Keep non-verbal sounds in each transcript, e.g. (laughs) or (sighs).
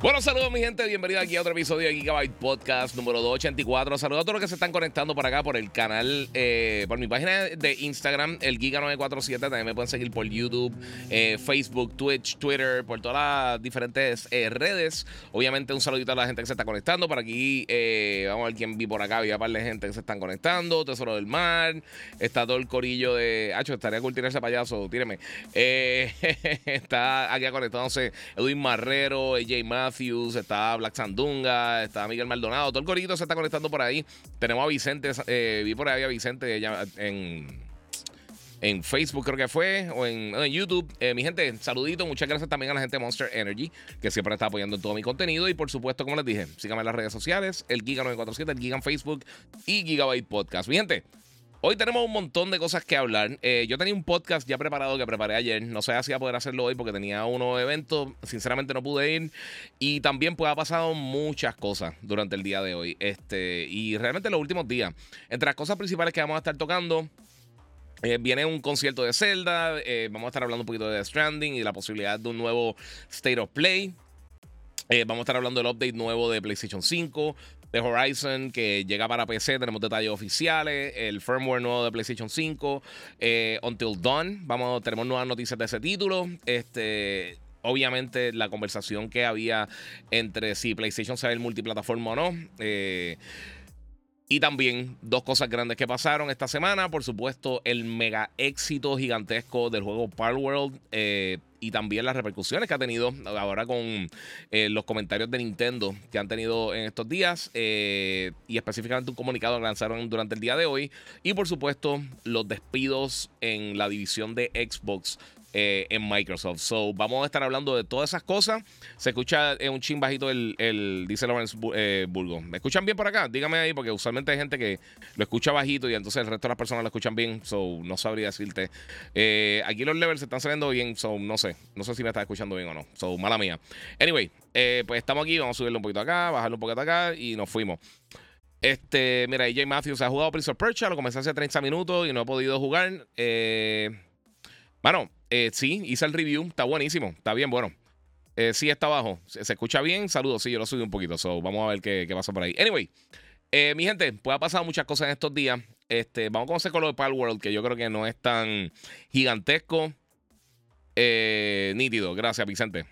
Bueno, saludos mi gente, bienvenido aquí a otro episodio de Gigabyte Podcast número 284. Saludos a todos los que se están conectando por acá por el canal, eh, por mi página de Instagram, el Giga947. También me pueden seguir por YouTube, eh, Facebook, Twitch, Twitter, por todas las diferentes eh, redes. Obviamente un saludito a la gente que se está conectando. Por aquí, vamos a ver quién vi por acá. Había un par de gente que se están conectando. Tesoro del Mar, está todo el corillo de... Hacho, estaría cool tirarse payaso, tíreme. (laughs) está aquí conectándose Edwin Marrero, AJ Más está Black Sandunga, está Miguel Maldonado, todo el corito se está conectando por ahí. Tenemos a Vicente, eh, vi por ahí a Vicente en, en Facebook creo que fue, o en, YouTube. Eh, mi gente, saludito, muchas gracias también a la gente de Monster Energy, que siempre está apoyando en todo mi contenido. Y por supuesto, como les dije, síganme en las redes sociales, el Giga947, el Giga en Facebook y Gigabyte Podcast. Mi gente, Hoy tenemos un montón de cosas que hablar. Eh, yo tenía un podcast ya preparado que preparé ayer. No sé si a poder hacerlo hoy porque tenía unos eventos. Sinceramente no pude ir. Y también pues ha pasado muchas cosas durante el día de hoy. Este, y realmente los últimos días. Entre las cosas principales que vamos a estar tocando. Eh, viene un concierto de Zelda. Eh, vamos a estar hablando un poquito de The Stranding y la posibilidad de un nuevo State of Play. vamos a estar hablando del update nuevo de PlayStation 5 de Horizon que llega para PC. Tenemos detalles oficiales, el firmware nuevo de PlayStation 5, eh, Until Dawn. Vamos, tenemos nuevas noticias de ese título. Este. Obviamente, la conversación que había entre si PlayStation será multiplataforma o no. Eh, y también dos cosas grandes que pasaron esta semana. Por supuesto, el mega éxito gigantesco del juego Palworld. Eh, y también las repercusiones que ha tenido ahora con eh, los comentarios de Nintendo que han tenido en estos días eh, y específicamente un comunicado que lanzaron durante el día de hoy y por supuesto los despidos en la división de Xbox eh, en Microsoft. So, vamos a estar hablando de todas esas cosas. Se escucha en un chin bajito el, el dice Lawrence eh, Burgo. ¿Me escuchan bien por acá? Dígame ahí, porque usualmente hay gente que lo escucha bajito y entonces el resto de las personas lo escuchan bien. So, no sabría decirte. Eh, aquí los levels se están saliendo bien. So, no sé. No sé si me está escuchando bien o no. So, mala mía. Anyway, pues estamos aquí. Vamos a subirlo un poquito acá, bajarlo un poquito acá y nos fuimos. Este, mira, AJ Matthews ha jugado Prince of Persia, lo comencé hace 30 minutos y no he podido jugar. Eh, bueno, eh, sí, hice el review, está buenísimo, está bien bueno. Eh, sí, está abajo, se, escucha bien, saludos, sí, yo lo subí un poquito, so, vamos a ver qué, pasa por ahí. Anyway, eh, mi gente, pues ha pasado muchas cosas en estos días. Este, vamos a conocer con lo de Pal World, que yo creo que no es tan gigantesco. nítido, gracias, Vicente.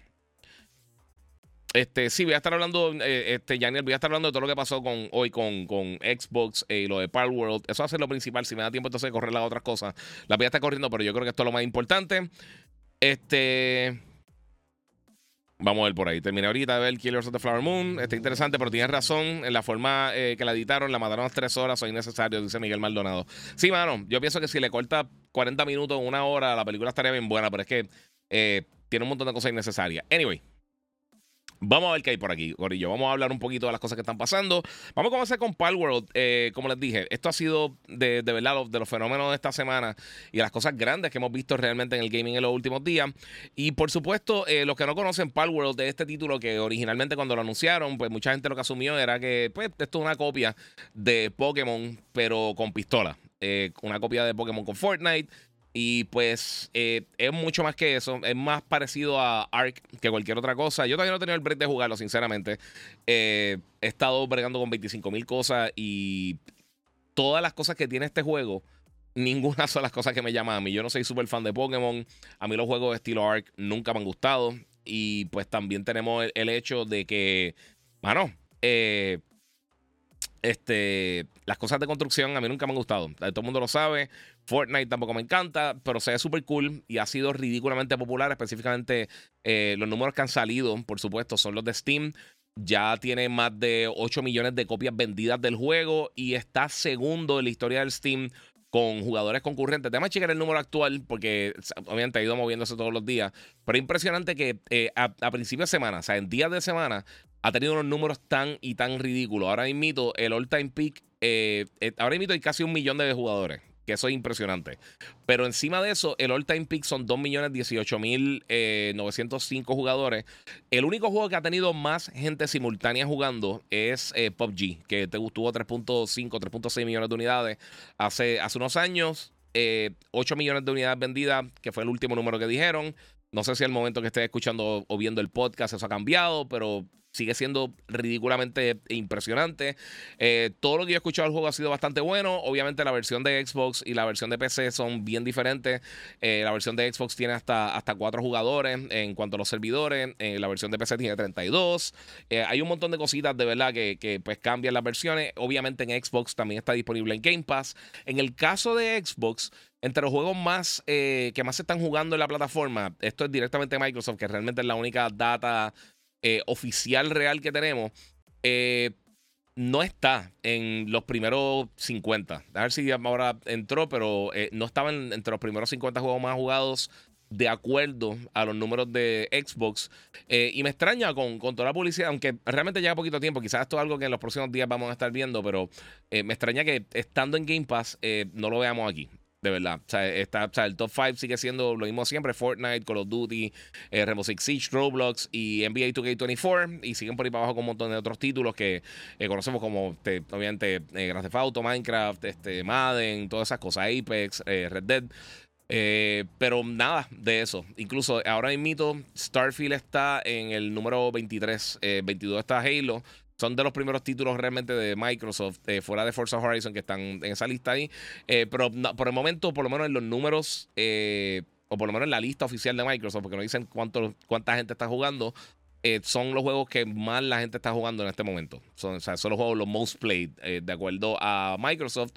Este, sí, voy a estar hablando, eh, este, Janiel, voy a estar hablando de todo lo que pasó con, hoy con, con Xbox eh, y lo de Power World. Eso va a ser lo principal. Si me da tiempo entonces de correr las otras cosas, las voy a estar corriendo, pero yo creo que esto es lo más importante. Este. Vamos a ver por ahí. Terminé ahorita de ver Killers of the Flower Moon. Está interesante, pero tienes razón. En la forma eh, que la editaron, la mataron a tres horas, o innecesario, dice Miguel Maldonado. Sí, mano. Yo pienso que si le corta 40 minutos, una hora, la película estaría bien buena, pero es que tiene un montón de cosas innecesarias. Anyway. Vamos a ver qué hay por aquí, Gorillo. Vamos a hablar un poquito de las cosas que están pasando. Vamos a comenzar con Palworld. Eh, como les dije, esto ha sido de, verdad de los fenómenos de esta semana y las cosas grandes que hemos visto realmente en el gaming en los últimos días. Y por supuesto, eh, los que no conocen Palworld de este título, que originalmente cuando lo anunciaron, pues mucha gente lo que asumió era que pues, esto es una copia de Pokémon, pero con pistola. Eh, una copia de Pokémon con Fortnite. Y pues eh, es mucho más que eso. Es más parecido a Ark que cualquier otra cosa. Yo todavía no he tenido el break de jugarlo, sinceramente. Eh, he estado bregando con 25 mil cosas y todas las cosas que tiene este juego, ninguna (laughs) son las cosas que me llaman a mí. Yo no soy súper fan de Pokémon. A mí los juegos de estilo Ark nunca me han gustado. Y pues también tenemos el, hecho de que, bueno, eh, este, las cosas de construcción a mí nunca me han gustado. Todo el mundo lo sabe. Fortnite tampoco me encanta, pero se ve súper cool y ha sido ridículamente popular. Específicamente, eh, los números que han salido, por supuesto, son los de Steam. Ya tiene más de 8 millones de copias vendidas del juego y está segundo en la historia del Steam con jugadores concurrentes. Déjame checar el número actual porque obviamente ha ido moviéndose todos los días. Pero impresionante que eh, a, a principios de semana, o sea, en días de semana, ha tenido unos números tan y tan ridículos. Ahora mismo el all-time peak, eh, eh, ahora mismo hay casi un millón de jugadores que eso es impresionante. Pero encima de eso, el all-time peak son 2.018.905 eh, jugadores. El único juego que ha tenido más gente simultánea jugando es PUBG, que tuvo 3.5, 3.6 millones de unidades hace, hace unos años. 8 eh, millones de unidades vendidas, que fue el último número que dijeron. No sé si al momento que estés escuchando o viendo el podcast eso ha cambiado, pero sigue siendo ridículamente impresionante. Eh, todo lo que yo he escuchado del juego ha sido bastante bueno. Obviamente la versión de Xbox y la versión de PC son bien diferentes. Eh, la versión de Xbox tiene hasta, hasta cuatro jugadores en cuanto a los servidores. Eh, la versión de PC tiene 32. hay un montón de cositas de verdad que, que pues cambian las versiones. Obviamente en Xbox también está disponible en Game Pass. En el caso de Xbox, entre los juegos más que más se están jugando en la plataforma, esto es directamente Microsoft, que realmente es la única data eh, oficial real que tenemos, eh, no está en los primeros 50. A ver si ahora entró, pero eh, no estaba entre los primeros 50 juegos más jugados de acuerdo a los números de Xbox. y me extraña con, con, toda la publicidad, aunque realmente lleva poquito tiempo, quizás esto es algo que en los próximos días vamos a estar viendo, pero me extraña que estando en Game Pass no lo veamos aquí de verdad. Está, el top 5 sigue siendo lo mismo siempre: Fortnite, Call of Duty, eh, Rainbow Six Siege, Roblox y NBA 2K24. Y siguen por ahí para abajo con un montón de otros títulos que eh, conocemos como, este, obviamente, eh, Grand Theft Auto, Minecraft, este, Madden, todas esas cosas, Apex, eh, Red Dead. pero nada de eso. Incluso ahora mismo Starfield está en el número 23. 22 está Halo son de los primeros títulos realmente de Microsoft, eh, fuera de Forza Horizon, que están en esa lista ahí. Eh, pero por el momento, por lo menos en los números, eh, o por lo menos en la lista oficial de Microsoft, porque no dicen cuánto, cuánta gente está jugando, son los juegos que más la gente está jugando en este momento. Son, son los juegos los most played, de acuerdo a Microsoft.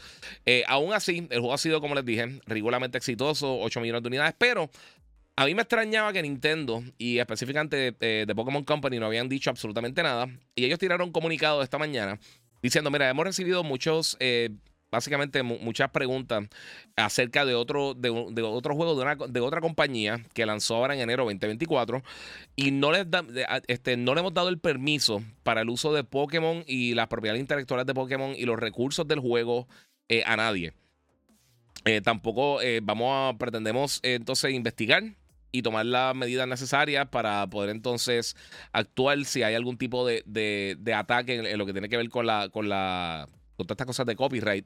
aún así, el juego ha sido, como les dije, regularmente exitoso, 8 millones de unidades, pero a mí me extrañaba que Nintendo y específicamente de, de, Pokémon Company no habían dicho absolutamente nada. Y ellos tiraron un comunicado esta mañana diciendo, mira, hemos recibido muchos, eh, básicamente muchas preguntas acerca de otro, de, otro juego de, una, de otra compañía que lanzó ahora en enero 2024 y no les, da, este, no le hemos dado el permiso para el uso de Pokémon y las propiedades intelectuales de Pokémon y los recursos del juego eh, a nadie. Eh, tampoco vamos a, pretendemos entonces investigar y tomar las medidas necesarias para poder entonces actuar si hay algún tipo de, de, ataque en, lo que tiene que ver con la con la con todas estas cosas de copyright.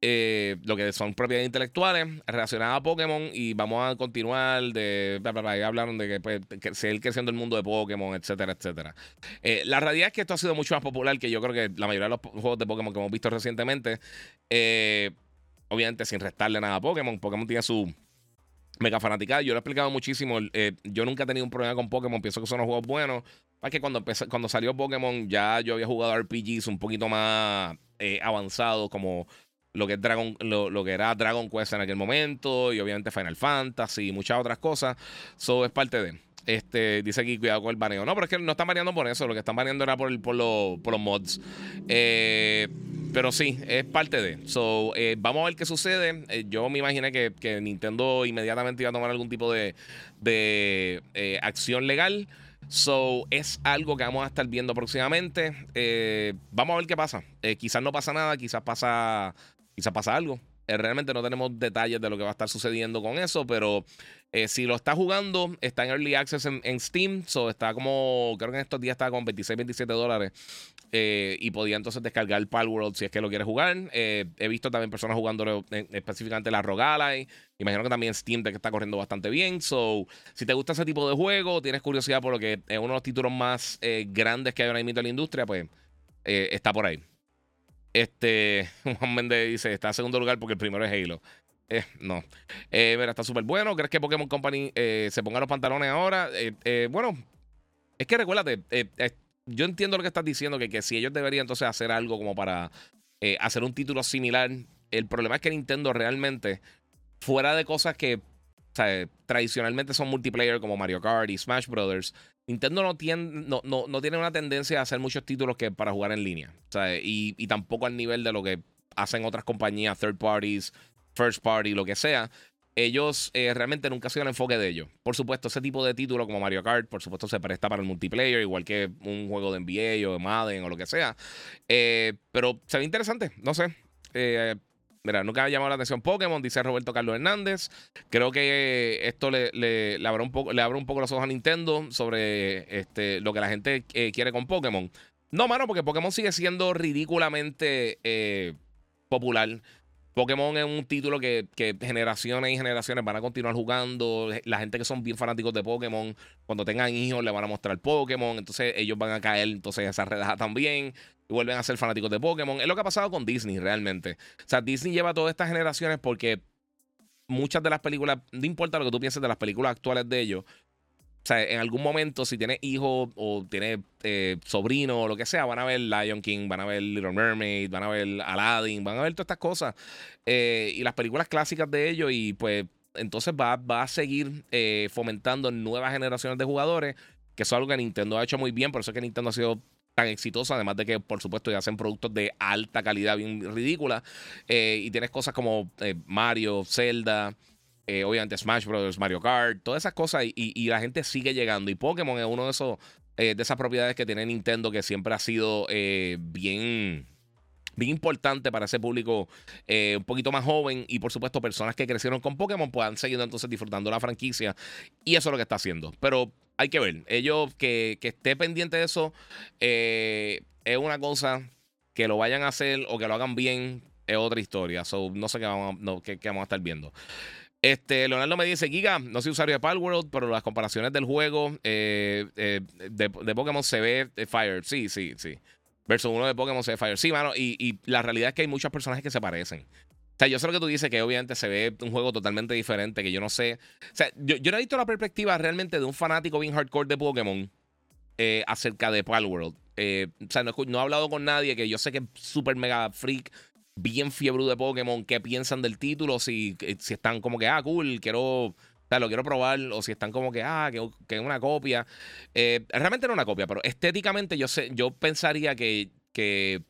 Eh, lo que son propiedades intelectuales relacionadas a Pokémon y vamos a continuar de hablaron de que, pues, seguir creciendo el mundo de Pokémon, etcétera, etcétera. Eh, la realidad es que esto ha sido mucho más popular que yo creo que la mayoría de los juegos de Pokémon que hemos visto recientemente. Eh, obviamente sin restarle nada a Pokémon. Pokémon tiene su mega fanática. Yo lo he explicado muchísimo. Eh, yo nunca he tenido un problema con Pokémon. Pienso que son los juegos buenos. Es que cuando, cuando salió Pokémon, ya yo había jugado RPGs un poquito más eh, avanzados, como lo que, Dragon, lo, que era Dragon Quest en aquel momento, y obviamente Final Fantasy y muchas otras cosas. Eso es parte de. Este, dice aquí, cuidado con el baneo. No, pero es que no están baneando por eso. Lo que están baneando era por, por, por los mods. Eh. Pero sí, es parte de. So, eh, vamos a ver qué sucede. Eh, yo me imaginé que, Nintendo inmediatamente iba a tomar algún tipo de, de eh, acción legal. So, es algo que vamos a estar viendo próximamente. vamos a ver qué pasa. quizás no pasa nada, quizás pasa, quizás pasa algo. realmente no tenemos detalles de lo que va a estar sucediendo con eso, pero si lo está jugando, está en Early Access en, Steam. So, está como, creo que en estos días está con 26, 27 dólares. Eh, y podía entonces descargar Palworld si es que lo quieres jugar. Eh, he visto también personas jugando específicamente la Rogalai. Imagino que también Steam Deck está corriendo bastante bien. So, si te gusta ese tipo de juego, tienes curiosidad por lo que es uno de los títulos más eh, grandes que hay ahora mismo en la industria, pues está por ahí. Este, (laughs) Juan Méndez dice, está en segundo lugar porque el primero es Halo. No. mira, está súper bueno. ¿Crees que Pokémon Company se ponga los pantalones ahora? bueno, es que recuérdate, yo entiendo lo que estás diciendo, que, que si ellos deberían entonces hacer algo como para eh, hacer un título similar. El problema es que Nintendo realmente, fuera de cosas que tradicionalmente son multiplayer como Mario Kart y Smash Brothers, Nintendo no tiene, no, no, tiene una tendencia a hacer muchos títulos que para jugar en línea. Y, y tampoco al nivel de lo que hacen otras compañías, third parties, first party, lo que sea, ellos eh, realmente nunca ha sido el enfoque de ellos. Por supuesto, ese tipo de título como Mario Kart, por supuesto, se presta para el multiplayer, igual que un juego de NBA o de Madden o lo que sea. Eh, pero se ve interesante, no sé. Eh, mira, nunca ha llamado la atención Pokémon, dice Roberto Carlos Hernández. Creo que esto le, le, abre un poco, le abre un poco los ojos a Nintendo sobre este, lo que la gente quiere con Pokémon. No, mano, porque Pokémon sigue siendo ridículamente popular. Pokémon es un título que, generaciones y generaciones van a continuar jugando. La gente que son bien fanáticos de Pokémon, cuando tengan hijos le van a mostrar Pokémon. Entonces ellos van a caer entonces esa redaja también. Y vuelven a ser fanáticos de Pokémon. Es lo que ha pasado con Disney realmente. O sea, Disney lleva todas estas generaciones porque muchas de las películas, no importa lo que tú pienses de las películas actuales de ellos, sea, en algún momento, si tienes hijos o tienes eh, sobrino o lo que sea, van a ver Lion King, van a ver Little Mermaid, van a ver Aladdin, van a ver todas estas cosas. Eh, y las películas clásicas de ellos, y pues entonces va, va a seguir eh, fomentando nuevas generaciones de jugadores, que es algo que Nintendo ha hecho muy bien, por eso es que Nintendo ha sido tan exitosa, además de que, por supuesto, ya hacen productos de alta calidad bien ridícula. y tienes cosas como Mario, Zelda. Eh, obviamente Smash Bros., Mario Kart, todas esas cosas y, la gente sigue llegando. Y Pokémon es uno de esos eh, de esas propiedades que tiene Nintendo que siempre ha sido eh, bien bien importante para ese público un poquito más joven y por supuesto personas que crecieron con Pokémon pues han seguido entonces disfrutando la franquicia y eso es lo que está haciendo. Pero hay que ver, ellos que, esté pendiente de eso es una cosa, que lo vayan a hacer o que lo hagan bien es otra historia. no sé qué vamos, qué vamos a estar viendo. Este, Leonardo me dice, Giga, no soy usuario de Palworld, pero las comparaciones del juego eh, eh, de, Pokémon se ve Fire. Sí, sí, sí. Versus uno de Pokémon se ve Fire. Sí, mano, y, la realidad es que hay muchos personajes que se parecen. O sea, yo sé lo que tú dices, que obviamente se ve un juego totalmente diferente, que yo no sé. O sea, yo, no he visto la perspectiva realmente de un fanático bien hardcore de Pokémon eh, acerca de Palworld. o sea, no, no, he hablado con nadie que yo sé que es súper mega freak bien fiebre de Pokémon, qué piensan del título, si, eh, si están como que, ah, cool, quiero, o sea, lo quiero probar, o si están como que, ah, que, es una copia. Eh, realmente no una copia, pero estéticamente yo, sé, yo pensaría que, que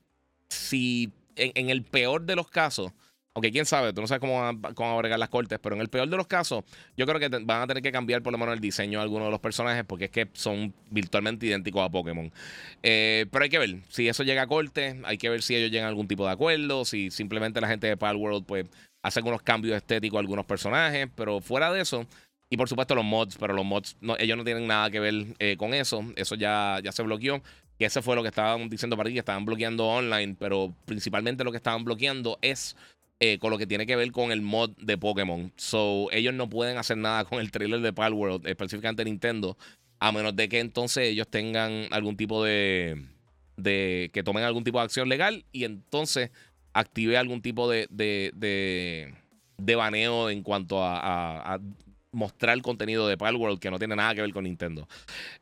si en el peor de los casos, aunque quién sabe, tú no sabes cómo van, a agregar las cortes, pero en el peor de los casos, yo creo que van a tener que cambiar por lo menos el diseño de algunos de los personajes porque es que son virtualmente idénticos a Pokémon. Eh, pero hay que ver si eso llega a corte, hay que ver si ellos llegan a algún tipo de acuerdo, si simplemente la gente de Palworld pues hace algunos cambios estéticos a algunos personajes, pero fuera de eso. Y por supuesto los mods, pero los mods ellos no tienen nada que ver eh, con eso. Eso ya, ya se bloqueó. Y ese fue lo que estaban diciendo para ti, que estaban bloqueando online, pero principalmente lo que estaban bloqueando es eh, con lo que tiene que ver con el mod de Pokémon. So, ellos no pueden hacer nada con el trailer de Palworld, específicamente Nintendo, a menos de que entonces ellos tengan algún tipo de. de que tomen algún tipo de acción legal y entonces active algún tipo de, de, de, de baneo en cuanto a mostrar contenido de Palworld que no tiene nada que ver con Nintendo.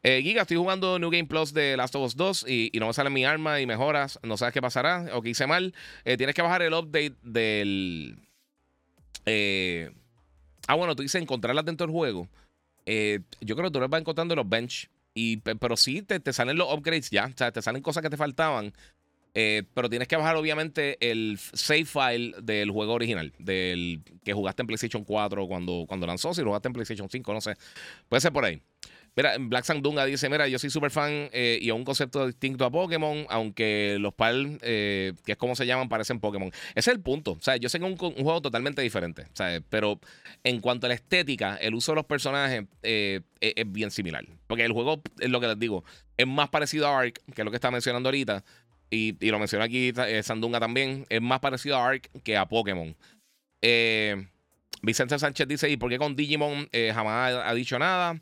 Eh, Giga, estoy jugando New Game Plus de Last of Us 2 y, no me sale mi arma y mejoras. No sabes qué pasará o qué hice mal. Eh, tienes que bajar el update del. Eh, ah, bueno, tú dices encontrarlas dentro del juego. yo creo que tú las vas encontrando en los bench. Y, pero sí, te, te, salen los upgrades ya. O sea, te salen cosas que te faltaban. Eh, pero tienes que bajar, obviamente, el save file del juego original, del que jugaste en PlayStation 4 cuando, cuando lanzó. Si lo jugaste en PlayStation 5, no sé. Puede ser por ahí. Mira, Black Sandunga dice: Mira, yo soy súper fan eh, y a un concepto distinto a Pokémon, aunque los PAL, eh, que es como se llaman, parecen Pokémon. Ese es el punto. O sea, yo sé que es un, juego totalmente diferente. Pero en cuanto a la estética, el uso de los personajes es, es, bien similar. Porque el juego, es lo que les digo, es más parecido a Ark, que es lo que está mencionando ahorita y, lo menciona aquí eh, Sandunga también, es más parecido a Ark que a Pokémon. Eh, Vicente Sánchez dice, ¿y por qué con Digimon eh, jamás ha, dicho nada?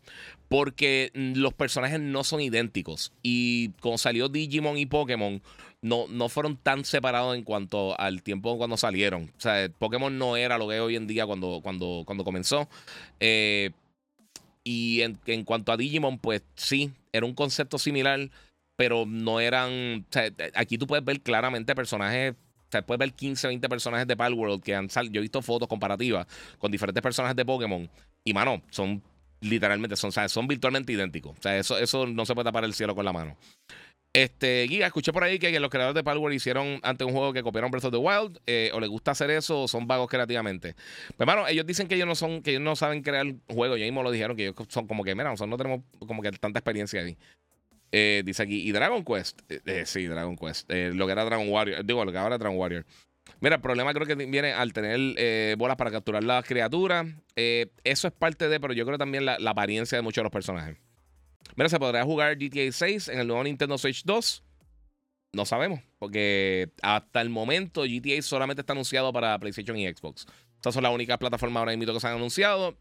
Porque los personajes no son idénticos. Y cuando salió Digimon y Pokémon, no, no fueron tan separados en cuanto al tiempo cuando salieron. O sea, Pokémon no era lo que es hoy en día cuando, cuando, cuando comenzó. y en, en, cuanto a Digimon, pues sí, era un concepto similar pero no eran. O sea, aquí tú puedes ver claramente personajes. O sea, puedes ver 15, 20 personajes de Palworld que han salido. Yo he visto fotos comparativas con diferentes personajes de Pokémon. Y, mano, son literalmente, son, son virtualmente idénticos. O sea, eso, eso no se puede tapar el cielo con la mano. Este, Giga, escuché por ahí que los creadores de Palworld hicieron ante un juego que copiaron Breath of the Wild, eh, o les gusta hacer eso, o son vagos creativamente. Pues, hermano, ellos dicen que ellos no son, que ellos no saben crear juegos. Ellos mismos lo dijeron, que ellos son como que, mira, nosotros no tenemos como que tanta experiencia ahí. Eh, dice aquí, y Dragon Quest. Eh, sí, Dragon Quest. lo que era Dragon Warrior. Digo, lo que ahora Dragon Warrior. Mira, el problema creo que viene al tener bolas para capturar las criaturas. eso es parte de, pero yo creo también la apariencia de muchos de los personajes. Mira, ¿se podrá jugar GTA 6 en el nuevo Nintendo Switch 2? No sabemos, porque hasta el momento GTA solamente está anunciado para PlayStation y Xbox. Estas son las únicas plataformas ahora mismo que se han anunciado.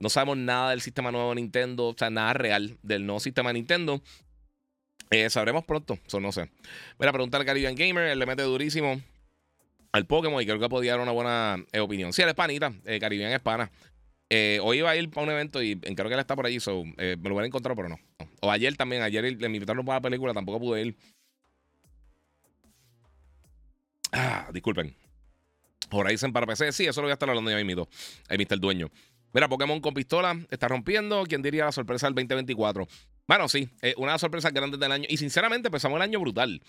No sabemos nada del sistema nuevo de Nintendo, o sea, nada real del nuevo sistema de Nintendo. Eh, sabremos pronto, eso no sé. Mira, preguntar al Caribbean Gamer, él le mete durísimo al Pokémon y creo que podía dar una buena eh, opinión. Sí, él es panita, eh, Caribbean es pana. Eh, hoy iba a ir para un evento y creo que él está por allí, so, me lo voy a encontrar, pero no. O ayer también, ayer le invitaron para la película, tampoco pude ir. Ah, disculpen. Horizon para PC, sí, eso lo voy a estar hablando ya mismo. El Mr. Dueño. Mira, Pokémon con pistola está rompiendo. ¿Quién diría la sorpresa del 2024? Bueno, sí, eh, una de las sorpresas grandes del año. Y sinceramente, empezamos el año brutal.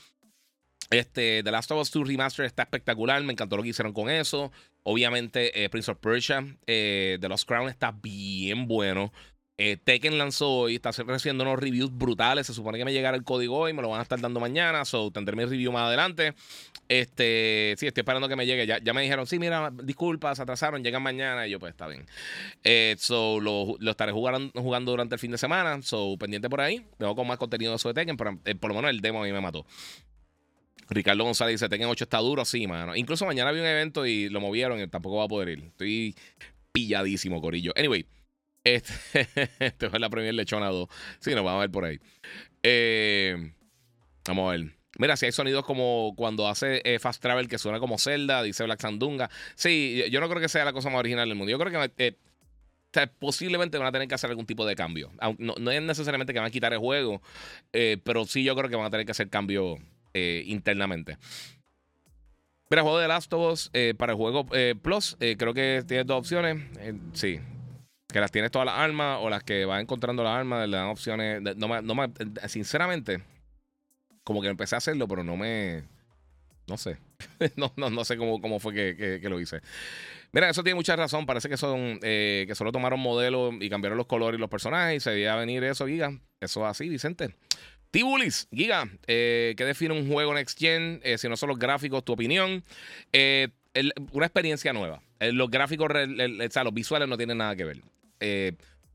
Este, The Last of Us 2 Remaster está espectacular. Me encantó lo que hicieron con eso. Obviamente, eh, Prince of Persia, eh, The Lost Crown está bien bueno. Eh, Tekken lanzó hoy, está recibiendo unos reviews brutales. Se supone que me llegará el código hoy, me lo van a estar dando mañana. So, tendré mi review más adelante. Este, sí, estoy esperando que me llegue. Ya, me dijeron, sí, mira, disculpas, atrasaron, llegan mañana. Y yo, pues está bien. so, lo, estaré jugando, jugando durante el fin de semana. So, pendiente por ahí. Vengo con más contenido de Tekken, pero por lo menos el demo a mí me mató. Ricardo González dice, Tekken 8 está duro, sí, mano. Incluso mañana había un evento y lo movieron y tampoco va a poder ir. Estoy pilladísimo, Corillo. Anyway, este, (laughs) este fue la primera lechona 2. Sí, nos vamos a ver por ahí. Eh, vamos a ver. Mira, si hay sonidos como cuando hace eh, Fast Travel que suena como Zelda, dice Black Sandunga. Sí, yo no creo que sea la cosa más original del mundo. Yo creo que eh, posiblemente van a tener que hacer algún tipo de cambio. No, es necesariamente que van a quitar el juego, pero sí yo creo que van a tener que hacer cambio eh, internamente. Mira, juego de Last of Us eh, para el juego eh, Plus, creo que tienes dos opciones. sí, que las tienes todas las armas o las que vas encontrando las armas, le dan opciones. No no sinceramente, como que empecé a hacerlo, pero no me. No sé. (laughs) no, no, no sé cómo, cómo fue que, que, lo hice. Mira, eso tiene mucha razón. Parece que son que solo tomaron modelos y cambiaron los colores y los personajes y se veía venir eso, Giga. Eso así, Vicente. Tibulis, Giga, eh, ¿qué define un juego Next Gen? Eh, si no son los gráficos, tu opinión. Eh, una experiencia nueva. los gráficos, o sea, los visuales no tienen nada que ver.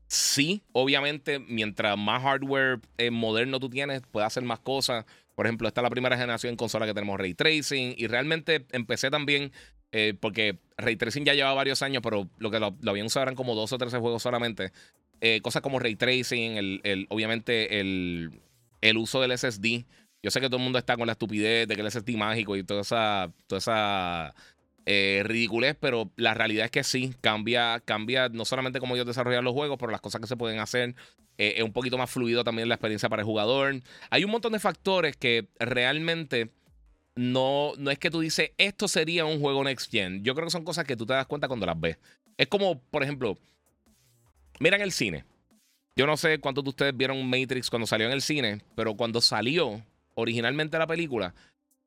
Sí, obviamente, mientras más hardware moderno tú tienes, puedes hacer más cosas. Por ejemplo, esta es la primera generación en consola que tenemos ray tracing. Y realmente empecé también, porque ray tracing ya lleva varios años, pero lo que lo, habían usado eran como dos o 13 juegos solamente. cosas como ray tracing, el, obviamente el el uso del SSD. Yo sé que todo el mundo está con la estupidez de que el SSD mágico y toda esa, toda esa eh, ridiculez, pero la realidad es que sí, cambia, cambia no solamente cómo ellos desarrollan los juegos, pero las cosas que se pueden hacer. Eh, es un poquito más fluido también la experiencia para el jugador. Hay un montón de factores que realmente no, no es que tú dices, esto sería un juego next gen. Yo creo que son cosas que tú te das cuenta cuando las ves. Es como, por ejemplo, miran el cine. Yo no sé cuántos de ustedes vieron Matrix cuando salió en el cine, pero cuando salió originalmente la película,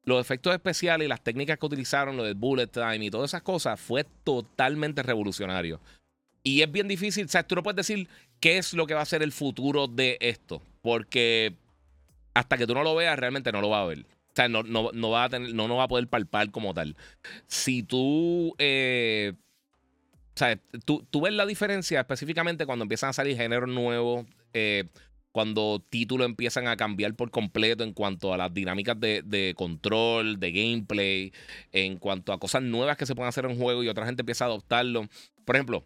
los efectos especiales y las técnicas que utilizaron, lo del bullet time y todas esas cosas, fue totalmente revolucionario. Y es bien difícil, o sea, tú no puedes decir qué es lo que va a ser el futuro de esto, porque hasta que tú no lo veas, realmente no lo va a ver. O sea, no, no, va, a tener, no, no va a poder palpar como tal. Si tú eh, o sea, tú, ves la diferencia específicamente cuando empiezan a salir géneros nuevos, eh, cuando títulos empiezan a cambiar por completo en cuanto a las dinámicas de, control, de gameplay, en cuanto a cosas nuevas que se pueden hacer en un juego y otra gente empieza a adoptarlo. Por ejemplo,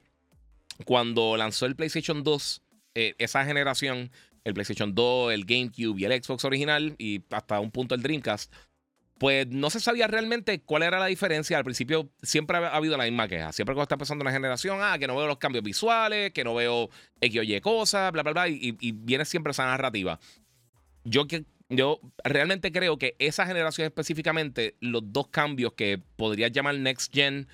cuando lanzó el PlayStation 2, eh, esa generación, el PlayStation 2, el GameCube y el Xbox original y hasta un punto el Dreamcast, pues no se sabía realmente cuál era la diferencia. Al principio siempre ha habido la misma queja. Siempre cuando está empezando una generación, ah, que no veo los cambios visuales, que no veo X o Y cosas, bla, bla, bla, y, viene siempre esa narrativa. Yo, que, yo realmente creo que esa generación específicamente, los dos cambios que podrías llamar Next Gen,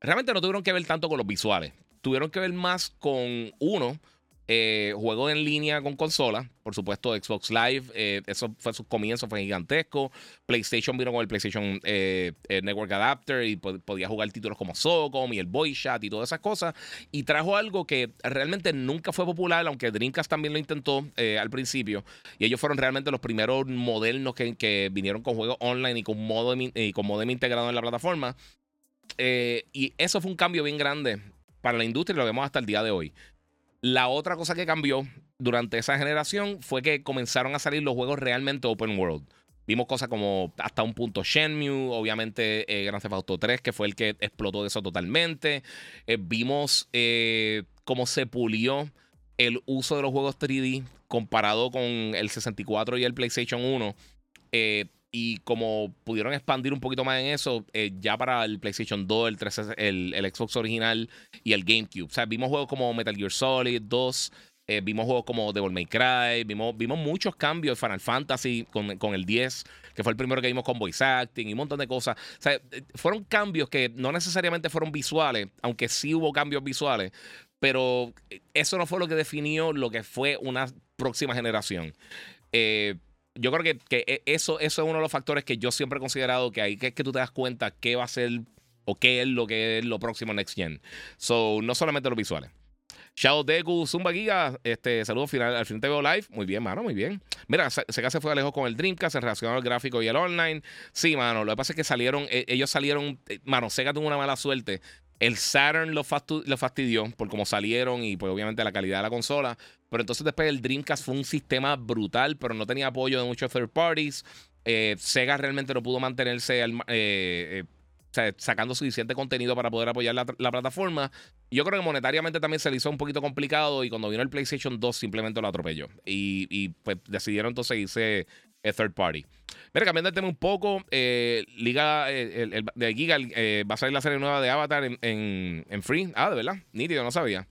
realmente no tuvieron que ver tanto con los visuales. Tuvieron que ver más con, uno, Eh, juego en línea con consola, por supuesto Xbox Live, eh, eso fue su comienzo, fue gigantesco. PlayStation vino con el PlayStation eh, Network Adapter y podía jugar títulos como Socom y el Boy Chat y todas esas cosas. Y trajo algo que realmente nunca fue popular, aunque Dreamcast también lo intentó al principio. Y ellos fueron realmente los primeros modernos que, vinieron con juegos online y con, y con modem integrado en la plataforma. y eso fue un cambio bien grande para la industria y lo vemos hasta el día de hoy. La otra cosa que cambió durante esa generación fue que comenzaron a salir los juegos realmente open world. Vimos cosas como hasta un punto Shenmue, obviamente eh, Grand Theft Auto 3, que fue el que explotó eso totalmente. Eh, vimos eh, cómo se pulió el uso de los juegos 3D comparado con el 64 y el PlayStation 1. Y como pudieron expandir un poquito más en eso, ya para el PlayStation 2, el, 3, el, el Xbox original y el GameCube. O sea, vimos juegos como Metal Gear Solid 2. Eh, vimos juegos como Devil May Cry, vimos, vimos muchos cambios. Final Fantasy con, con, el 10, que fue el primero que vimos con voice acting y un montón de cosas. O sea, eh, fueron cambios que no necesariamente fueron visuales, aunque sí hubo cambios visuales, pero eh, eso no fue lo que definió lo que fue una próxima generación. Yo creo que, que, eso, eso es uno de los factores que yo siempre he considerado que hay que, que tú te das cuenta qué va a ser o qué es lo que es lo próximo Next Gen. So, no solamente los visuales. Shadow Deku, Zumba Giga, este, saludos final, al final te veo live. Muy bien, mano, muy bien. Mira, se, se fue lejos con el Dreamcast en relación al gráfico y el online. Sí, mano, lo que pasa es que salieron, e, ellos salieron, eh, mano, Sega tuvo una mala suerte. El Saturn lo, fastidió por cómo salieron y pues obviamente la calidad de la consola. Pero entonces después el Dreamcast fue un sistema brutal, pero no tenía apoyo de muchos third parties. Eh, Sega realmente no pudo mantenerse al, eh, sacando suficiente contenido para poder apoyar la, plataforma. Yo creo que monetariamente también se le hizo un poquito complicado y cuando vino el PlayStation 2 simplemente lo atropelló. Y, pues decidieron entonces irse a third party. Mira, cambiando el tema un poco, eh, Liga eh, de Giga eh, va a salir la serie nueva de Avatar en, Free. Ah, de verdad, nítido, no sabía.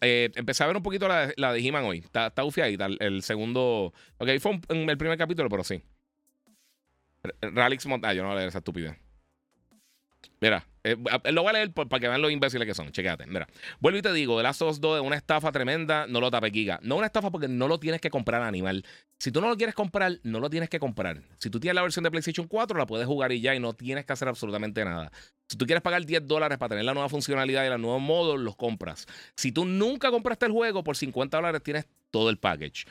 empecé a ver un poquito la, de He-Man hoy. Está, está ahí, el segundo. Ok, fue el primer capítulo, pero sí. Ralix Ah, yo no voy a leer esa estupidez. Mira, eh, lo voy a leer para que vean los imbéciles que son. Chequéate. Mira, vuelvo y te digo: The Last of Us 2 es una estafa tremenda. No lo tape Giga. No una estafa porque no lo tienes que comprar animal. Si tú no lo quieres comprar, no lo tienes que comprar. Si tú tienes la versión de PlayStation 4, la puedes jugar y ya y no tienes que hacer absolutamente nada. Si tú quieres pagar 10 dólares para tener la nueva funcionalidad y los nuevos modos, los compras. Si tú nunca compraste el juego, por 50 dólares tienes todo el package.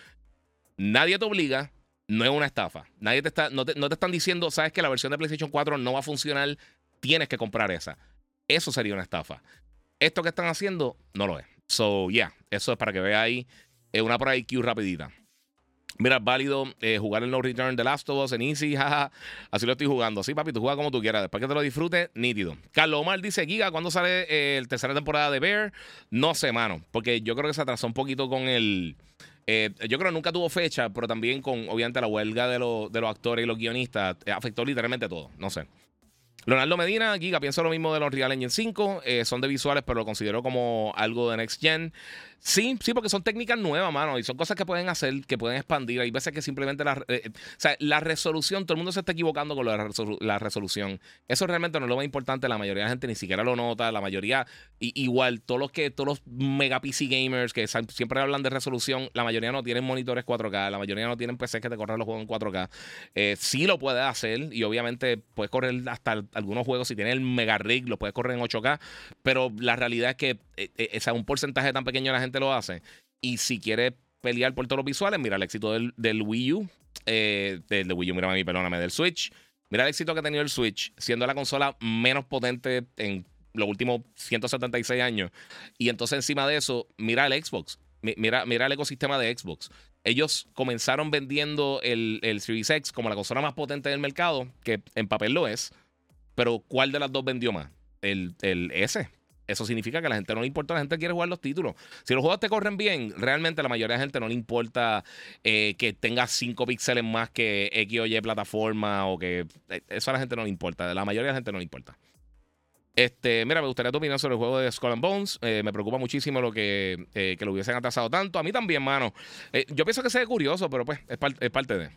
Nadie te obliga, no es una estafa. Nadie te está, no te, no te, están diciendo, sabes que la versión de PlayStation 4 no va a funcionar tienes que comprar esa. Eso sería una estafa. Esto que están haciendo no lo es. So, yeah, eso es para que vea ahí. Es una por IQ rapidita. Mira, válido eh, jugar el No Return de Last of Us en Easy, (laughs) jaja. Así lo estoy jugando. Sí, papi, tú juegas como tú quieras. Después que te lo disfrutes, nítido. Carlos Omar dice: Giga, ¿cuándo sale eh, el tercera temporada de Bear? No sé, mano. Porque yo creo que se atrasó un poquito con el. Eh, yo creo que nunca tuvo fecha, pero también con, obviamente, la huelga de, de los actores y los guionistas afectó literalmente todo. No sé. Leonardo Medina, Giga, pienso lo mismo de los Real Engine 5. Eh, son de visuales, pero lo considero como algo de Next Gen. Sí, sí, porque son técnicas nuevas, mano, y son cosas que pueden hacer, que pueden expandir. Hay veces que simplemente la, eh, la resolución, todo el mundo se está equivocando con la, resolución. Eso realmente no es lo más importante, la mayoría de la gente ni siquiera lo nota, la mayoría, igual, todos los que, todos los mega PC gamers que siempre hablan de resolución, la mayoría no tienen monitores 4K, la mayoría no tienen PC que te corran los juegos en 4K. Eh, sí lo puedes hacer, y obviamente puedes correr hasta algunos juegos, si tienes el mega rig, lo puedes correr en 8K, pero la realidad es que eh, eh un porcentaje tan pequeño de la gente lo hace. Y si quiere pelear por todos los visuales, mira el éxito del, del Wii U, eh, del, Wii U, mira mi perdóname, del Switch. Mira el éxito que ha tenido el Switch, siendo la consola menos potente en los últimos 176 años. Y entonces encima de eso, mira el Xbox. Mira, mira el ecosistema de Xbox. Ellos comenzaron vendiendo el, el Series X como la consola más potente del mercado, que en papel lo es. Pero ¿cuál de las dos vendió más? El, el S, eso significa que a la gente no le importa, la gente quiere jugar los títulos. Si los juegos te corren bien, realmente a la mayoría de la gente no le importa eh, que tenga 5 píxeles más que X o Y plataforma o que eh, eso a la gente no le importa. La mayoría de la gente no le importa. Este, mira, me gustaría tu opinión sobre el juego de Skull and Bones. Eh, me preocupa muchísimo lo que, que lo hubiesen atrasado tanto. A mí también, mano. yo pienso que sea curioso, pero pues es, es parte de.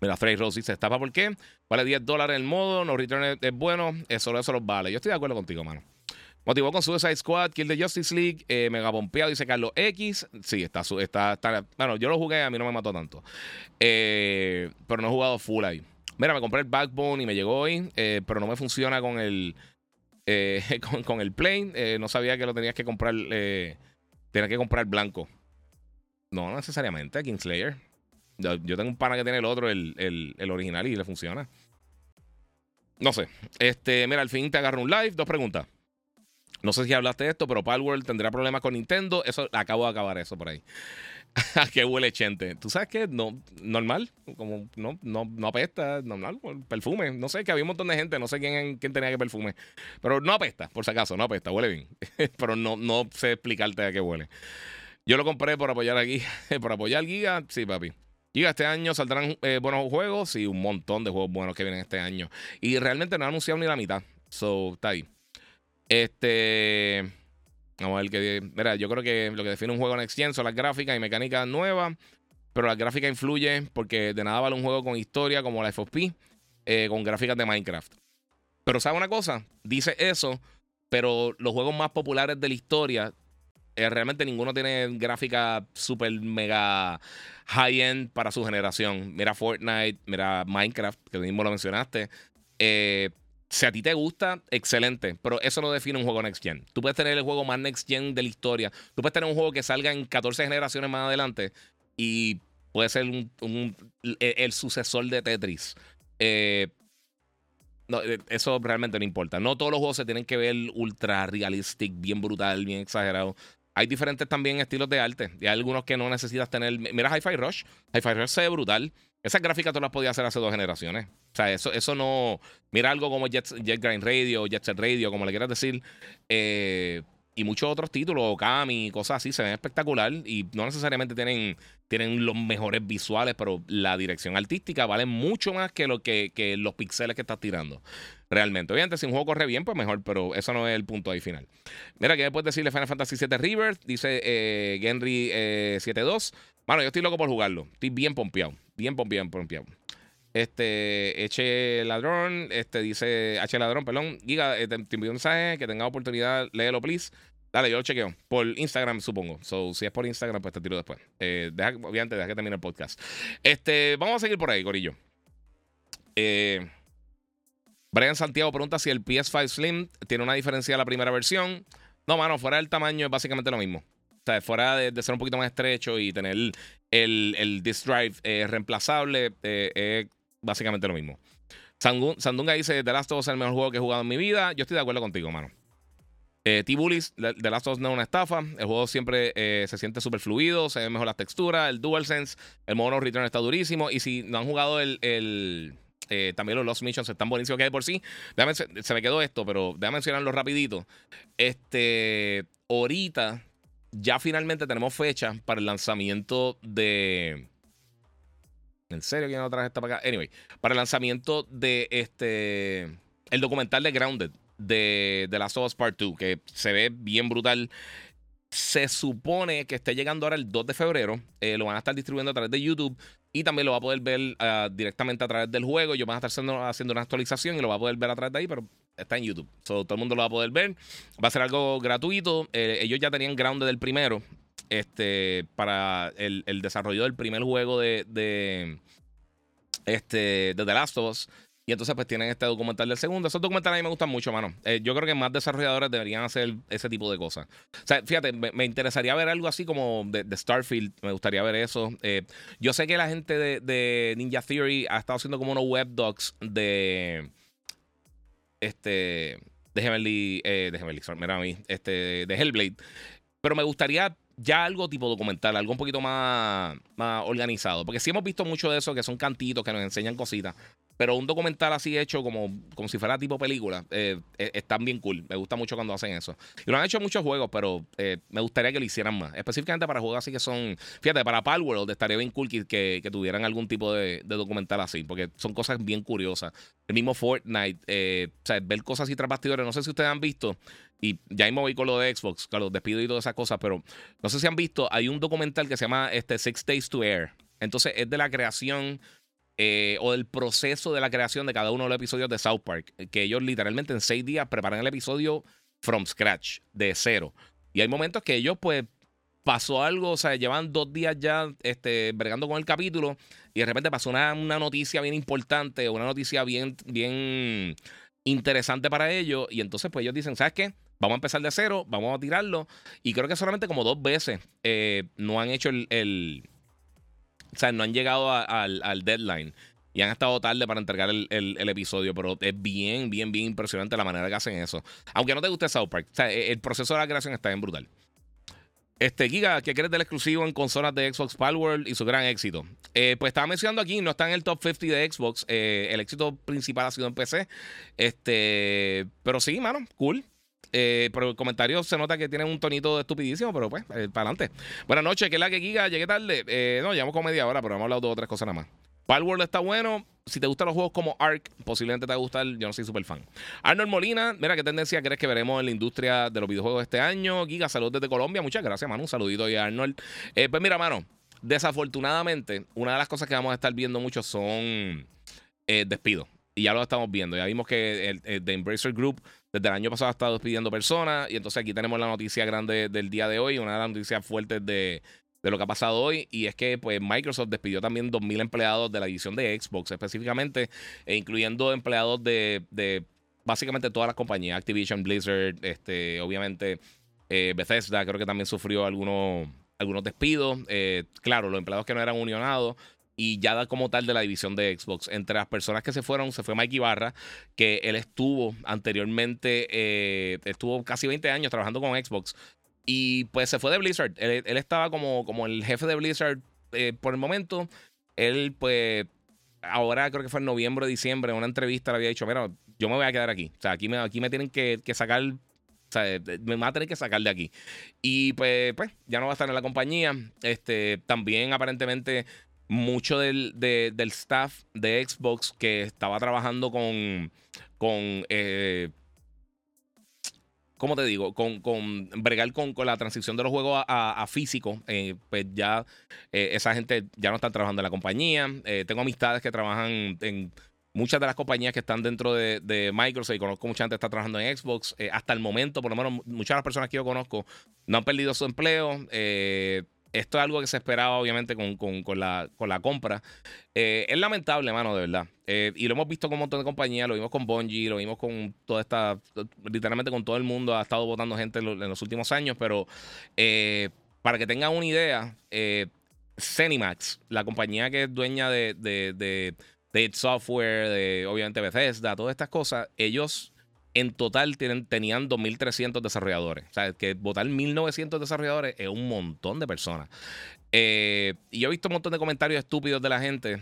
Mira, Frey Rose dice: ¿Estafa por qué? Vale 10 dólares el modo, no return es, bueno, solo eso los vale. Yo estoy de acuerdo contigo, mano. Motivó con Suicide Squad, Kill the Justice League, eh, mega pompeado, dice Carlos X. Sí, está, está, está, Bueno, yo lo jugué, a mí no me mató tanto. Eh, pero no he jugado full ahí. Mira, me compré el Backbone y me llegó hoy, eh, pero no me funciona con el, (laughs) con, el Plane. no sabía que lo tenías que comprar, tenías que comprar blanco. No, necesariamente, Kingslayer. Yo, tengo un pana que tiene el otro, el, el, el original, y le funciona. No sé. Este, mira, al fin te agarro un live. Dos preguntas. No sé si hablaste de esto, pero Palworld tendrá problemas con Nintendo. Eso acabo de acabar eso por ahí. (laughs) qué huele chente. ¿Tú sabes qué? No, normal. Como no, no, no apesta, normal. Perfume. No sé, que había un montón de gente. No sé quién, quién tenía que perfume. Pero no apesta, por si acaso, no apesta, huele bien. (laughs) pero no, no sé explicarte a qué huele. Yo lo compré por apoyar aquí. (laughs) por apoyar Giga. Sí, papi. Giga, este año saldrán eh, buenos juegos y un montón de juegos buenos que vienen este año. Y realmente no han anunciado ni la mitad. So, está ahí. Este. Vamos a ver qué. Mira, yo creo que lo que define un juego Next Gen son las gráficas y mecánicas nuevas. Pero las gráficas influyen porque de nada vale un juego con historia como la FOP, eh, con gráficas de Minecraft. Pero ¿sabe una cosa? Dice eso, pero los juegos más populares de la historia, eh, realmente ninguno tiene gráfica super mega high-end para su generación. Mira Fortnite, mira Minecraft, que mismo lo mencionaste. Eh, si a ti te gusta, excelente, pero eso no define un juego Next Gen. Tú puedes tener el juego más Next Gen de la historia. Tú puedes tener un juego que salga en 14 generaciones más adelante y puede ser el, sucesor de Tetris. Eh, eso realmente no importa. No todos los juegos se tienen que ver ultra realistic, bien brutal, bien exagerado. Hay diferentes también estilos de arte. Y hay algunos que no necesitas tener. Mira Hi-Fi Rush. Hi-Fi Rush se ve brutal. Esas gráficas tú las podías hacer hace dos generaciones. O sea, eso, eso no. Mira algo como Jet, Jet Grind Radio, Jet Set Radio, como le quieras decir. Eh, y muchos otros títulos, Okami, cosas así, se ven espectacular y no necesariamente tienen, tienen los mejores visuales, pero la dirección artística vale mucho más que, lo que, que los pixeles que estás tirando. Realmente. Obviamente, si un juego corre bien, pues mejor, pero eso no es el punto ahí final. Mira, ¿qué puedes decirle Final Fantasy VII River? Dice eh, Genry eh, 72. Bueno, yo estoy loco por jugarlo. Estoy bien pompeado. Bien pompeado, pompeado. Este, Eche Ladrón, este dice, H Ladrón, perdón, Giga, eh, te, envío un mensaje, que tenga oportunidad, léelo, please. Dale, yo lo chequeo. Por Instagram, supongo. So, si es por Instagram, pues te tiro después. Eh, obviamente, deja que termine el podcast. Este, vamos a seguir por ahí, Corillo. Eh, Brian Santiago pregunta si el PS5 Slim tiene una diferencia de la primera versión. No, mano, fuera del tamaño es básicamente lo mismo. O sea, fuera de, ser un poquito más estrecho y tener el, el, disk drive eh, reemplazable, es básicamente lo mismo. Sandunga dice: The Last of Us es el mejor juego que he jugado en mi vida. Yo estoy de acuerdo contigo, mano. Eh, T-Bullies, The Last of Us no es una estafa. El juego siempre eh, se siente súper fluido, se ven mejor las texturas, el DualSense, el modo return está durísimo. Y si no han jugado el, eh, también los Lost Missions están buenísimos que hay por sí. se me quedó esto, pero déjame mencionarlo rapidito. Este, ahorita ya finalmente tenemos fecha para el lanzamiento de... ¿En serio quién no traje esta para acá? Anyway, para el lanzamiento de este... El documental de Grounded de The Last of Us Part 2, que se ve bien brutal. Se supone que esté llegando ahora el 2 de febrero. Eh, lo van a estar distribuyendo a través de YouTube. Y también lo va a poder ver ah, directamente a través del juego. Yo van a estar haciendo, haciendo, una actualización y lo va a poder ver a través de ahí, pero está en YouTube. todo el mundo lo va a poder ver. Va a ser algo gratuito. Eh, ellos ya tenían ground del primero. Este, para el, desarrollo del primer juego de, de, este, de The Last of Us. Y entonces pues tienen este documental del segundo. Esos documentales a mí me gustan mucho, mano. Eh, yo creo que más desarrolladores deberían hacer ese tipo de cosas. O sea, fíjate, me, interesaría ver algo así como de, Starfield. Me gustaría ver eso. Eh, yo sé que la gente de, Ninja Theory ha estado haciendo como unos web docs de... Este... De Heavenly... Eh, de Heavenly, mira a mí. Este, de Hellblade. Pero me gustaría ya algo tipo documental, algo un poquito más, más organizado. Porque sí hemos visto mucho de eso, que son cantitos que nos enseñan cositas. Pero un documental así hecho como, como si fuera tipo película, eh, eh, están bien cool. Me gusta mucho cuando hacen eso. Y lo han hecho muchos juegos, pero eh, me gustaría que lo hicieran más. Específicamente para juegos así que son. Fíjate, para Palworld estaría bien cool que, que, tuvieran algún tipo de, documental así, porque son cosas bien curiosas. El mismo Fortnite, o sea, ver cosas así tras bastidores. No sé si ustedes han visto, y ya mismo voy con lo de Xbox, claro, despido y todas esas cosas, pero no sé si han visto, hay un documental que se llama este, Six Days to Air. Entonces es de la creación eh, o del proceso de la creación de cada uno de los episodios de South Park. Que ellos literalmente en seis días preparan el episodio from scratch, de cero. Y hay momentos que ellos, pues, pasó algo, o sea, llevan dos días ya este, bregando con el capítulo y de repente pasó una, una noticia bien importante, una noticia bien, bien interesante para ellos. Y entonces, pues ellos dicen, ¿sabes qué? Vamos a empezar de cero, vamos a tirarlo. Y creo que solamente como dos veces eh, no han hecho el, O sea, no han llegado al, al, deadline. Y han estado tarde para entregar el, el, episodio. Pero es bien, bien, bien impresionante la manera que hacen eso. Aunque no te guste South Park. E, el proceso de la creación está bien brutal. Este, Giga, ¿qué crees del exclusivo en consolas de Xbox Palworld y su gran éxito? Eh, pues estaba mencionando aquí, no está en el top 50 de Xbox. Eh, el éxito principal ha sido en PC. Este, pero sí, mano, cool. Eh, pero el comentario se nota que tiene un tonito de estupidísimo, pero pues, para adelante. Buenas noches, ¿qué es la que Giga? Llegué tarde. no, llevamos como media hora, pero hemos hablado de otras cosas nada más. Palworld está bueno. Si te gustan los juegos como Ark, posiblemente te va a gustar. Yo no soy súper fan. Arnold Molina, mira qué tendencia crees que veremos en la industria de los videojuegos este año. Giga, saludos desde Colombia. Muchas gracias, mano. Un saludito ahí a Arnold. Eh, pues mira, mano, desafortunadamente, una de las cosas que vamos a estar viendo mucho son eh, despidos. Y ya lo estamos viendo. Ya vimos que el, The Embracer Group desde el año pasado ha estado despidiendo personas. Y entonces aquí tenemos la noticia grande del día de hoy. Una de las noticias fuertes de, de lo que ha pasado hoy y es que pues Microsoft despidió también 2.000 empleados de la división de Xbox específicamente, e incluyendo empleados de, de, básicamente todas las compañías, Activision, Blizzard, este, obviamente eh, Bethesda creo que también sufrió algunos, algunos despidos, eh, claro, los empleados que no eran unionados. Y ya como tal de la división de Xbox. Entre las personas que se fueron, se fue Mike Ibarra, que él estuvo anteriormente, eh, estuvo casi 20 años trabajando con Xbox. Y pues se fue de Blizzard. Él, estaba como, como el jefe de Blizzard eh, por el momento. Él, pues, ahora creo que fue en noviembre diciembre, en una entrevista le había dicho: Mira, yo me voy a quedar aquí. O sea, aquí me, aquí me tienen que, sacar. O sea, me van a tener que sacar de aquí. Y pues, pues, ya no va a estar en la compañía. Este, también aparentemente mucho del, del staff de Xbox que estaba trabajando con, con eh, ¿cómo te digo? Con, con bregar con, con, la transición de los juegos a, físico, eh, pues ya eh, esa gente ya no está trabajando en la compañía. Tengo amistades que trabajan en muchas de las compañías que están dentro de, Microsoft y conozco mucha gente que está trabajando en Xbox. hasta el momento, por lo menos muchas de las personas que yo conozco no han perdido su empleo esto es algo que se esperaba, obviamente, con, la, con la, compra. Eh, es lamentable, mano, de verdad. Eh, y lo hemos visto con un montón de compañías, lo vimos con Bungie, lo vimos con toda esta, literalmente con todo el mundo, ha estado votando gente en, los últimos años, pero eh, para que tengan una idea, Cenimax, la compañía que es dueña de, de, de, de Software, de obviamente Bethesda, todas estas cosas, ellos en total tenían 2.300 desarrolladores. O sea, que votar 1.900 desarrolladores es un montón de personas. Eh, y yo he visto un montón de comentarios estúpidos de la gente.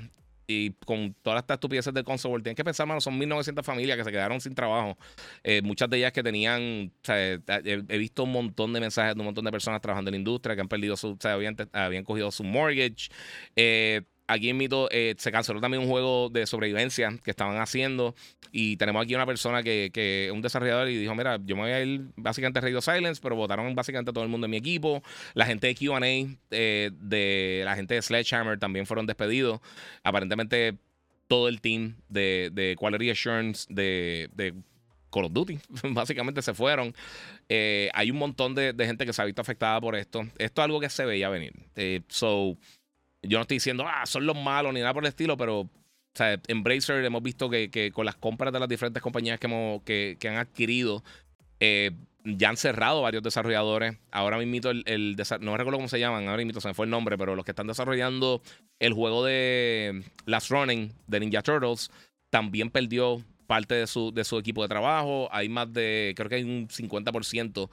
Y con todas estas estupideces del console, tienen que pensar, mano, son 1.900 familias que se quedaron sin trabajo. Eh, muchas de ellas que tenían, he, visto un montón de mensajes de un montón de personas trabajando en la industria que han perdido su, o sea, habían, habían cogido su mortgage. Eh, aquí en Mito eh, se canceló también un juego de sobrevivencia que estaban haciendo. Y tenemos aquí una persona que, que un desarrollador, y dijo: Mira, yo me voy a ir básicamente a Radio Silence, pero votaron básicamente a todo el mundo en mi equipo. La gente de QA, eh, de la gente de Sledgehammer también fueron despedidos. Aparentemente, todo el team de, de Quality Assurance de, de Call of Duty, (laughs) básicamente se fueron. Eh, hay un montón de, de, gente que se ha visto afectada por esto. Esto es algo que se veía venir. so yo no estoy diciendo, ah, son los malos ni nada por el estilo, pero o sea, hemos visto que, con las compras de las diferentes compañías que, hemos, que, han adquirido, eh, ya han cerrado varios desarrolladores. Ahora mismo el, el no recuerdo cómo se llaman, ahora mismo se me fue el nombre, pero los que están desarrollando el juego de Last Running de Ninja Turtles también perdió parte de su, de su equipo de trabajo. Hay más de, creo que hay un 50%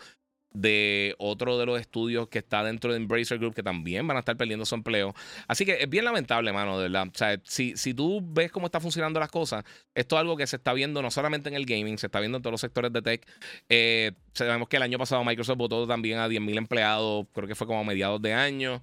de otro de los estudios que está dentro de Embracer Group que también van a estar perdiendo su empleo. Así que es bien lamentable, mano, de verdad. O sea, si, si tú ves cómo están funcionando las cosas, esto es algo que se está viendo no solamente en el gaming, se está viendo en todos los sectores de tech. Eh, sabemos que el año pasado Microsoft votó también a 10.000 empleados, creo que fue como a mediados de año.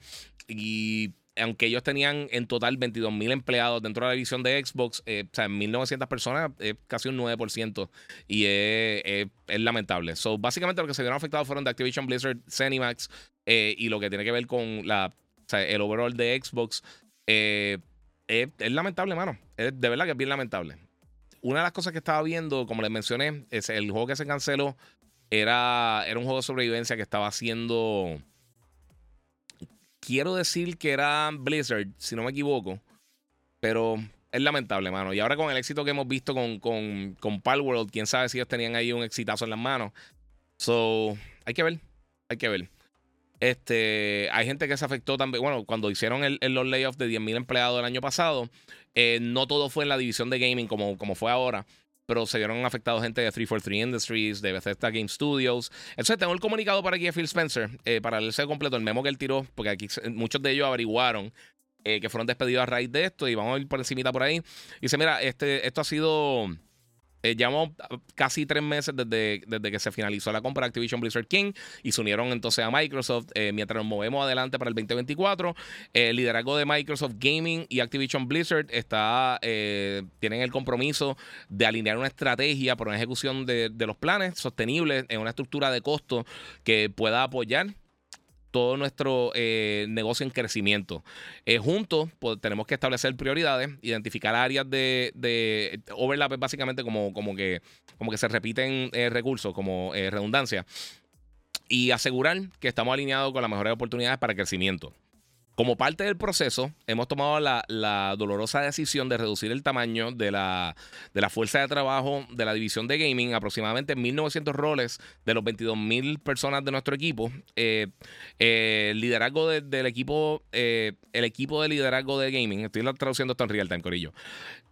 Y aunque ellos tenían en total 22 mil empleados dentro de la división de Xbox, eh, o sea, 1.900 personas es casi un 9% y es, lamentable. So, básicamente lo que se vieron afectados fueron de Activision Blizzard, Cenimax eh, y lo que tiene que ver con la, el overall de Xbox. Eh, es, lamentable, mano. de verdad que es bien lamentable. Una de las cosas que estaba viendo, como les mencioné, es el juego que se canceló era, era un juego de sobrevivencia que estaba haciendo. Quiero decir que era Blizzard, si no me equivoco. Pero es lamentable, mano. Y ahora con el éxito que hemos visto con, con, con Palworld, quién sabe si ellos tenían ahí un exitazo en las manos. So, hay que ver. Hay que ver. Este, hay gente que se afectó también. Bueno, cuando hicieron el, los layoffs de 10.000 empleados el año pasado, eh, no todo fue en la división de gaming como, como fue ahora. Pero se vieron afectados gente de 343 Industries, de Bethesda Game Studios. Entonces, tengo el comunicado para aquí de Phil Spencer, eh, para leerse completo, el memo que él tiró, porque aquí muchos de ellos averiguaron eh, que fueron despedidos a raíz de esto y vamos a ir por encimita por ahí. Dice, mira, este, esto ha sido... Eh, llevamos casi tres meses desde, desde, que se finalizó la compra de Activision Blizzard King y se unieron entonces a Microsoft eh, mientras nos movemos adelante para el 2024. el liderazgo de Microsoft Gaming y Activision Blizzard está, tienen el compromiso de alinear una estrategia para una ejecución de, de los planes sostenibles en una estructura de costo que pueda apoyar todo nuestro eh, negocio en crecimiento. Eh, juntos pues, tenemos que establecer prioridades, identificar áreas de, de overlap, básicamente como, que se repiten eh, recursos, como redundancia, y asegurar que estamos alineados con las mejores oportunidades para crecimiento. Como parte del proceso, hemos tomado la, dolorosa decisión de reducir el tamaño de la, de la, fuerza de trabajo de la división de gaming, aproximadamente 1.900 roles de los 22.000 personas de nuestro equipo. Eh, eh, liderazgo del equipo, eh, el equipo de liderazgo de gaming, estoy traduciendo esto en real time, Corillo.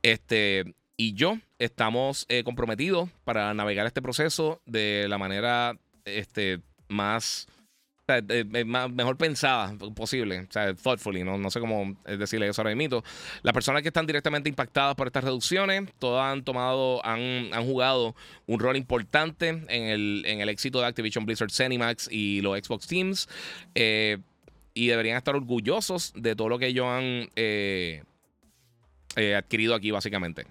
Este, y yo estamos comprometidos para navegar este proceso de la manera este, más mejor pensada posible, o sea, thoughtfully, no, sé cómo decirle eso ahora mismo. Las personas que están directamente impactadas por estas reducciones, todas han tomado, han, jugado un rol importante en el, en el éxito de Activision Blizzard Cinemax y los Xbox Teams. Eh, y deberían estar orgullosos de todo lo que ellos han eh, eh, adquirido aquí, básicamente.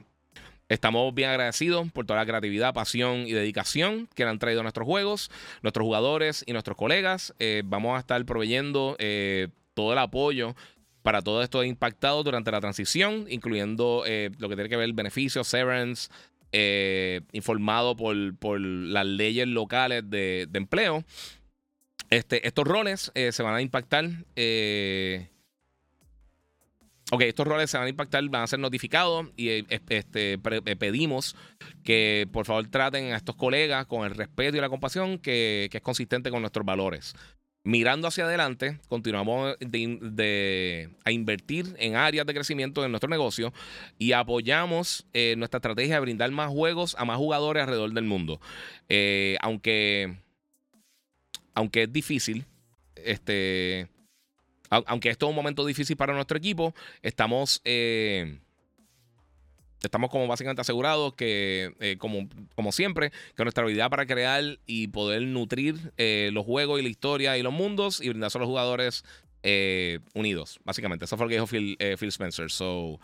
Estamos bien agradecidos por toda la creatividad, pasión y dedicación que han traído nuestros juegos, nuestros jugadores y nuestros colegas. Eh, vamos a estar proveyendo eh, todo el apoyo para todo esto impactado durante la transición, incluyendo eh, lo que tiene que ver beneficios, severance, informado por, las leyes locales de, empleo. Este, estos roles se van a impactar. Ok, estos roles se van a impactar, van a ser notificados y eh, este, eh, pedimos que por favor traten a estos colegas con el respeto y la compasión que, es consistente con nuestros valores. Mirando hacia adelante, continuamos a invertir en áreas de crecimiento de nuestro negocio y apoyamos eh, nuestra estrategia de brindar más juegos a más jugadores alrededor del mundo. aunque, aunque es difícil, este aunque esto es un momento difícil para nuestro equipo, estamos, eh, estamos como básicamente asegurados que, eh, como, como siempre, que nuestra habilidad para crear y poder nutrir eh, los juegos y la historia y los mundos y brindarse a los jugadores unidos, básicamente. Eso fue lo que dijo Phil, Phil Spencer. So,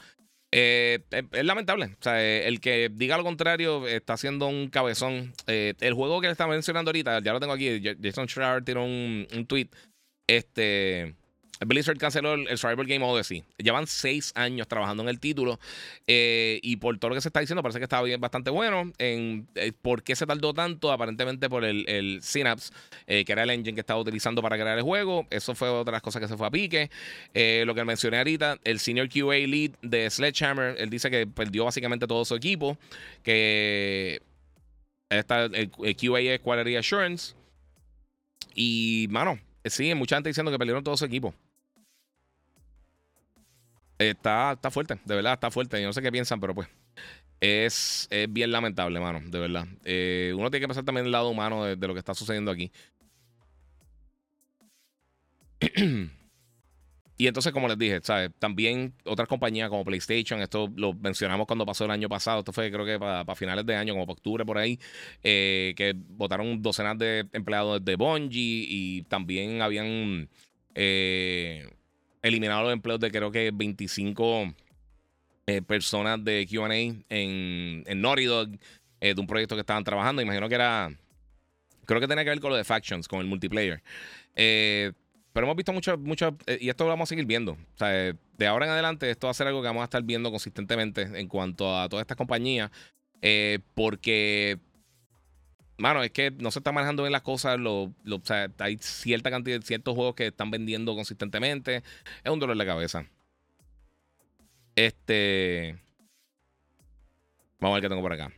es lamentable. O sea, el que diga lo contrario está haciendo un cabezón. el juego que le está mencionando ahorita, ya lo tengo aquí. Jason Schreier tiró un, un tweet. Este. Blizzard canceló el, Survival Game Odyssey. Llevan seis años trabajando en el título eh, y por todo lo que se está diciendo parece que estaba bien, bastante bueno. En, eh, ¿Por qué se tardó tanto? Aparentemente por el, Synapse, eh, que era el engine que estaba utilizando para crear el juego. Eso fue otra de las cosas que se fue a pique. lo que mencioné ahorita, el Senior QA Lead de Sledgehammer, él dice que perdió básicamente todo su equipo, que está, el, el QA es Quality Assurance. Y, mano, sí, mucha gente diciendo que perdieron todo su equipo. Está, está fuerte, de verdad, está fuerte. Yo no sé qué piensan, pero pues es, bien lamentable, mano, de verdad. Eh, uno tiene que pensar también el lado humano de, lo que está sucediendo aquí. (clears throat) y entonces, como les dije, ¿sabes? También otras compañías como PlayStation, esto lo mencionamos cuando pasó el año pasado, esto fue creo que para, finales de año, como para octubre por ahí, eh, que votaron docenas de empleados de Bungie y también habían... Eh, eliminado los empleos de creo que 25 eh, personas de QA en, en eh, de un proyecto que estaban trabajando. Imagino que era. Creo que tenía que ver con lo de Factions, con el multiplayer. Eh, pero hemos visto mucho, mucho y esto lo vamos a seguir viendo. O sea, de ahora en adelante, esto va a ser algo que vamos a estar viendo consistentemente en cuanto a todas estas compañías. porque mano, es que no se está manejando bien las cosas. Lo, o sea, hay cierta cantidad, de ciertos juegos que están vendiendo consistentemente. Es un dolor de cabeza. Este. Vamos a ver qué tengo por acá.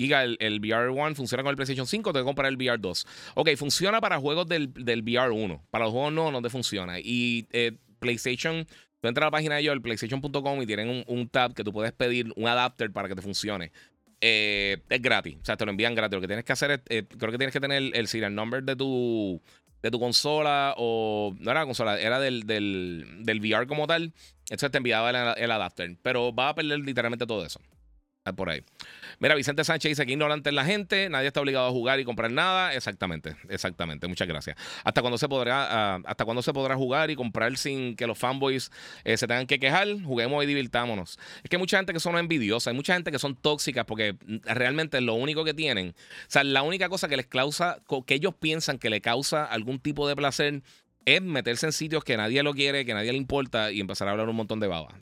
Giga, el, VR 1 funciona con el PlayStation 5, tengo que comprar el VR 2. Ok, funciona para juegos del, del VR 1. Para los juegos no, no te funciona. Y eh, PlayStation, tú entras a la página de ellos, el PlayStation.com, y tienen un, tab que tú puedes pedir un adapter para que te funcione. Eh, es gratis, o sea, te lo envían gratis. Lo que tienes que hacer es, eh, creo que tienes que tener el serial number de tu, de tu consola, o no era la consola, era del, del, del VR como tal. Entonces te enviaba el, el adapter. Pero va a perder literalmente todo eso. Ah, por ahí. Mira, Vicente Sánchez dice que ignorante es la gente, nadie está obligado a jugar y comprar nada. Exactamente, exactamente. Muchas gracias. ¿Hasta cuándo se podrá, uh, hasta se podrá jugar y comprar sin que los fanboys eh, se tengan que quejar? Juguemos y divirtámonos. Es que hay mucha gente que son envidiosas, hay mucha gente que son tóxicas porque realmente lo único que tienen, o sea, la única cosa que les causa, que ellos piensan que le causa algún tipo de placer es meterse en sitios que nadie lo quiere, que nadie le importa y empezar a hablar un montón de baba.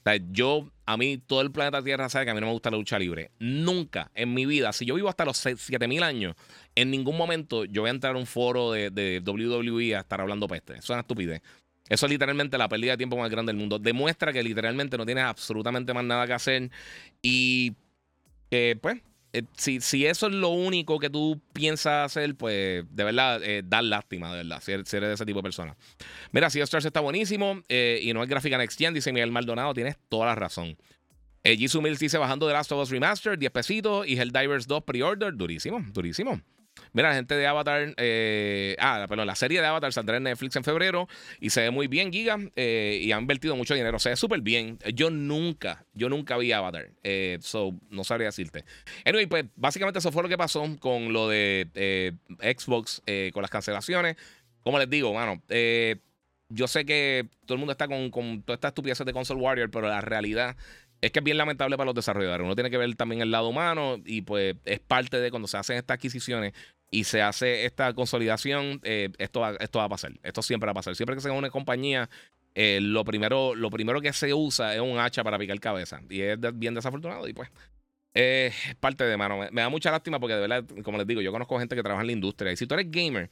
O sea, yo, a mí, todo el planeta Tierra sabe que a mí no me gusta la lucha libre. Nunca en mi vida, si yo vivo hasta los 7000 años, en ningún momento yo voy a entrar a un foro de, WWE a estar hablando peste. Eso es una estupidez. Eso es literalmente la pérdida de tiempo más grande del mundo. Demuestra que literalmente no tienes absolutamente más nada que hacer. Y que, pues, eh, si, si, eso es lo único que tú piensas hacer, pues de verdad, eh, dar lástima, de verdad, si eres, de ese tipo de persona. Mira, si Stars está buenísimo eh, y no es gráfica Next Gen, dice Miguel Maldonado, tienes toda la razón. Jisoo Mills dice bajando de Last of Us Remastered, 10 pesitos y Helldivers 2 pre-order, durísimo, durísimo. Mira, la gente de Avatar, eh, ah, perdón, la serie de Avatar saldrá en Netflix en febrero y se ve muy bien, Giga, eh, y han invertido mucho dinero, se ve súper bien. Yo nunca, yo nunca vi Avatar, eh, so no sabría decirte. Anyway, pues básicamente eso fue lo que pasó con lo de Xbox, con las cancelaciones. Como les digo, mano, yo sé que todo el mundo está con, con toda esta estupidez de Console Warrior, pero la realidad es que es bien lamentable para los desarrolladores. Uno tiene que ver también el lado humano y pues es parte de cuando se hacen estas adquisiciones y se hace esta consolidación, eh, esto, va, esto va a pasar. Esto siempre va a pasar. Siempre que se una compañía, eh, lo, primero, lo primero que se usa es un hacha para picar cabeza. Y es bien desafortunado y pues es parte de mano. Me, da mucha lástima porque de verdad, como les digo, yo conozco gente que trabaja en la industria y si tú eres gamer,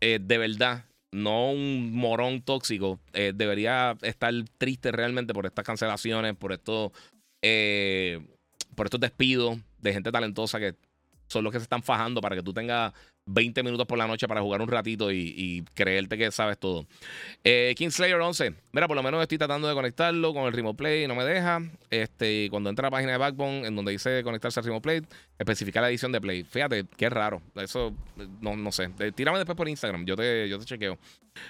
eh, de verdad, no un morón tóxico, debería estar triste realmente por estas cancelaciones, por estos, por estos despidos de gente talentosa que son los que se están fajando para que tú tengas 20 minutos por la noche para jugar un ratito y, creerte que sabes todo. Eh, Kingslayer 11. Mira, por lo menos estoy tratando de conectarlo con el Remote Play, no me deja. Este, cuando entra a la página de Backbone, en donde dice conectarse al Remote Play, especificar la edición de Play. Fíjate, qué raro. Eso, no, no sé. Eh, tírame después por Instagram, yo te, yo te chequeo.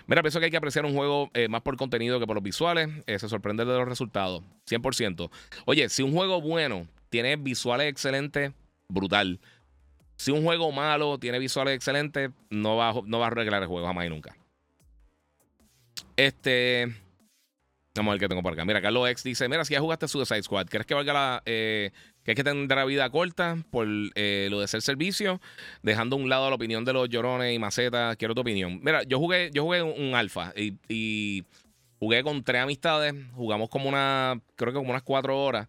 Mira, pienso que hay que apreciar un juego eh, más por contenido que por los visuales. se sorprende de los resultados. 100%. Oye, si un juego bueno tiene visuales excelentes, brutal. Si un juego malo tiene visuales excelentes, no va, no va a arreglar el juego jamás y nunca. Este. Vamos a ver qué tengo por acá. Mira, Carlos X dice: Mira, si ya jugaste Suicide Squad, ¿crees que valga la. Eh, que tener vida corta por eh, lo de ser servicio? Dejando a un lado la opinión de los llorones y macetas. Quiero tu opinión. Mira, yo jugué, yo jugué un, alfa y, jugué con tres amistades. Jugamos como una. Creo que como unas cuatro horas.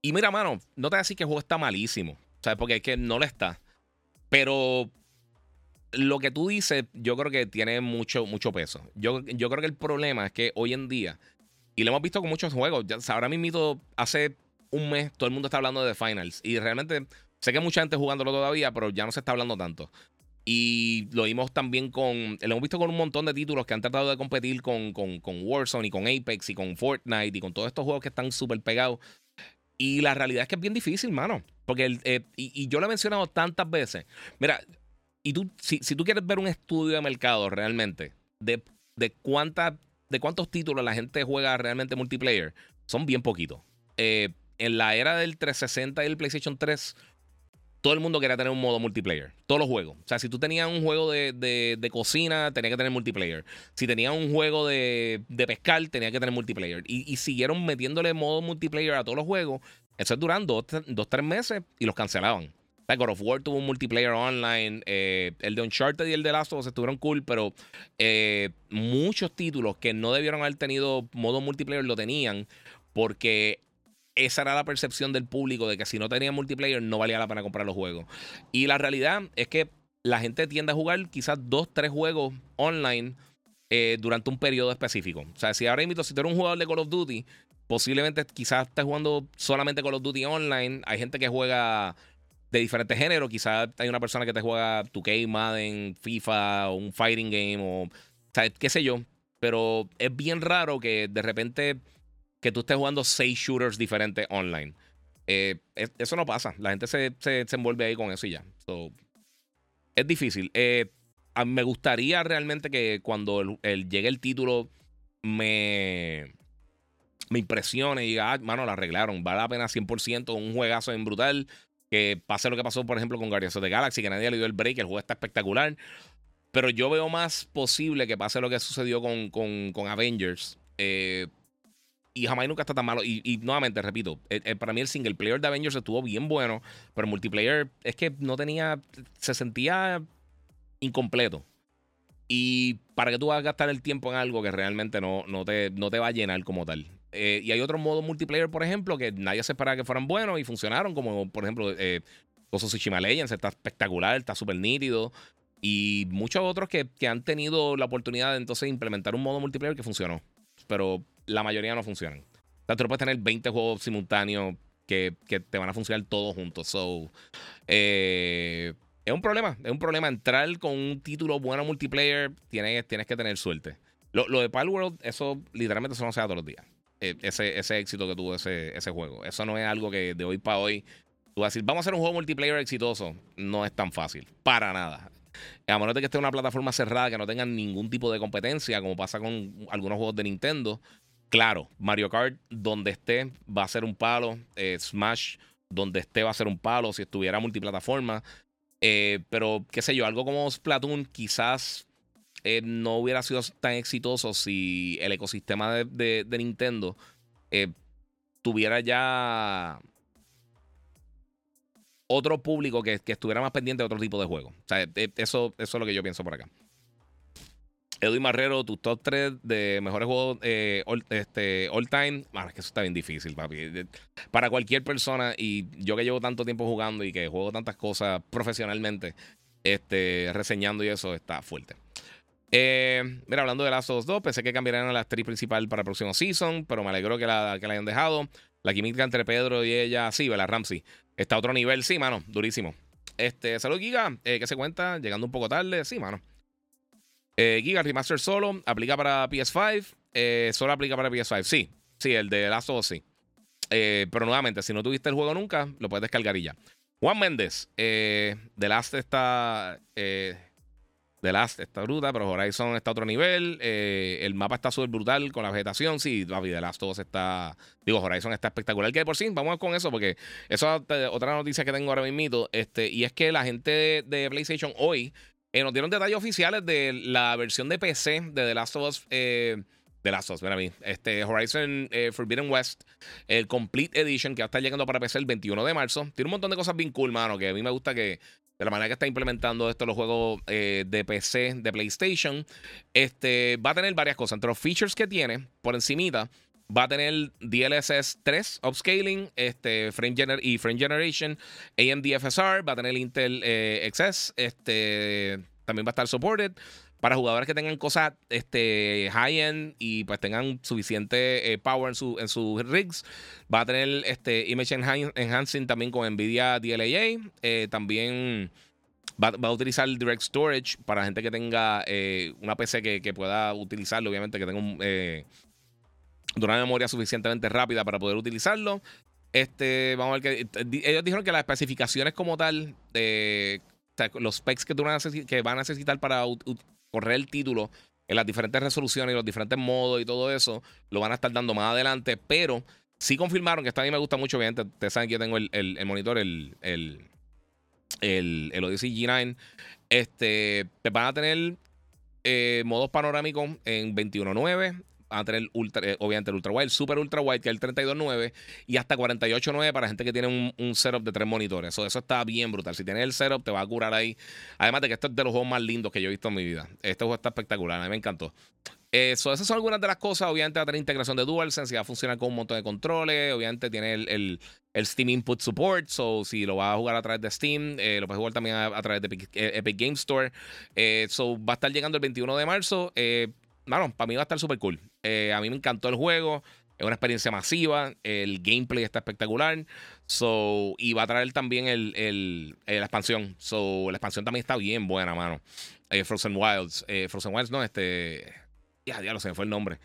Y mira, mano, no te voy a decir que el juego está malísimo. ¿Sabes? Porque es que no lo está. Pero lo que tú dices, yo creo que tiene mucho, mucho peso. Yo, yo creo que el problema es que hoy en día, y lo hemos visto con muchos juegos, ya, ahora mismo hace un mes todo el mundo está hablando de Finals. Y realmente sé que mucha gente jugándolo todavía, pero ya no se está hablando tanto. Y lo vimos también con. Lo hemos visto con un montón de títulos que han tratado de competir con, con, con Warzone y con Apex y con Fortnite y con todos estos juegos que están súper pegados. Y la realidad es que es bien difícil, mano. Porque, eh, y, yo lo he mencionado tantas veces. Mira, y tú, si, tú quieres ver un estudio de mercado realmente, de, de, cuánta, de cuántos títulos la gente juega realmente multiplayer, son bien poquitos. Eh, en la era del 360 y el PlayStation 3, todo el mundo quería tener un modo multiplayer. Todos los juegos. O sea, si tú tenías un juego de, de, cocina, tenía que tener multiplayer. Si tenías un juego de, de pescar, tenía que tener multiplayer. Y, siguieron metiéndole modo multiplayer a todos los juegos. Eso es durando dos, tres meses y los cancelaban. O of War tuvo un multiplayer online. Eh, el de Uncharted y el de Last of Us estuvieron cool, pero eh, muchos títulos que no debieron haber tenido modo multiplayer lo tenían porque esa era la percepción del público de que si no tenía multiplayer no valía la pena comprar los juegos. Y la realidad es que la gente tiende a jugar quizás dos, tres juegos online eh, durante un periodo específico. O sea, si ahora invito, si tú eres un jugador de Call of Duty, posiblemente quizás estés jugando solamente Call of Duty online. Hay gente que juega de diferentes géneros. Quizás hay una persona que te juega 2K, Madden, FIFA, o un fighting game, o, o qué sé yo. Pero es bien raro que de repente que tú estés jugando seis shooters diferentes online. Eh, eso no pasa. La gente se, se, envuelve ahí con eso y ya. es difícil. Eh, me gustaría realmente que cuando el, llegue el título me, me impresione y diga, ah, mano, la arreglaron. Vale la pena 100%. Un juegazo en brutal. Que pase lo que pasó, por ejemplo, con Guardians of Galaxy, que nadie le dio el break. El juego está espectacular. Pero yo veo más posible que pase lo que sucedió con, con, con Avengers. Eh, y jamás nunca está tan malo. Y, nuevamente, repito, eh, eh, para mí el single player de Avengers estuvo bien bueno, pero el multiplayer es que no tenía, se sentía incompleto. Y para que tú vas a gastar el tiempo en algo que realmente no, no, te, no te va a llenar como tal. Eh, y hay otros modos multiplayer, por ejemplo, que nadie se esperaba que fueran buenos y funcionaron, como por ejemplo, eh, Oso Tsushima Legends, está espectacular, está súper nítido. Y muchos otros que, que han tenido la oportunidad de entonces implementar un modo multiplayer que funcionó. Pero la mayoría no funcionan. O sea, tú puedes tener 20 juegos simultáneos que, te van a funcionar todos juntos. So, eh, es un problema. Es un problema entrar con un título bueno multiplayer. Tienes, tienes que tener suerte. Lo, lo de Palworld, eso literalmente eso no se da todos los días. Eh, ese, ese éxito que tuvo ese, ese juego. Eso no es algo que de hoy para hoy tú vas a decir, vamos a hacer un juego multiplayer exitoso. No es tan fácil. Para nada. A menos de que esté en una plataforma cerrada que no tenga ningún tipo de competencia, como pasa con algunos juegos de Nintendo, Claro, Mario Kart, donde esté, va a ser un palo. Eh, Smash, donde esté, va a ser un palo. Si estuviera multiplataforma. Eh, pero, qué sé yo, algo como Splatoon quizás eh, no hubiera sido tan exitoso si el ecosistema de, Nintendo tuviera ya otro público que, estuviera más pendiente de otro tipo de juegos. O sea, eso, eso es lo que yo pienso por acá. Edwin Marrero, tu top 3 de mejores juegos eh, all, este, all time. Bueno, es que eso está bien difícil, papi. Para cualquier persona, y yo que llevo tanto tiempo jugando y que juego tantas cosas profesionalmente, este, reseñando y eso, está fuerte. Eh, mira, hablando de Us 2, pensé que cambiarían a la actriz principal para el próximo season, pero me alegro que la, que la hayan dejado. La química entre Pedro y ella, sí, ¿verdad? Ramsey. Está a otro nivel, sí, mano, durísimo. Este, salud, Giga. Eh, ¿Qué se cuenta? Llegando un poco tarde, sí, mano. Eh, Giga Remaster solo, aplica para PS5. Eh, solo aplica para PS5. Sí, sí, el de Last of Us sí. Eh, pero nuevamente, si no tuviste el juego nunca, lo puedes descargar y ya. Juan Méndez, The Last está. The Last está bruta, pero Horizon está a otro nivel. el mapa está súper brutal con la vegetación. Sí, la The Last Us está. Digo, Horizon está espectacular. Que por sí, vamos con eso, porque eso es otra noticia que tengo ahora mismo. Este, y es que la gente de PlayStation hoy eh, nos dieron detalles oficiales de la versión de PC de The Last of Us. Eh, The Last of Us, mira a mí. Este, Horizon eh, Forbidden West, el Complete Edition, que va a estar llegando para PC el 21 de marzo. Tiene un montón de cosas bien cool, mano, que a mí me gusta que de la manera que está implementando esto los juegos de PC, de PlayStation, este, va a tener varias cosas. Entre los features que tiene, por encimita, va a tener DLSS 3 upscaling, este, frame y frame generation, AMD FSR, va a tener Intel eh, XS, este, también va a estar supported para jugadores que tengan cosas este, high-end y pues tengan suficiente eh, power en, su, en sus rigs. Va a tener este, Image Enhancing también con NVIDIA DLAA. Eh, también va, a utilizar Direct Storage para gente que tenga una PC que, que, pueda utilizarlo, obviamente, que tenga un de una memoria suficientemente rápida para poder utilizarlo. Este, vamos a ver que ellos dijeron que las especificaciones como tal, de, los specs que, van a necesitar para correr el título en las diferentes resoluciones y los diferentes modos y todo eso, lo van a estar dando más adelante, pero sí confirmaron que esta a mí me gusta mucho, obviamente, ustedes saben que yo tengo el, monitor, el, el, el, Odyssey G9, este, van a tener eh, modos panorámicos en 21.9, van a tener ultra, eh, obviamente el ultra wide, super ultra wide, que es el 32.9, y hasta 48.9 para gente que tiene un, setup de tres monitores. Eso, eso está bien brutal. Si tienes el setup, te va a curar ahí. Además de que esto es de los juegos más lindos que yo he visto en mi vida. Este juego está espectacular, a mí me encantó. Eso, esas son algunas de las cosas. Obviamente va a tener integración de DualSense y va a funcionar con un montón de controles. Obviamente tiene el, el, Steam Input Support. So, si lo vas a jugar a través de Steam, eh, lo puedes jugar también a, través de Epic, eh, Game Store. Eh, so, va a estar llegando el 21 de marzo. Bueno, para mí va a estar súper cool. a mí me encantó el juego. Es una experiencia masiva. El gameplay está espectacular. So, y va a traer también el, la expansión. So, la expansión también está bien buena, mano. Frozen Wilds. Frozen Wilds, no, este. Ya, ya lo sé, fue el nombre.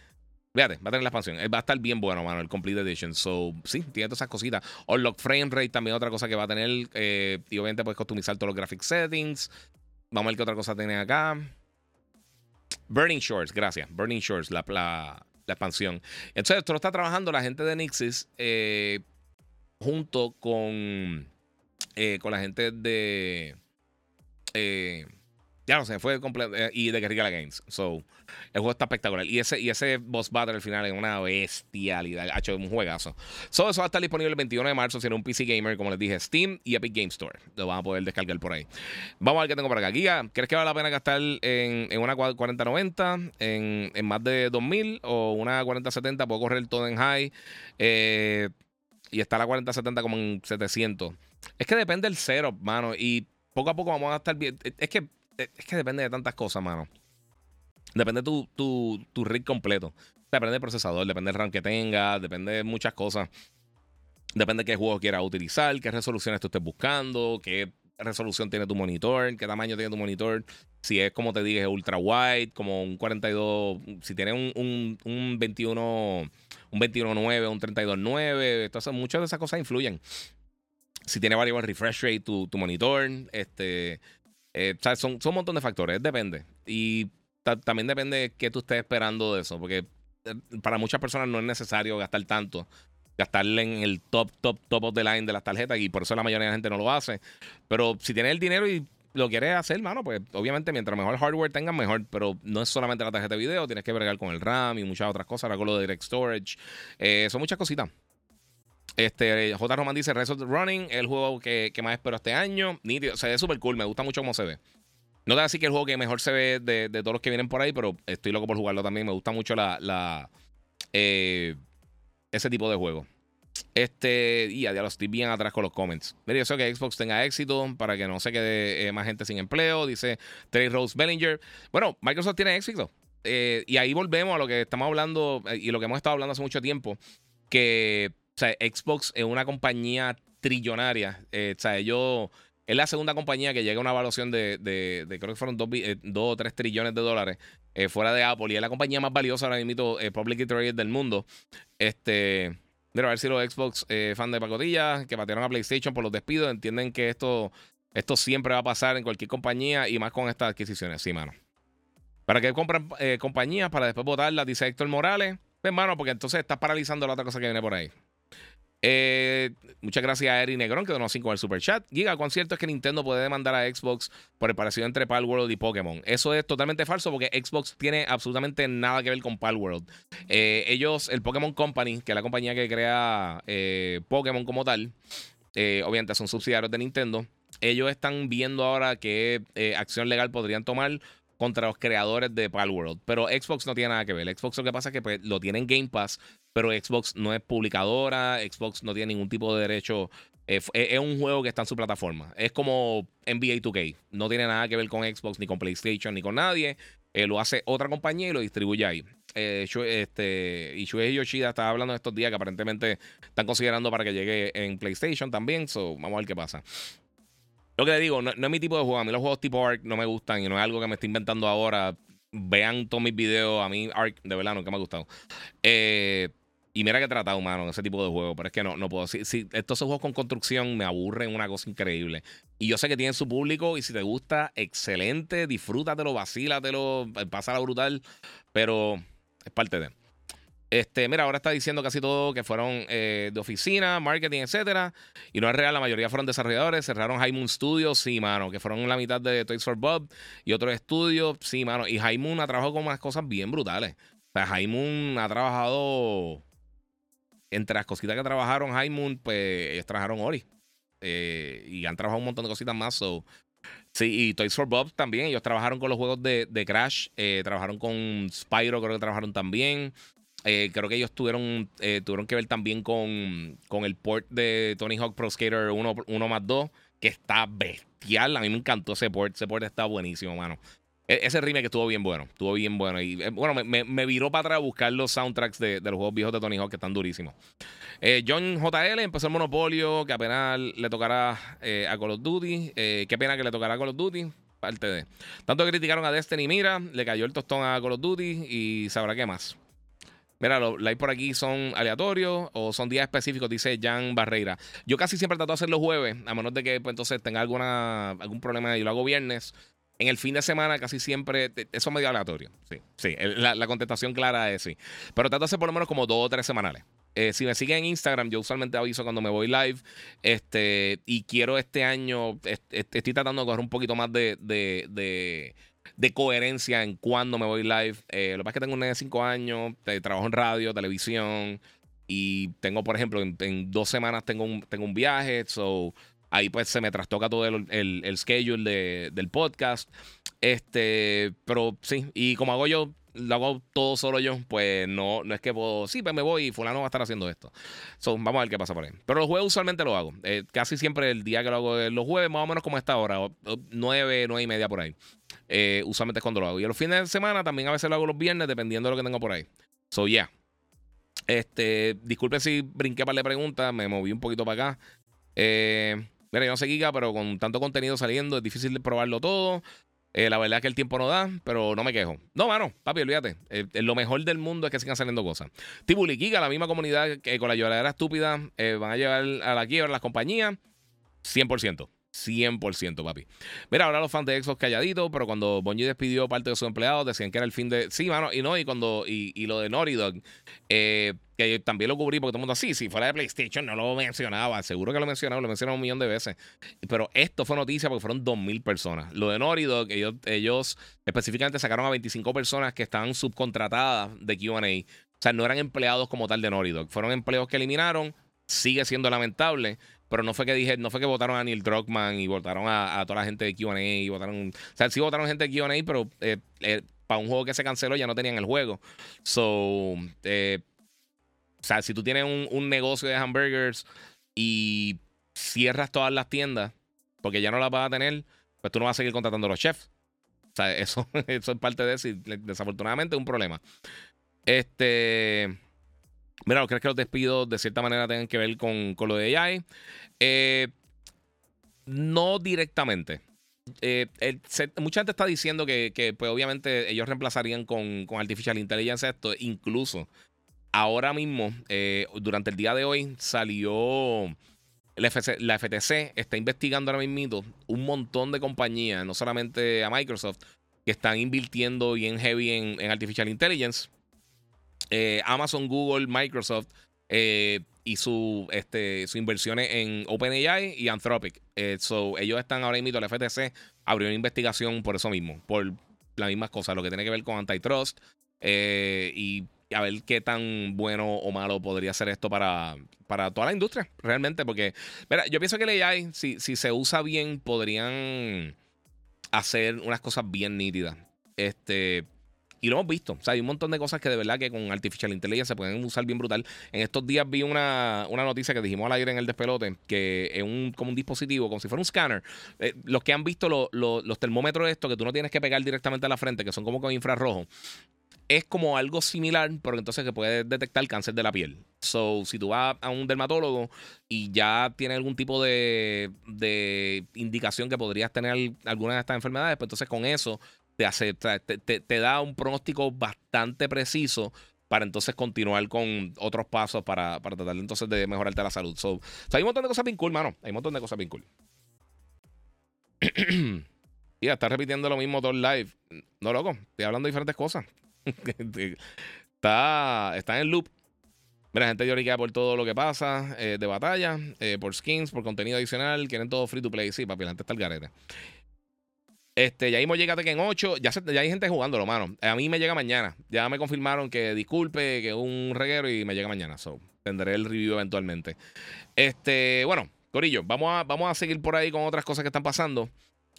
Fíjate, va a tener la expansión. Va a estar bien bueno, mano, el Complete Edition. So, sí, tiene todas esas cositas. Unlock Frame Rate también otra cosa que va a tener. Eh, y obviamente puedes customizar todos los graphic settings. Vamos a ver qué otra cosa tiene acá. Burning Shores, gracias. Burning Shores, la, la, expansión. Entonces, esto lo está trabajando la gente de Nixis eh, junto con, eh, con la gente de. Ya no sé, fue completo. Eh, y de Guerrilla Games. So, el juego está espectacular. Y ese, y ese boss battle al final es una bestialidad. Ha hecho un juegazo. So, eso va a estar disponible el 21 de marzo. Si eres un PC Gamer, como les dije, Steam y Epic Game Store. Lo van a poder descargar por ahí. Vamos a ver qué tengo por acá. Guía, ¿crees que vale la pena gastar en, en una 4090? En, en más de 2000 o una 4070? Puedo correr todo en high. Eh, y está la 4070 como en 700. Es que depende del setup, mano. Y poco a poco vamos a estar bien. Es que es que depende de tantas cosas, mano. Depende de tu, tu, tu rig completo. Depende del procesador, depende del RAM que tengas, depende de muchas cosas. Depende de qué juego quieras utilizar, qué resoluciones tú estés buscando, qué resolución tiene tu monitor, qué tamaño tiene tu monitor. Si es como te dije, ultra wide, como un 42, si tiene un, un, un 21, un 21.9, un 32.9, entonces muchas de esas cosas influyen. Si tiene variable refresh rate tu, tu monitor, este, eh, son, son un montón de factores, depende. Y también depende de qué tú estés esperando de eso, porque eh, para muchas personas no es necesario gastar tanto, gastarle en el top, top, top of the line de las tarjetas, y por eso la mayoría de la gente no lo hace. Pero si tienes el dinero y lo quieres hacer, mano, pues obviamente mientras mejor hardware tengas, mejor. Pero no es solamente la tarjeta de video, tienes que bregar con el RAM y muchas otras cosas, ahora con lo de Direct Storage. Eh, son muchas cositas. Este, J. Roman dice Resort Running, el juego que, más espero este año. Nítido, se ve súper cool, me gusta mucho cómo se ve. No te decir que el juego que mejor se ve de, todos los que vienen por ahí, pero estoy loco por jugarlo también. Me gusta mucho la, eh, ese tipo de juego. Este, y ya, lo estoy bien atrás con los comments. Mira, yo sé que Xbox tenga éxito para que no se quede eh, más gente sin empleo, dice Trey Rose Bellinger. Bueno, Microsoft tiene éxito. Eh, y ahí volvemos a lo que estamos hablando y lo que hemos estado hablando hace mucho tiempo, que o sea, Xbox es una compañía trillonaria. Eh, o sea, ellos. Es la segunda compañía que llega a una evaluación de, de, creo que fueron 2 eh, o 3 trillones de dólares eh, fuera de Apple. Y es la compañía más valiosa ahora mismo, eh, Public Traded del mundo. Este. Mira, a ver si los Xbox fan de pacotilla que patearon a PlayStation por los despidos entienden que esto, esto siempre va a pasar en cualquier compañía y más con estas adquisiciones. Sí, mano. ¿Para qué compran compañías? Para después votarlas, dice Héctor Morales. Pues, mano, porque entonces estás paralizando la otra cosa que viene por ahí. Eh, muchas gracias a Eri Negrón que donó 5 el super chat. Giga, ¿cuán cierto es que Nintendo puede demandar a Xbox por el parecido entre Palworld y Pokémon? Eso es totalmente falso porque Xbox tiene absolutamente nada que ver con Palworld. Eh, ellos, el Pokémon Company, que es la compañía que crea eh, Pokémon como tal, obviamente son subsidiarios de Nintendo. Ellos están viendo ahora qué acción legal podrían tomar contra los creadores de Palworld. Pero Xbox no tiene nada que ver. Xbox lo que pasa es que pues, lo tiene en Game Pass, pero Xbox no es publicadora, Xbox no tiene ningún tipo de derecho. Eh, es, un juego que está en su plataforma. Es como NBA 2K. No tiene nada que ver con Xbox, ni con PlayStation, ni con nadie. Eh, lo hace otra compañía y lo distribuye ahí. Eh, este, y Shuei Yoshida estaba hablando estos días que aparentemente están considerando para que llegue en PlayStation también. So, vamos a ver qué pasa. Lo que le digo, no, es mi tipo de juego. A mí los juegos tipo Ark no me gustan y no es algo que me estoy inventando ahora. Vean todos mis videos. A mí Ark, de verdad, nunca me ha gustado. Eh, y mira que he tratado, mano, ese tipo de juego. Pero es que no, no puedo. Si, si estos juegos con construcción me aburren una cosa increíble. Y yo sé que tienen su público. Y si te gusta, excelente. Disfrútatelo, vacílatelo. Pásala brutal. Pero es parte de. Este, mira, ahora está diciendo casi todo que fueron eh, de oficina, marketing, etcétera. Y no es real, la mayoría fueron desarrolladores. Cerraron High studios, sí, mano, que fueron la mitad de Toys for Bob y otros estudios, sí, mano. Y High ha trabajado con unas cosas bien brutales. O sea, High ha trabajado. Entre las cositas que trabajaron High pues ellos trabajaron Ori. Eh, y han trabajado un montón de cositas más. So, Sí, y Toys for Bob también. Ellos trabajaron con los juegos de, Crash. Eh, trabajaron con Spyro, creo que trabajaron también. Eh, creo que ellos tuvieron, eh, tuvieron que ver también con, con el port de Tony Hawk Pro Skater 1, 1 más 2, que está bestial. A mí me encantó ese port. Ese port está buenísimo, mano. E, ese remake estuvo bien bueno. Estuvo bien bueno. Y bueno, me, me, viró para atrás a buscar los soundtracks de, de, los juegos viejos de Tony Hawk que están durísimos. John JL empezó el Monopolio, que apenas le tocará a Call of Duty. qué pena que le tocará a Call of Duty parte de. Tanto criticaron a Destiny, mira, le cayó el tostón a Call of Duty y sabrá qué más. Mira, los likes por aquí son aleatorios o son días específicos, dice Jan Barreira. Yo casi siempre trato de hacer los jueves, a menos de que pues, entonces tenga alguna, algún problema y lo hago viernes. En el fin de semana casi siempre, eso es medio aleatorio. Sí, sí, la, la contestación clara es sí. Pero trato de hacer por lo menos como dos o tres semanales. Eh, si me siguen en Instagram, yo usualmente aviso cuando me voy live. Este, y quiero este año, estoy tratando de coger un poquito más de, de, coherencia en cuando me voy live. Eh, lo que pasa es que tengo un de 5 años, trabajo en radio, televisión. Y tengo, por ejemplo, en, dos semanas tengo un, tengo un viaje. So, ahí pues se me trastoca todo el, el, schedule del podcast. Este, pero sí, y como hago yo lo hago todo solo yo, pues no, no es que puedo, sí, pues me voy y fulano va a estar haciendo esto. vamos a ver qué pasa por ahí. Pero los jueves usualmente lo hago. Eh, casi siempre el día que lo hago, los jueves, más o menos como esta hora, nueve, nueve y media por ahí. Eh, usualmente es cuando lo hago. Y los fines de semana también a veces lo hago los viernes, dependiendo de lo que tengo por ahí. So, yeah. Este, disculpen si brinqué para la pregunta, me moví un poquito para acá. Eh, mira, yo no sé Giga, pero con tanto contenido saliendo es difícil de probarlo todo. Eh, la verdad es que el tiempo no da, pero no me quejo. No, mano, papi, olvídate. Eh, lo mejor del mundo es que sigan saliendo cosas. Tibuli Kika, la misma comunidad que con la lloradera estúpida van a llevar a la quiebra las compañías. 100%. 100%, papi. Mira, ahora los fans de Xbox calladitos, pero cuando Bungie despidió parte de sus empleados, decían que era el fin de. Sí, mano, y no, y cuando. Y, lo de Naughty Dog, eh, que también lo cubrí porque todo el mundo así, si fuera de PlayStation no lo mencionaba, seguro que lo mencionaba, lo mencionaba un millón de veces. Pero esto fue noticia porque fueron 2.000 personas. Lo de Naughty Dog, ellos, ellos específicamente sacaron a 25 personas que estaban subcontratadas de QA. O sea, no eran empleados como tal de Naughty Dog, fueron empleos que eliminaron. Sigue siendo lamentable. Pero no fue que dije, no fue que votaron a Neil Druckmann y votaron a, toda la gente de QA y votaron. O sea, sí votaron gente de QA, pero eh, eh, para un juego que se canceló ya no tenían el juego. So, eh, o sea, si tú tienes un, negocio de hamburgers y cierras todas las tiendas porque ya no las vas a tener, pues tú no vas a seguir contratando a los chefs. O sea, eso, (laughs) eso es parte de eso y desafortunadamente es un problema. Este. Mira, ¿crees que los despidos de cierta manera tengan que ver con, lo de AI? Eh, no directamente. Eh, mucha gente está diciendo que, pues, obviamente ellos reemplazarían con, con, Artificial Intelligence esto. Incluso ahora mismo, eh, durante el día de hoy, salió. La, FTC está investigando ahora mismo un montón de compañías, no solamente a Microsoft, que están invirtiendo bien heavy en, en Artificial Intelligence. Eh, Amazon, Google, Microsoft eh, y su, este, su inversiones en OpenAI y Anthropic. Eh, ellos están ahora mismo, la FTC abrió una investigación por eso mismo, por las mismas cosas, lo que tiene que ver con antitrust y a ver qué tan bueno o malo podría ser esto para, para toda la industria, realmente, porque, mira, yo pienso que el AI, si, si se usa bien, podrían hacer unas cosas bien nítidas. Este, y lo hemos visto. O sea, hay un montón de cosas que de verdad que con Artificial Intelligence se pueden usar bien brutal. En estos días vi una, noticia que dijimos al aire en el despelote, que es un, como un dispositivo, como si fuera un scanner. Eh, los que han visto los termómetros estos, que tú no tienes que pegar directamente a la frente, que son como con infrarrojo, es como algo similar, pero entonces que puede detectar cáncer de la piel. So, si tú vas a un dermatólogo y ya tiene algún tipo de, de indicación que podrías tener alguna de estas enfermedades, pues entonces con eso te, te, da un pronóstico bastante preciso para entonces continuar con otros pasos para, para tratar entonces de mejorarte la salud. So, hay un montón de cosas bien cool, mano. Hay un montón de cosas bien cool. (clears throat) Ya, está repitiendo lo mismo todo el live. No, loco, estoy hablando de diferentes cosas. (laughs) está, está en loop. Mira, gente lloriquea por todo lo que pasa eh, de batalla, eh, por skins, por contenido adicional. Quieren todo free to play. Sí, papi, la gente está el garete. Este, ya mismo llega Tekken 8. Ya, ya hay gente jugándolo, mano. A mí me llega mañana. Ya me confirmaron que disculpe, que es un reguero y me llega mañana. So, tendré el review eventualmente. Este, bueno, Corillo, vamos a, vamos a seguir por ahí con otras cosas que están pasando.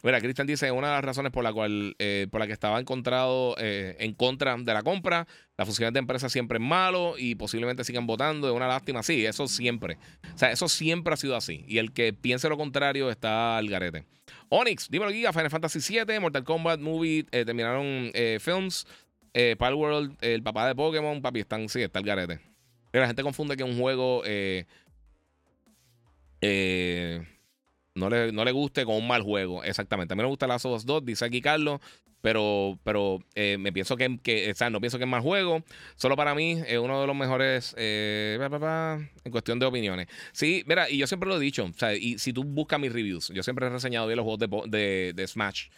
Mira, Cristian dice, una de las razones por la cual eh, por la que estaba encontrado eh, en contra de la compra, las funciones de empresa siempre es malo y posiblemente sigan votando, es una lástima. Sí, eso siempre. O sea, eso siempre ha sido así. Y el que piense lo contrario está al garete. Onyx, dímelo, Giga, Final Fantasy VII, Mortal Kombat Movie, eh, terminaron films, World, el papá de Pokémon, papi, están, sí, está al garete. Pero la gente confunde que un juego... eh, no le, no le guste con un mal juego. Exactamente. A mí me gusta Last of Us 2, dice aquí Carlos. Pero, pero eh, me pienso que, que o sea, no pienso que es mal juego. Solo para mí es uno de los mejores eh, en cuestión de opiniones. Sí, mira, y yo siempre lo he dicho. O sea, y si tú buscas mis reviews, yo siempre he reseñado bien los juegos de, de, de Smash.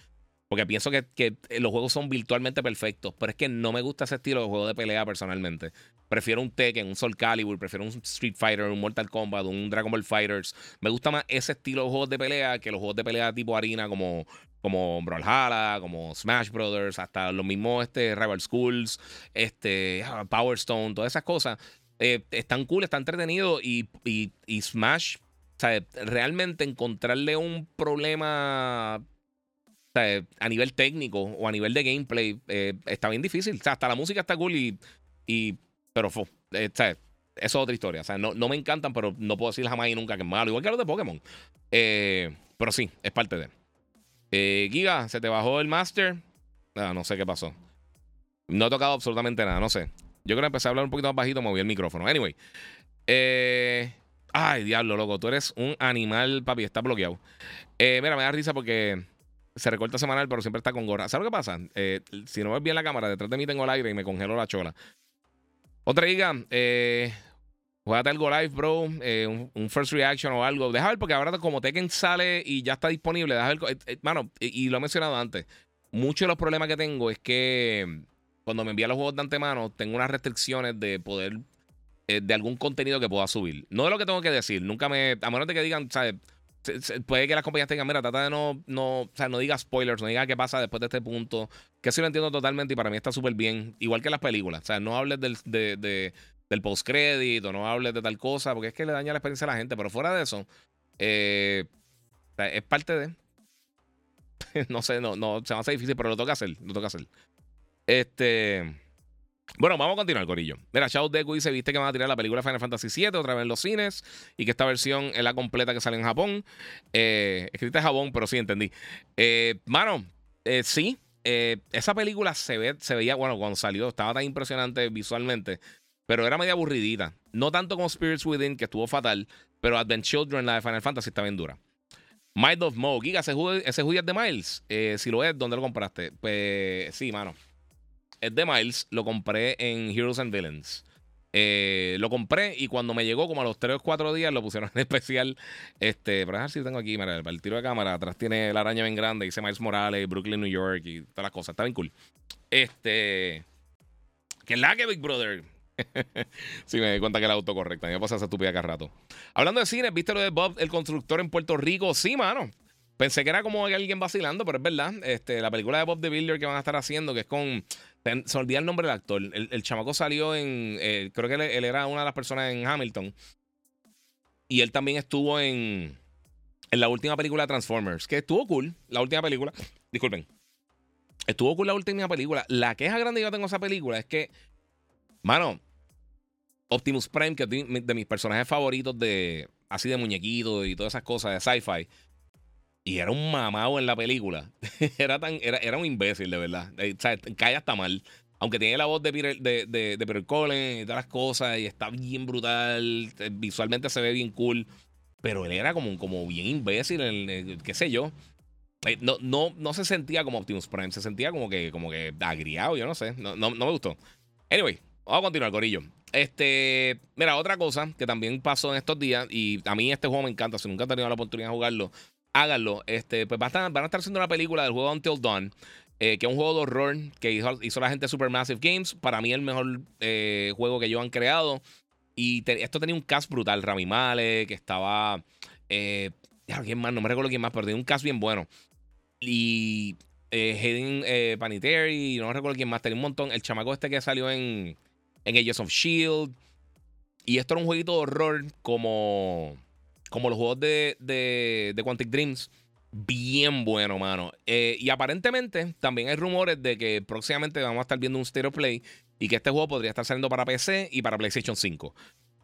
Porque pienso que, que, los juegos son virtualmente perfectos. Pero es que no me gusta ese estilo de juego de pelea personalmente. Prefiero un Tekken, un Soul Calibur, prefiero un Street Fighter, un Mortal Kombat, un Dragon Ball Fighters. Me gusta más ese estilo de juegos de pelea que los juegos de pelea tipo arena como, como Brawlhalla, como Smash Brothers, hasta los mismos este, Rival Schools, este, ah, Power Stone, todas esas cosas. Eh, están cool, están entretenidos y, y, y Smash, o sea, realmente encontrarle un problema a nivel técnico o a nivel de gameplay eh, está bien difícil. O sea, hasta la música está cool y. pero eh, eso es otra historia. O sea, no, no, me encantan, pero no puedo decir jamás y nunca que es malo. Igual que los de Pokémon. Eh, pero sí, es parte de. Giga, ¿se te bajó el Master? Ah, no sé qué pasó. No he tocado absolutamente nada, no sé. Yo creo que empecé a hablar un poquito más bajito, moví el micrófono. Anyway. ay, diablo, loco. Tú eres un animal, papi. Está bloqueado. mira, me da risa porque se recorta semanal, pero siempre está con gorra. ¿Sabes lo que pasa? Eh, si no ves bien la cámara, detrás de mí tengo el aire y me congelo la chola. Otra diga, eh, juegate algo live, bro. Eh, un, first reaction o algo. Deja ver, porque ahora como Tekken sale y ya está disponible, deja ver. Eh, mano, y, lo he mencionado antes. Muchos de los problemas que tengo es que cuando me envían los juegos de antemano, tengo unas restricciones de poder. de algún contenido que pueda subir. No de lo que tengo que decir. Nunca me. A menos de que digan, ¿sabes? Puede que las compañías tengan, mira, trata de no, no, o sea, no diga spoilers, no diga qué pasa después de este punto. Que sí lo entiendo totalmente y para mí está súper bien. Igual que las películas. O sea, no hables del, de, del postcrédito, no hables de tal cosa, porque es que le daña la experiencia a la gente. Pero fuera de eso, eh, es parte de. (laughs) no sé, no, no, se me hace difícil, pero lo toca hacer, lo toca hacer. Este. Bueno, vamos a continuar, Corillo. Mira, Shadow Deku dice: Viste que van a tirar la película Final Fantasy VII otra vez en los cines y que esta versión es la completa que sale en Japón. Eh, escrita en Japón, pero sí entendí. Eh, mano, eh, sí. esa película se, ve, se veía, bueno, cuando salió, estaba tan impresionante visualmente, pero era media aburridita. No tanto como Spirits Within, que estuvo fatal, pero Advent Children, la de Final Fantasy, está bien dura. Mind of Mo, Giga, ese ese de Miles. si lo es, ¿dónde lo compraste? Pues sí, mano es de Miles, lo compré en Heroes and Villains. Eh, lo compré y cuando me llegó, como a los 3 o 4 días, lo pusieron (laughs) en especial. Este, pero a ver si tengo aquí, mira, el tiro de cámara. Atrás tiene la araña bien grande, dice Miles Morales, Brooklyn, New York y todas las cosas. Está bien cool. Este. Que la que Big Brother. (laughs) sí, me di cuenta que el auto correcto. A mí me pasa esa estúpida cada rato. Hablando de cine, ¿viste lo de Bob, el constructor en Puerto Rico? Sí, mano. Pensé que era como alguien vacilando, pero es verdad. Este, la película de Bob the Builder que van a estar haciendo, que es con se olvida el nombre del actor. El, chamaco salió en. Eh, creo que él, era una de las personas en Hamilton. Y él también estuvo en. En la última película de Transformers. Que estuvo cool. La última película. Disculpen. Estuvo cool la última película. La queja grande que yo tengo esa película es que. Mano. Optimus Prime, que es de, mis personajes favoritos de. Así de muñequitos y todas esas cosas de sci-fi. Y era un mamado en la película. (laughs) era, tan, era, era un imbécil, de verdad. Eh, o sea, cae hasta mal. Aunque tiene la voz de Peter, de, de, Peter Collins y todas las cosas, y está bien brutal, eh, visualmente se ve bien cool, pero él era como, como bien imbécil, qué sé yo. Eh, no, no, no se sentía como Optimus Prime, se sentía como que, como que agriado, yo no sé, no, no, no me gustó. Anyway, vamos a continuar, Corillo. Este, mira, otra cosa que también pasó en estos días, y a mí este juego me encanta, si nunca he tenido la oportunidad de jugarlo, háganlo. Este, pues van a, estar, haciendo una película del juego Until Dawn. Eh, que es un juego de horror que hizo, la gente de Supermassive Games. Para mí, el mejor eh, juego que ellos han creado. Y esto tenía un cast brutal. Rami Male, que estaba. Eh, ¿Quién más? No me recuerdo quién más, pero tenía un cast bien bueno. Y eh, Hayden Panettiere, no me recuerdo quién más. Tenía un montón. El chamaco este que salió en, en of Shield. Y esto era un jueguito de horror como como los juegos de, de, Quantic Dreams, bien bueno, mano. Eh, y aparentemente también hay rumores de que próximamente vamos a estar viendo un Stereo Play y que este juego podría estar saliendo para PC y para PlayStation 5.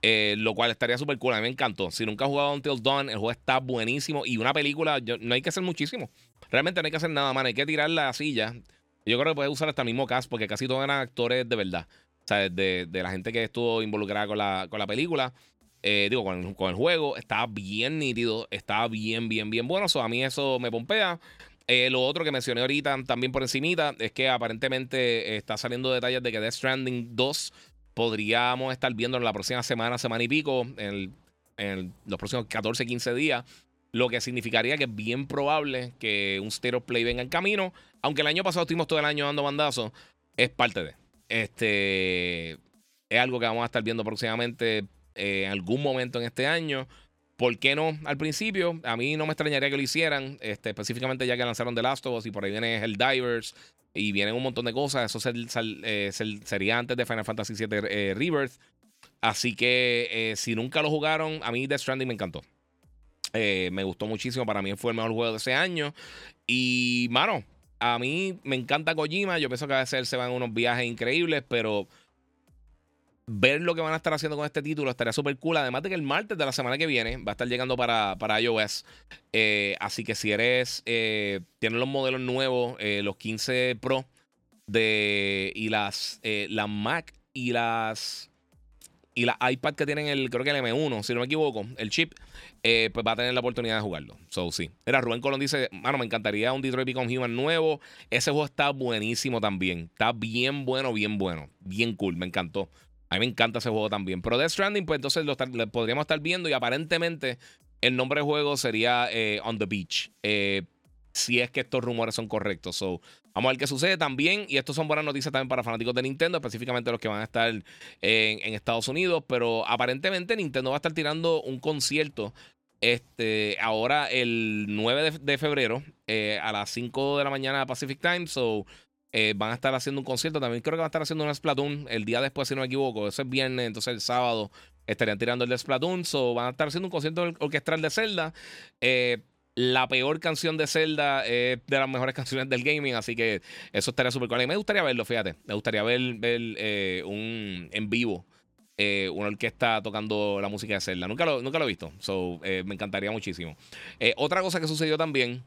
Eh, lo cual estaría súper cool. A mí me encantó. Si nunca has jugado Until Dawn, el juego está buenísimo. Y una película, no hay que hacer muchísimo. Realmente no hay que hacer nada, mano. Hay que tirar la silla. Yo creo que puedes usar hasta el mismo cast porque casi todos eran actores de verdad. O sea, de, de la gente que estuvo involucrada con la, con la película. Eh, digo, con, el juego. Está bien nítido. Está bien, bien, bien bueno. a mí eso me pompea. Eh, lo otro que mencioné ahorita también por encimita es que aparentemente está saliendo detalles de que Death Stranding 2 podríamos estar viendo en la próxima semana, semana y pico, en, los próximos 14, 15 días. Lo que significaría que es bien probable que un Stereo Play venga en camino. Aunque el año pasado estuvimos todo el año dando bandazos, es parte de. Este es algo que vamos a estar viendo próximamente eh, en algún momento en este año. ¿Por qué no al principio? A mí no me extrañaría que lo hicieran, este, específicamente ya que lanzaron The Last of Us y por ahí viene el Divers y vienen un montón de cosas. Eso eh, sería antes de Final Fantasy VII eh, Rebirth. Así que si nunca lo jugaron, a mí Death Stranding me encantó. me gustó muchísimo. Para mí fue el mejor juego de ese año. Y, mano, a mí me encanta Kojima. Yo pienso que a veces se van unos viajes increíbles, pero ver lo que van a estar haciendo con este título estaría súper cool. Además de que el martes de la semana que viene va a estar llegando para, para iOS. Eh, así que si eres, eh, tienes los modelos nuevos, eh, los 15 Pro de, y las, las Mac y las y la iPad que tienen el, creo que el M1, si no me equivoco, el chip, pues va a tener la oportunidad de jugarlo. So, sí. Era Rubén Colón dice, mano, me encantaría un Detroit Become Human nuevo. Ese juego está buenísimo también. Está bien bueno, bien bueno. Bien cool, me encantó. A mí me encanta ese juego también. Pero Death Stranding, pues entonces lo, podríamos estar viendo y aparentemente el nombre del juego sería eh, On the Beach. Eh, si es que estos rumores son correctos. So, vamos a ver qué sucede también. Y estos son buenas noticias también para fanáticos de Nintendo, específicamente los que van a estar en, Estados Unidos. Pero aparentemente Nintendo va a estar tirando un concierto este, ahora el 9 de, febrero eh, a las 5 de la mañana Pacific Time. So, eh, van a estar haciendo un concierto. También creo que van a estar haciendo un Splatoon el día después, si no me equivoco. Eso es viernes, entonces el sábado estarían tirando el de Splatoon. So, van a estar haciendo un concierto orquestral de Zelda. Eh, la peor canción de Zelda es de las mejores (laughs) canciones del gaming, así que eso estaría súper cool. me gustaría verlo, fíjate. Me gustaría ver, eh, un en vivo. una orquesta tocando la música de Zelda. Nunca lo, nunca lo he visto. So, me encantaría muchísimo. otra cosa que sucedió también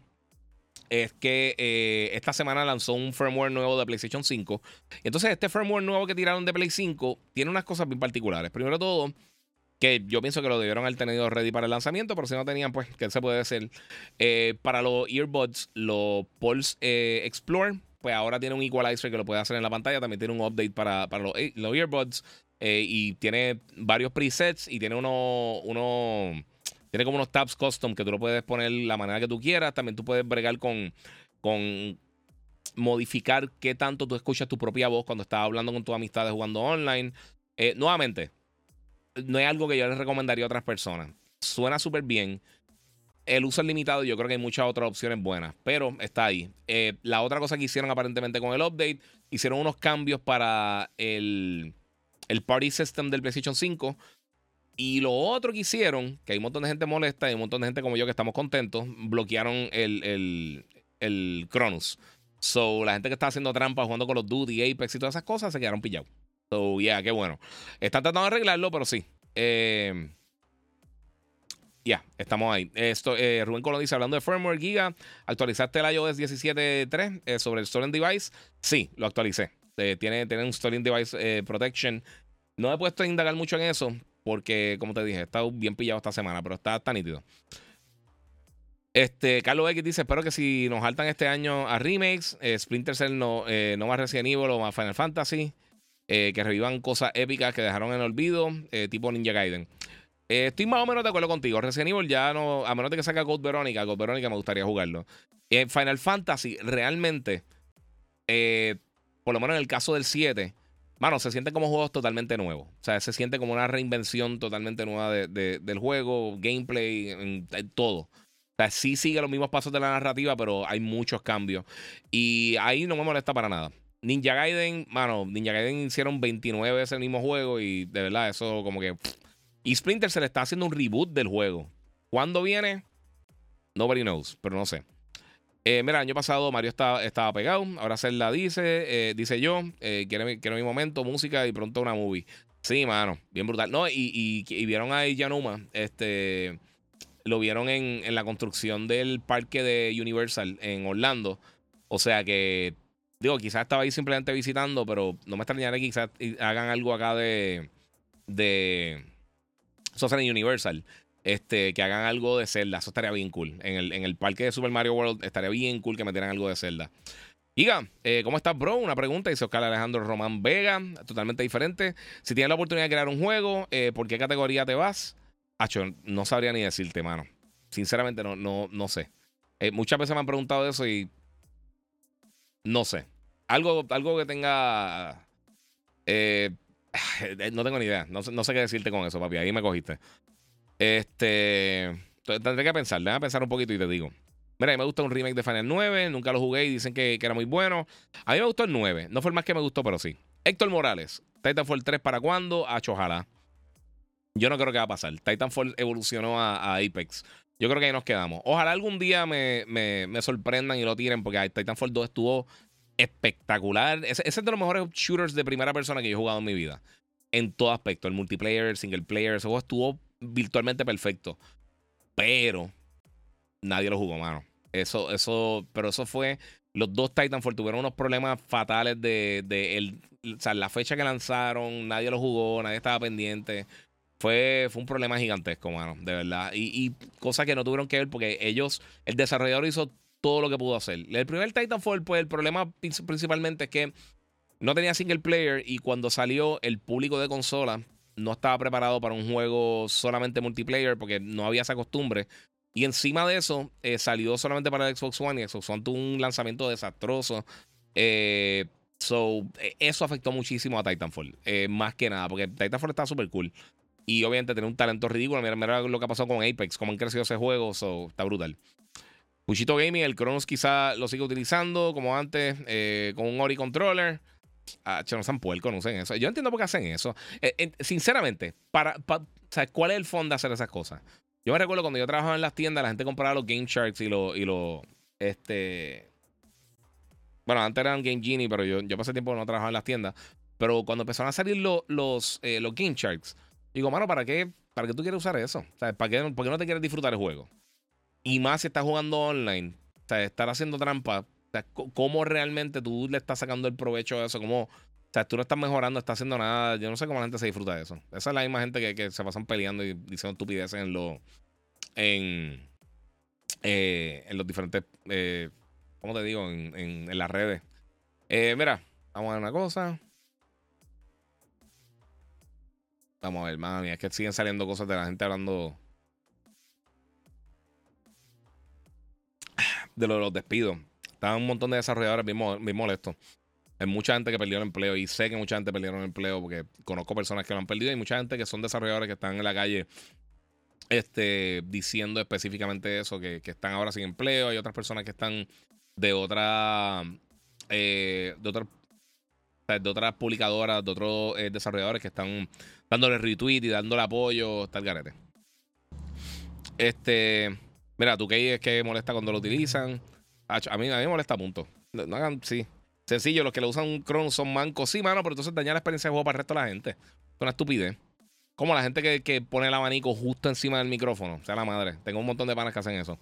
es que eh, esta semana lanzó un firmware nuevo de PlayStation 5. Entonces, este firmware nuevo que tiraron de Play 5 tiene unas cosas bien particulares. Primero de todo, que yo pienso que lo debieron haber tenido ready para el lanzamiento, pero si no tenían, pues, ¿qué se puede hacer? Eh, para los earbuds, los Pulse eh, Explore, pues ahora tiene un equalizer que lo puede hacer en la pantalla. También tiene un update para, los, los, earbuds. y tiene varios presets y tiene uno, uno tiene como unos tabs custom que tú lo puedes poner la manera que tú quieras. También tú puedes bregar con, con modificar qué tanto tú escuchas tu propia voz cuando estás hablando con tus amistades jugando online. Eh, nuevamente, no es algo que yo les recomendaría a otras personas. Suena súper bien. El uso es limitado. Yo creo que hay muchas otras opciones buenas, pero está ahí. Eh, la otra cosa que hicieron aparentemente con el update, hicieron unos cambios para el, el Party System del PlayStation 5. Y lo otro que hicieron, que hay un montón de gente molesta y un montón de gente como yo que estamos contentos, bloquearon el, el, el Cronus. So, la gente que está haciendo trampas jugando con los Duty, Apex y todas esas cosas se quedaron pillados. So, yeah, qué bueno. Están tratando de arreglarlo, pero sí. Eh, ya, estamos ahí. Esto, eh, Rubén Colón dice, hablando de firmware Giga, ¿actualizaste el iOS 17.3 eh, sobre el Stolen Device? Sí, lo actualicé. tiene, tiene un Stolen Device Protection. No he puesto a indagar mucho en eso, porque, como te dije, he estado bien pillado esta semana, pero está tan nítido. Este, Carlos X dice: Espero que si nos saltan este año a remakes, eh, Splinter Cell no, eh, no más Resident Evil o más Final Fantasy, eh, que revivan cosas épicas que dejaron en olvido, tipo Ninja Gaiden. estoy más o menos de acuerdo contigo. Resident Evil ya no, a menos de que saque Code Verónica, Code Verónica me gustaría jugarlo. En Final Fantasy, realmente, por lo menos en el caso del 7, Mano, se siente como juegos totalmente nuevos. O sea, se siente como una reinvención totalmente nueva del juego, gameplay, en, todo. O sea, sí sigue los mismos pasos de la narrativa, pero hay muchos cambios. Y ahí no me molesta para nada. Ninja Gaiden, mano, Ninja Gaiden hicieron 29 veces el mismo juego y de verdad eso como que... Y Splinter se le está haciendo un reboot del juego. ¿Cuándo viene? Nobody knows, pero no sé. Eh, mira, el año pasado Mario estaba, pegado. Ahora Zelda dice, eh, dice yo, eh, quiero, mi momento, música y pronto una movie. Sí, mano, bien brutal. No, y, y, vieron a Yanuma, este, lo vieron en, en, la construcción del parque de Universal en Orlando. O sea que, digo, quizás estaba ahí simplemente visitando, pero no me extrañaría que quizás hagan algo acá de, de, eso en Universal este, que hagan algo de Zelda. Eso estaría bien cool. En el, en el parque de Super Mario World estaría bien cool que metieran algo de Zelda. Iga, eh, ¿cómo estás, bro? Una pregunta, dice Oscar Alejandro Román Vega, totalmente diferente. Si tienes la oportunidad de crear un juego, eh, ¿por qué categoría te vas? Acho, no sabría ni decirte, mano. Sinceramente, no, no, no sé. Eh, muchas veces me han preguntado eso y no sé. Algo, algo que tenga. (sighs) no tengo ni idea. No, no, sé qué decirte con eso, papi. Ahí me cogiste. Este. Tendré que pensar, déjame pensar un poquito y te digo. Mira, a mí me gusta un remake de Final 9, nunca lo jugué y dicen que, era muy bueno. A mí me gustó el 9, no fue el más que me gustó, pero sí. Héctor Morales, Titanfall 3 para cuándo? Ah, ojalá. Yo no creo que va a pasar. Titanfall evolucionó a, Apex. Yo creo que ahí nos quedamos. Ojalá algún día me, sorprendan y lo tiren, porque Titanfall 2 estuvo espectacular. Ese, ese, es de los mejores shooters de primera persona que yo he jugado en mi vida. En todo aspecto. El multiplayer, el single player, ese juego estuvo virtualmente perfecto. Pero nadie lo jugó, mano. Eso, eso, pero eso fue. Los dos Titanfall tuvieron unos problemas fatales de, el, la fecha que lanzaron, nadie lo jugó, nadie estaba pendiente. Fue, fue un problema gigantesco, mano, de verdad. Y, y cosas que no tuvieron que ver porque ellos, el desarrollador hizo todo lo que pudo hacer. El primer Titanfall, pues el problema principalmente es que no tenía single player y cuando salió el público de consola no estaba preparado para un juego solamente multiplayer porque no había esa costumbre. Y encima de eso, eh, salió solamente para el Xbox One y Xbox One tuvo un lanzamiento desastroso. Eh, so, e, eso afectó muchísimo a Titanfall. Eh, más que nada, porque Titanfall está súper cool. Y obviamente tiene un talento ridículo. Mira, mira, lo que ha pasado con Apex, cómo han crecido ese juego. So, está brutal. Puchito Gaming, el Cronos quizá lo sigue utilizando como antes, con un Ori Controller. Ah, no no usen eso. Yo entiendo por qué hacen eso. Eh, sinceramente, para, ¿cuál es el fondo de hacer esas cosas? Yo me recuerdo cuando yo trabajaba en las tiendas, la gente compraba los Game Sharks y los. Y lo, este. Bueno, antes eran Game Genie, pero yo, yo pasé tiempo no trabajaba en las tiendas. Pero cuando empezaron a salir los, eh, los Game Sharks, digo, mano, ¿para qué, ¿para qué tú quieres usar eso? ¿Para qué, ¿Por qué no te quieres disfrutar el juego? Y más si estás jugando online, o estar haciendo trampa o sea, cómo realmente tú le estás sacando el provecho a eso, cómo, o sea, tú no estás mejorando, estás haciendo nada. Yo no sé cómo la gente se disfruta de eso. Esa es la misma gente que, se pasan peleando y diciendo estupideces en los. En, eh, en los diferentes. Eh, ¿Cómo te digo? En, en, las redes. Eh, mira, vamos a ver una cosa. Vamos a ver, mami, es que siguen saliendo cosas de la gente hablando. De lo de los despidos. Estaban un montón de desarrolladores bien, molestos. Hay mucha gente que perdió el empleo y sé que mucha gente perdió el empleo porque conozco personas que lo han perdido y mucha gente que son desarrolladores que están en la calle este, diciendo específicamente eso, que, están ahora sin empleo. Hay otras personas que están de otra, eh, de otra de otras publicadoras, de otros eh, desarrolladores que están dándole retweet y dándole apoyo, tal garete. Este, mira, tu que es que molesta cuando lo utilizan. A mí, a mí me molesta punto. No, hagan, sí. Sencillo, los que lo usan un Chrome son mancos. Sí, mano, pero entonces dañar la experiencia de juego para el resto de la gente. Es una estupidez. Como la gente que, que, pone el abanico justo encima del micrófono. O sea, la madre. Tengo un montón de panas que hacen eso.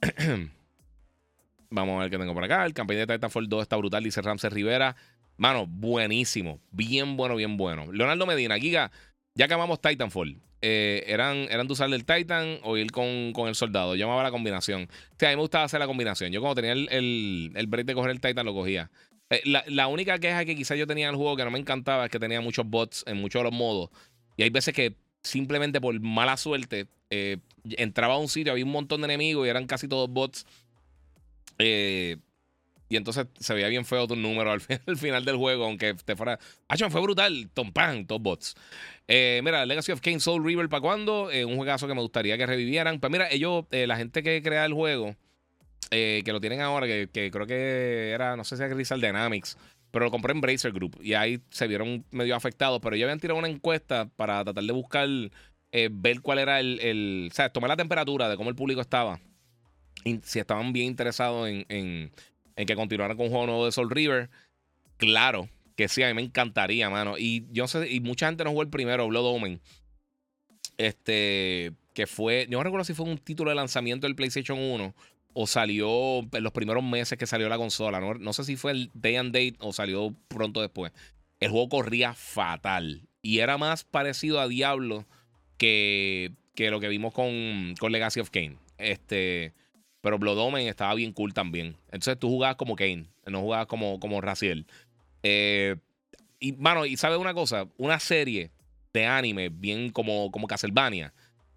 (clears throat) Vamos a ver qué tengo por acá. El campeón de Titanfall 2 está brutal, dice Ramsey Rivera. Mano, buenísimo. Bien bueno, bien bueno. Leonardo Medina, Giga, ya acabamos Titanfall. Eh, eran, eran de usar el Titan o ir con, el soldado. Yo la combinación. O sea, a mí me gustaba hacer la combinación. Yo cuando tenía el, el, break de coger el Titan lo cogía. Eh, la, única queja que quizás yo tenía en el juego que no me encantaba es que tenía muchos bots en muchos de los modos. Y hay veces que simplemente por mala suerte eh, entraba a un sitio, había un montón de enemigos y eran casi todos bots. Eh, y entonces se veía bien feo tu número al, (laughs) final del juego, aunque te fuera. ¡Ah, fue brutal! Tom Pan, top bots. Eh, mira, Legacy of Kane Soul River, ¿para cuándo? Eh, un juegazo que me gustaría que revivieran. Pues mira, ellos, eh, la gente que crea el juego, que lo tienen ahora, que, creo que era, no sé si era Crystal Dynamics, pero lo compré en Bracer Group y ahí se vieron medio afectados. Pero ellos habían tirado una encuesta para tratar de buscar ver cuál era el, O sea, tomar la temperatura de cómo el público estaba. Y si estaban bien interesados en, en que continuaran con un juego nuevo de Soul River. Claro que sí, a mí me encantaría, mano. Y yo sé, y mucha gente no jugó el primero, Blood Omen. Este, que fue, yo no recuerdo si fue un título de lanzamiento del PlayStation 1 o salió en los primeros meses que salió la consola. No, sé si fue el day and date o salió pronto después. El juego corría fatal y era más parecido a Diablo que, que lo que vimos con, con Legacy of Kane. Este, pero Blood Omen estaba bien cool también. Entonces tú jugabas como Kane, no jugabas como, como Raziel. Eh, y, mano, y sabes una cosa, una serie de anime, bien como, como Castlevania,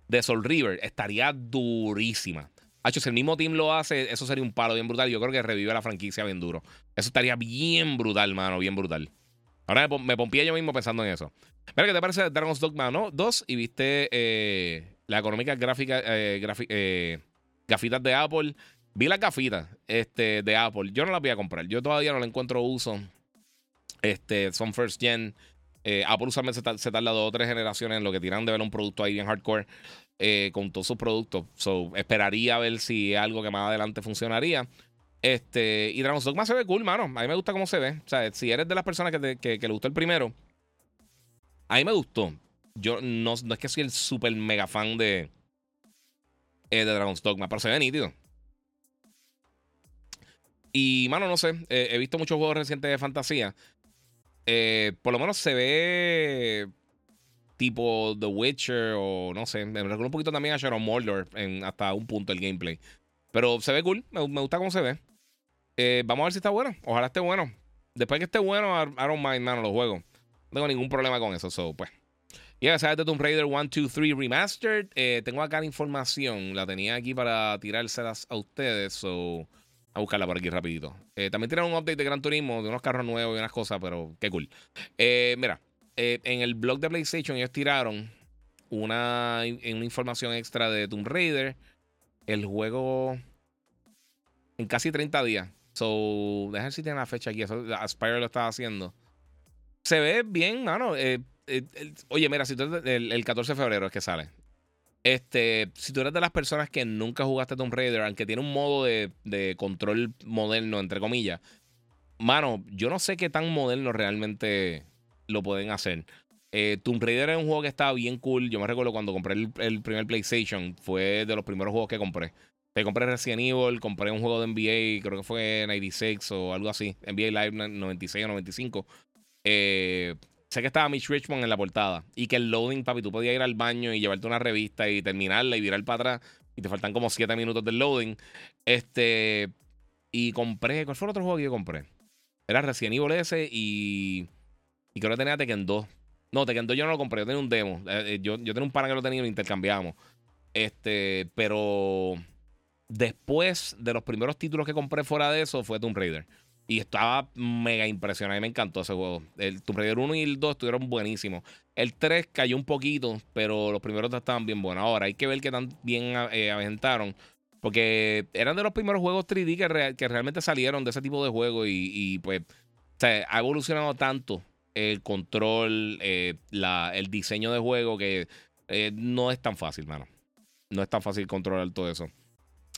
de Soul River, estaría durísima. Hacho, si el mismo team lo hace, eso sería un palo bien brutal. Yo creo que revive la franquicia bien duro. Eso estaría bien brutal, mano, bien brutal. Ahora me, me yo mismo pensando en eso. Mira, ¿qué te parece Dragon's Dogma no? 2? Y viste eh, la económica gráfica, eh, gafitas de Apple. Vi las gafitas este, de Apple. Yo no las voy a comprar. Yo todavía no le encuentro uso. Este, son first gen. Eh, Apple usualmente se, se, tarda dos o tres generaciones en lo que tiran de ver un producto ahí bien hardcore eh, con todos sus productos. So, esperaría ver si algo que más adelante funcionaría. Este, y Dragon's Dogma se ve cool, mano. A mí me gusta cómo se ve. O sea, si eres de las personas que, que, le gustó el primero, a mí me gustó. Yo no, no es que soy el super mega fan de, eh, de Dragon's Dogma, pero se ve nítido. Y, mano, no sé. he visto muchos juegos recientes de fantasía. Eh, por lo menos se ve tipo The Witcher o no sé. Me recuerda un poquito también a Shadow Mordor en hasta un punto el gameplay. Pero se ve cool. Me, gusta cómo se ve. Eh, vamos a ver si está bueno. Ojalá esté bueno. Después que esté bueno, I, don't mind, mano, los juegos. No tengo ningún problema con eso. So, pues. Y ya sabes de Tomb Raider 1, 2, 3 Remastered. Eh, tengo acá la información. La tenía aquí para tirárselas a ustedes. So a buscarla por aquí rapidito. Eh, también tienen un update de Gran Turismo, de unos carros nuevos y unas cosas, pero qué cool. Eh, mira, en el blog de PlayStation ellos tiraron una, una información extra de Tomb Raider. El juego en casi 30 días. So, déjame si tiene la fecha aquí. Eso, Aspire lo estaba haciendo. Se ve bien, mano. Oye, mira, si tú, el, el 14 de febrero es que sale. Este, si tú eres de las personas que nunca jugaste Tomb Raider, aunque tiene un modo de, control moderno, entre comillas, mano, yo no sé qué tan moderno realmente lo pueden hacer. Eh, Tomb Raider es un juego que estaba bien cool. Yo me recuerdo cuando compré el, primer PlayStation, fue de los primeros juegos que compré. Te compré Resident Evil, compré un juego de NBA, creo que fue 96 o algo así, NBA Live 96 o 95. Eh, sé que estaba Mitch Richmond en la portada y que el loading, papi, tú podías ir al baño y llevarte una revista y terminarla y virar para atrás y te faltan como 7 minutos del loading. Este, y compré, ¿cuál fue el otro juego que yo compré? Era Resident Evil S y, y creo que tenía Tekken 2. No, Tekken 2 yo no lo compré, yo tenía un demo. Eh, eh, yo, yo tenía un pana que lo tenía y lo intercambiamos. Este, pero después de los primeros títulos que compré fuera de eso fue Tomb Raider. Y estaba mega impresionado. Y me encantó ese juego. El Tomb Raider 1 y el 2 estuvieron buenísimos. El 3 cayó un poquito, pero los primeros estaban bien buenos. Ahora hay que ver qué tan bien eh, aventaron. Porque eran de los primeros juegos 3D que, que realmente salieron de ese tipo de juego. Y, pues, ha evolucionado tanto el control, eh, la, el diseño de juego que eh, no es tan fácil, mano. No es tan fácil controlar todo eso.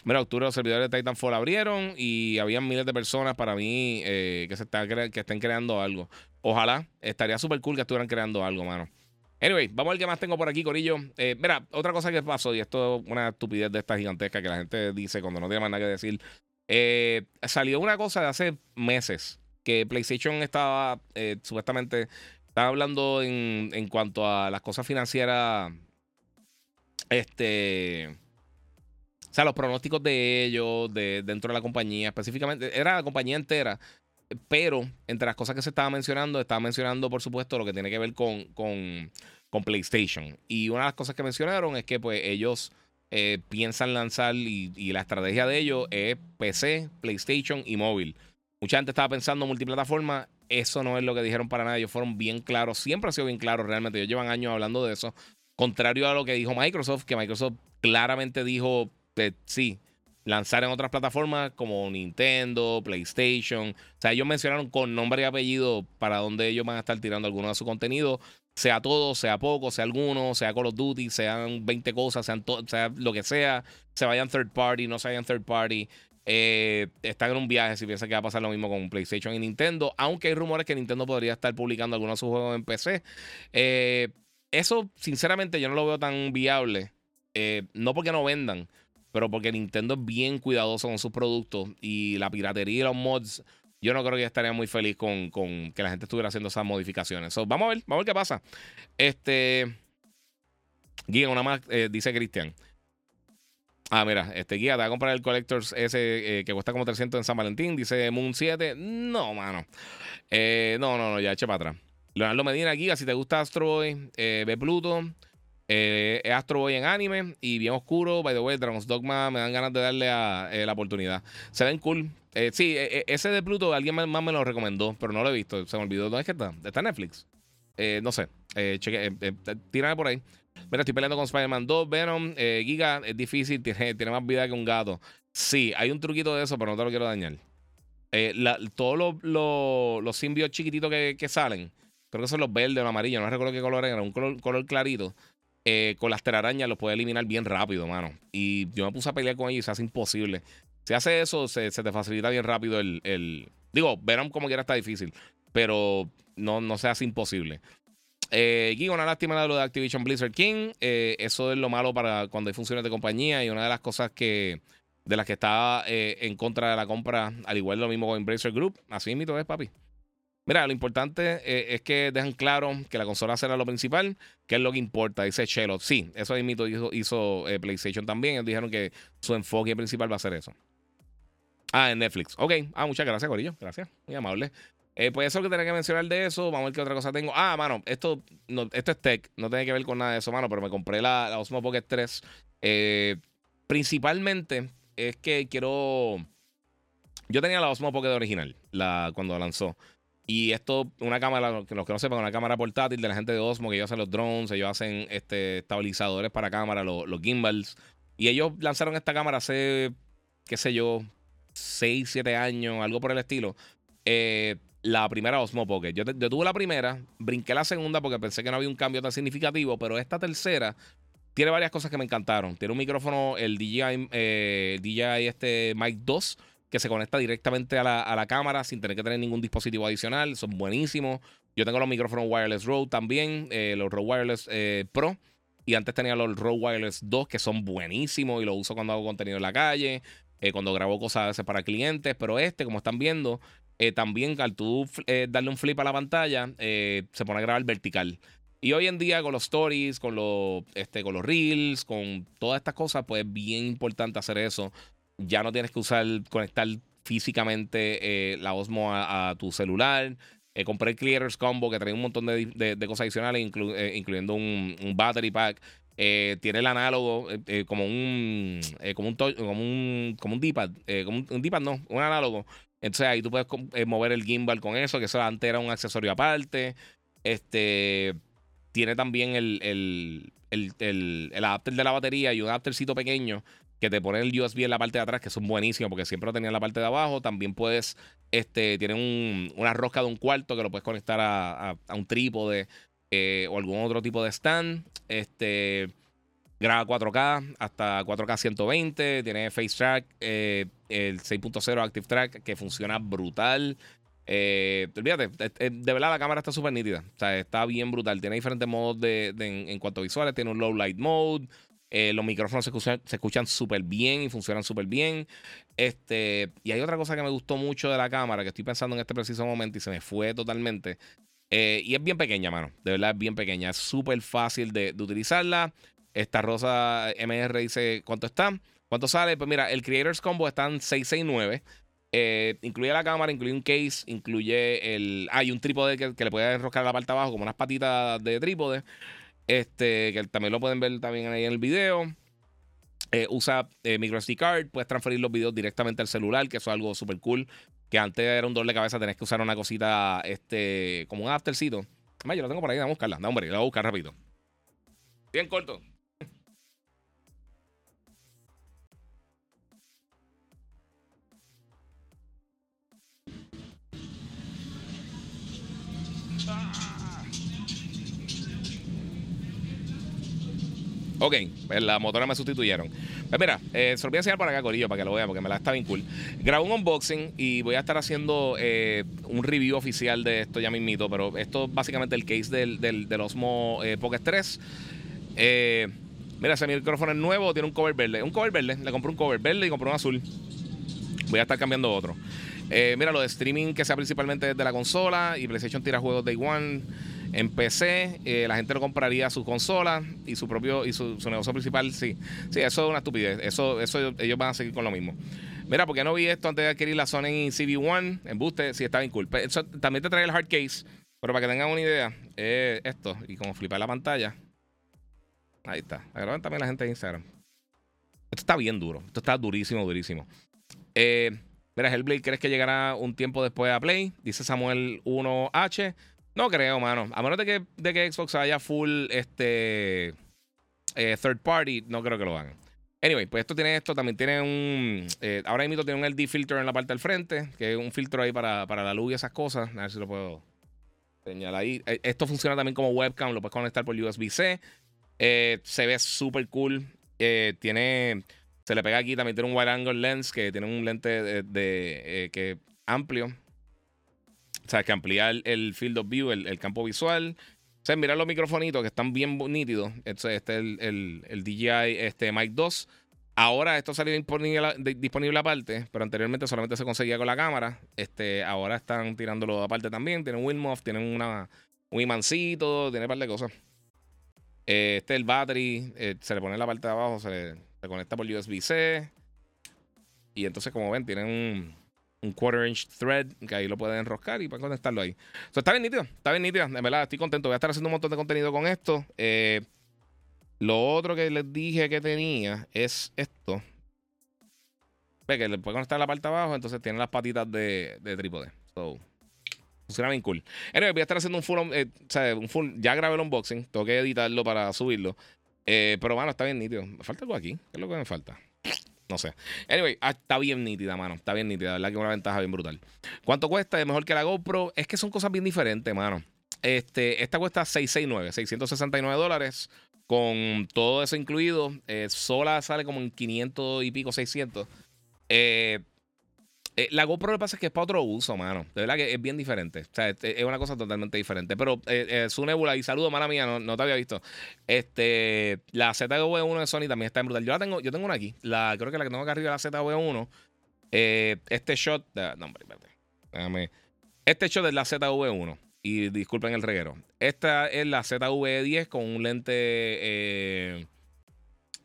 Mira, octubre los servidores de Titanfall abrieron y habían miles de personas para mí eh, que, se que estén creando algo. Ojalá, estaría súper cool que estuvieran creando algo, mano. Anyway, vamos a ver qué más tengo por aquí, Corillo. Eh, mira, otra cosa que pasó, y esto es una estupidez de esta gigantesca que la gente dice cuando no tiene más nada que decir. Eh, salió una cosa de hace meses que PlayStation estaba supuestamente estaba hablando en, en cuanto a las cosas financieras. Este o sea, los pronósticos de ellos, de, dentro de la compañía, específicamente, era la compañía entera. Pero entre las cosas que se estaba mencionando, estaba mencionando, por supuesto, lo que tiene que ver con, con, con PlayStation. Y una de las cosas que mencionaron es que pues ellos eh, piensan lanzar y, la estrategia de ellos es PC, PlayStation y móvil. Mucha gente estaba pensando multiplataforma. Eso no es lo que dijeron para nada. Ellos fueron bien claros. Siempre ha sido bien claro realmente. Ellos llevan años hablando de eso. Contrario a lo que dijo Microsoft, que Microsoft claramente dijo sí, lanzar en otras plataformas como Nintendo, PlayStation. O sea, ellos mencionaron con nombre y apellido para dónde ellos van a estar tirando alguno de su contenido, sea todo, sea poco, sea alguno, sea Call of Duty, sean 20 cosas, sean sea lo que sea, se vayan third party, no se vayan third party. Eh, están en un viaje si piensan que va a pasar lo mismo con PlayStation y Nintendo, aunque hay rumores que Nintendo podría estar publicando algunos de sus juegos en PC. Eh, eso, sinceramente, yo no lo veo tan viable. Eh, no porque no vendan, pero porque Nintendo es bien cuidadoso con sus productos y la piratería y los mods. Yo no creo que estaría muy feliz con, que la gente estuviera haciendo esas modificaciones. vamos a ver, vamos a ver qué pasa. Este. Guía, una más, dice Cristian. Ah, mira, este guía te va a comprar el Collectors ese eh, que cuesta como 300 en San Valentín. Dice Moon 7. No, mano. Eh, no, no, no, ya eche para atrás. Leonardo Medina, guía, si te gusta Astro Boy, eh, ve Pluto. Es Astro Boy en anime y bien oscuro. By the way, Dragon's Dogma me dan ganas de darle a, la oportunidad. Se ven cool. sí, ese de Pluto alguien más, me lo recomendó, pero no lo he visto. Se me olvidó. ¿Dónde es que está? ¿Está en Netflix? no sé. cheque, tírame por ahí. Mira, estoy peleando con Spider-Man 2, Venom, eh, Giga, es difícil, tiene, más vida que un gato. Sí, hay un truquito de eso, pero no te lo quiero dañar. Eh, todos los, simbios chiquititos que, salen, creo que son los verdes o los amarillos, no recuerdo qué color era, un color, clarito. Eh, con las telarañas los puede eliminar bien rápido, mano. Y yo me puse a pelear con ellos y se hace imposible. Si hace eso, se, te facilita bien rápido el, el... Digo, Venom como quiera está difícil, pero no, no se hace imposible. Eh, una lástima de lo de Activision Blizzard King. Eh, eso es lo malo para cuando hay funciones de compañía y una de las cosas que de las que está eh, en contra de la compra, al igual lo mismo con Embracer Group. Así mismo es, papi. Mira, lo importante eh, es que dejan claro que la consola será lo principal, que es lo que importa, dice Chelo. Sí, eso mismo hizo, hizo PlayStation también. Ellos dijeron que su enfoque principal va a ser eso. Ah, en Netflix. Ok. Ah, muchas gracias, Corillo. Gracias. Muy amable. Eh, pues eso es lo que tenía que mencionar de eso. Vamos a ver qué otra cosa tengo. Ah, mano, esto, esto es tech. No tiene que ver con nada de eso, mano. Pero me compré la, Osmo Pocket 3. Eh, principalmente es que quiero. Yo tenía la Osmo Pocket original la, cuando lanzó. Y esto, una cámara, los que no sepan, una cámara portátil de la gente de Osmo, que ellos hacen los drones, ellos hacen este, estabilizadores para cámara, los, los gimbals. Y ellos lanzaron esta cámara hace, qué sé yo, 6, 7 años, algo por el estilo. Eh, la primera Osmo Pocket. Yo, tuve la primera, brinqué la segunda porque pensé que no había un cambio tan significativo, pero esta tercera tiene varias cosas que me encantaron. Tiene un micrófono, el DJI, eh, DJI este Mic 2, que se conecta directamente a la, cámara sin tener que tener ningún dispositivo adicional. Son buenísimos. Yo tengo los micrófonos Wireless Rode también, eh, los Rode Wireless eh, Pro. Y antes tenía los Rode Wireless 2, que son buenísimos y los uso cuando hago contenido en la calle, cuando grabo cosas a veces para clientes. Pero este, como están viendo, eh, también al tú eh, darle un flip a la pantalla, eh, se pone a grabar vertical. Y hoy en día con los stories, con los, este, con los reels, con todas estas cosas, pues es bien importante hacer eso. Ya no tienes que usar, conectar físicamente la Osmo a, tu celular. compré el Clearers Combo que trae un montón de, cosas adicionales, incluyendo un, battery pack. tiene el análogo como un como un como un como un D-pad, como un, un D-pad no, un análogo entonces ahí tú puedes eh, mover el gimbal con eso, que eso antes era un accesorio aparte. Este tiene también el, el, el, el, adapter de la batería y un adaptercito pequeño que te pone el USB en la parte de atrás, que son buenísimos porque siempre lo tenía en la parte de abajo. También puedes, este, tiene un, una rosca de un cuarto que lo puedes conectar a, un trípode eh, o algún otro tipo de stand. Este graba 4K hasta 4K 120, tiene Face Track, eh, el 6.0 Active Track que funciona brutal. Eh, olvídate, de verdad la cámara está súper nítida. O sea, está bien brutal. Tiene diferentes modos de, en, cuanto a visuales. Tiene un low light mode. Eh, los micrófonos se escuchan, súper bien y funcionan súper bien. Este, y hay otra cosa que me gustó mucho de la cámara que estoy pensando en este preciso momento y se me fue totalmente. y es bien pequeña, mano. De verdad es bien pequeña. Es súper fácil de, utilizarla. Esta rosa MR dice cuánto está. ¿Cuánto sale? Pues mira, el Creators Combo está en 669. Eh, incluye la cámara, incluye un case, incluye el. Hay un trípode que, le puede enroscar la parte abajo, como unas patitas de trípode. Este, que también lo pueden ver también ahí en el video. Eh, usa eh, micro SD card, puedes transferir los videos directamente al celular, que eso es algo súper cool. Que antes era un doble cabeza, tenés que usar una cosita, este, como un aftercito. yo lo tengo por ahí, vamos a buscarla. No, hombre, la voy a buscar rápido. Bien corto. Ok, pues la motora me sustituyeron. Pues mira, eh, se lo a enseñar para acá, Corillo, para que lo vean, porque me la está bien cool. Grabo un unboxing y voy a estar haciendo eh, un review oficial de esto ya mismito, pero esto es básicamente el case del, del, Osmo eh, Pocket 3. Eh, mira, ese micrófono es nuevo, tiene un cover verde. Un cover verde, le compré un cover verde y compré un azul. Voy a estar cambiando otro. mira, lo de streaming que sea principalmente desde la consola y PlayStation tira juegos Day One. En PC, eh, la gente lo compraría su consola y su propio y su, negocio principal, sí. Sí, eso es una estupidez. Eso, eso ellos van a seguir con lo mismo. Mira, porque no vi esto antes de adquirir la Sony CV1 en Booster, sí está bien cool. Eso, también te trae el hard case, pero para que tengan una idea, eh, esto, y como flipar la pantalla. Ahí está. Agravan también la gente de Instagram. Esto está bien duro. Esto está durísimo, durísimo. Eh, mira, Hellblade, ¿crees que llegará un tiempo después a Play? Dice Samuel 1H. No creo, mano. A menos de que, de que Xbox haya full este eh, third party, no creo que lo hagan. Anyway, pues esto tiene esto, también tiene un. Eh, ahora mismo tiene un LD filter en la parte del frente, que es un filtro ahí para, para la luz y esas cosas. A ver si lo puedo señalar ahí. Eh, esto funciona también como webcam, lo puedes conectar por USB-C. se ve súper cool. tiene. Se le pega aquí, también tiene un wide angle lens, que tiene un lente de, de que amplio. O sea, que amplía el, field of view, el, campo visual. O sea, mira los microfonitos que están bien nítidos. Este, este es el, el, DJI este, Mic 2. Ahora esto salió disponible, disponible aparte, pero anteriormente solamente se conseguía con la cámara. Este, ahora están tirándolo aparte también. Tienen Winmoff, tienen una, un imancito, tiene un par de cosas. Eh, este es el battery, eh, se le pone en la parte de abajo, se, se conecta por USB-C. Y entonces, como ven, tienen un, un quarter inch thread que ahí lo pueden enroscar y pueden conectarlo ahí. Está bien nítido, está bien nítido. De verdad, estoy contento. Voy a estar haciendo un montón de contenido con esto. Eh, lo otro que les dije que tenía es esto. Ve que le puede conectar la parte abajo, entonces tiene las patitas de, de trípode. So, funciona bien cool. Anyway, voy a estar haciendo un full, eh, o sea, un full. Ya grabé el unboxing, tengo que editarlo para subirlo. Eh, pero bueno, está bien nítido. Me falta algo aquí. ¿Qué es lo que me falta? No sé. Anyway, ah, está bien nítida, mano. Está bien nítida. La verdad que es una ventaja bien brutal. ¿Cuánto cuesta? Es mejor que la GoPro. Es que son cosas bien diferentes, mano. Este, esta cuesta 669, 669 dólares. Con todo eso incluido. Eh, sola sale como en 500 y pico, 600. Eh, eh, la GoPro lo que pasa es que es para otro uso, mano. De verdad que es bien diferente. O sea, es, una cosa totalmente diferente. Pero eh, eh, su nebula, y saludo, mala mía, no, te había visto. Este, la ZV1 de Sony también está en brutal. Yo la tengo, yo tengo una aquí. La, creo que la que tengo acá arriba es la ZV1. este shot. No, hombre, espérate. Déjame. Este shot es la ZV1. Y disculpen el reguero. Esta es la ZV10 con un lente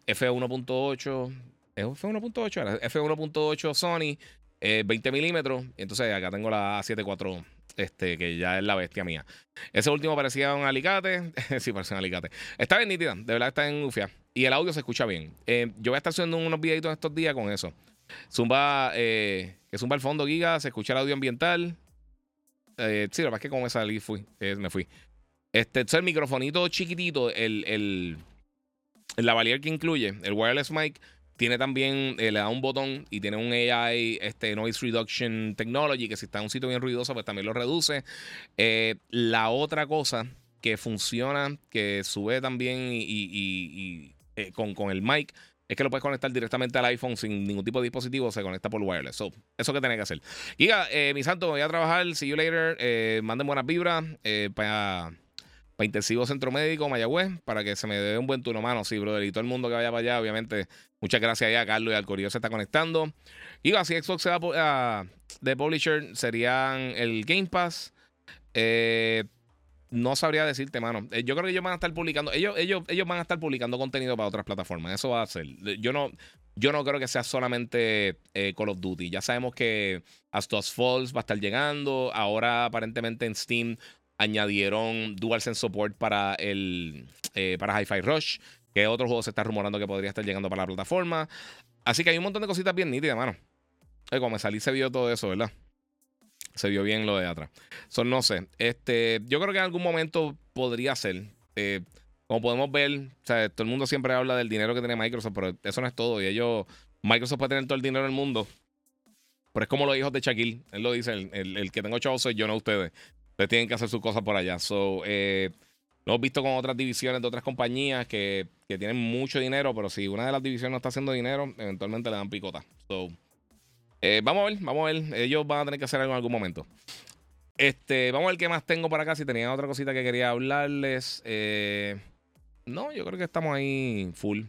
F1.8. ¿Es F1.8? F1.8 Sony 20 eh, milímetros. Y entonces acá tengo la A74, este, que ya es la bestia mía. Ese último parecía un alicate. (laughs) sí, parecía un alicate. Está bien nítida, de verdad está en ufia. Y el audio se escucha bien. Eh, yo voy a estar haciendo unos videitos estos días con eso. Zumba, eh, que zumba al fondo, Giga, se escucha el audio ambiental. Eh, sí, lo que es que como me salí, fui, me fui. Este, es el microfonito chiquitito, el, el, el lavalier que incluye, el wireless mic tiene también, eh, le da un botón y tiene un AI, este Noise Reduction Technology, que si está en un sitio bien ruidoso, pues también lo reduce. Eh, la otra cosa que funciona, que sube también y, eh, con, con, el mic, es que lo puedes conectar directamente al iPhone sin ningún tipo de dispositivo, se conecta por wireless. So, eso que tiene que hacer. Giga, mi santo, voy a trabajar. See you later. manden buenas vibras para para Intensivo Centro Médico, Mayagüez, para que se me dé un buen turno, mano. Sí, brother. Y todo el mundo que vaya para allá, obviamente, muchas gracias a Carlos y al Corillo se está conectando. Y así Xbox se va de publisher, serían el Game Pass. Eh, no sabría decirte, mano. Eh, yo creo que ellos van a estar publicando, ellos, ellos, ellos van a estar publicando contenido para otras plataformas. Eso va a ser. Yo no, yo no creo que sea solamente eh, Call of Duty. Ya sabemos que Astos Falls va a estar llegando. Ahora, aparentemente, en Steam añadieron DualSense Support para el eh, para Hi-Fi Rush, que otro juego se está rumorando que podría estar llegando para la plataforma. Así que hay un montón de cositas bien nítidas, mano. Eh, como me salí se vio todo eso, ¿verdad? Se vio bien lo de atrás. Son no sé. Este, yo creo que en algún momento podría ser. Eh, como podemos ver, todo el mundo siempre habla del dinero que tiene Microsoft, pero eso no es todo. Y ellos, Microsoft puede tener todo el dinero del mundo. Pero es como los hijos de Shaquille. Él lo dice, el, el, que tengo chavos soy yo, no ustedes. Tienen que hacer sus cosas por allá. So, eh, Lo hemos visto con otras divisiones de otras compañías que, tienen mucho dinero, pero si una de las divisiones no está haciendo dinero, eventualmente le dan picota. Eh, vamos a ver, vamos a ver. Ellos van a tener que hacer algo en algún momento. Este, vamos a ver qué más tengo para acá. Si tenía otra cosita que quería hablarles. Eh, no, yo creo que estamos ahí full.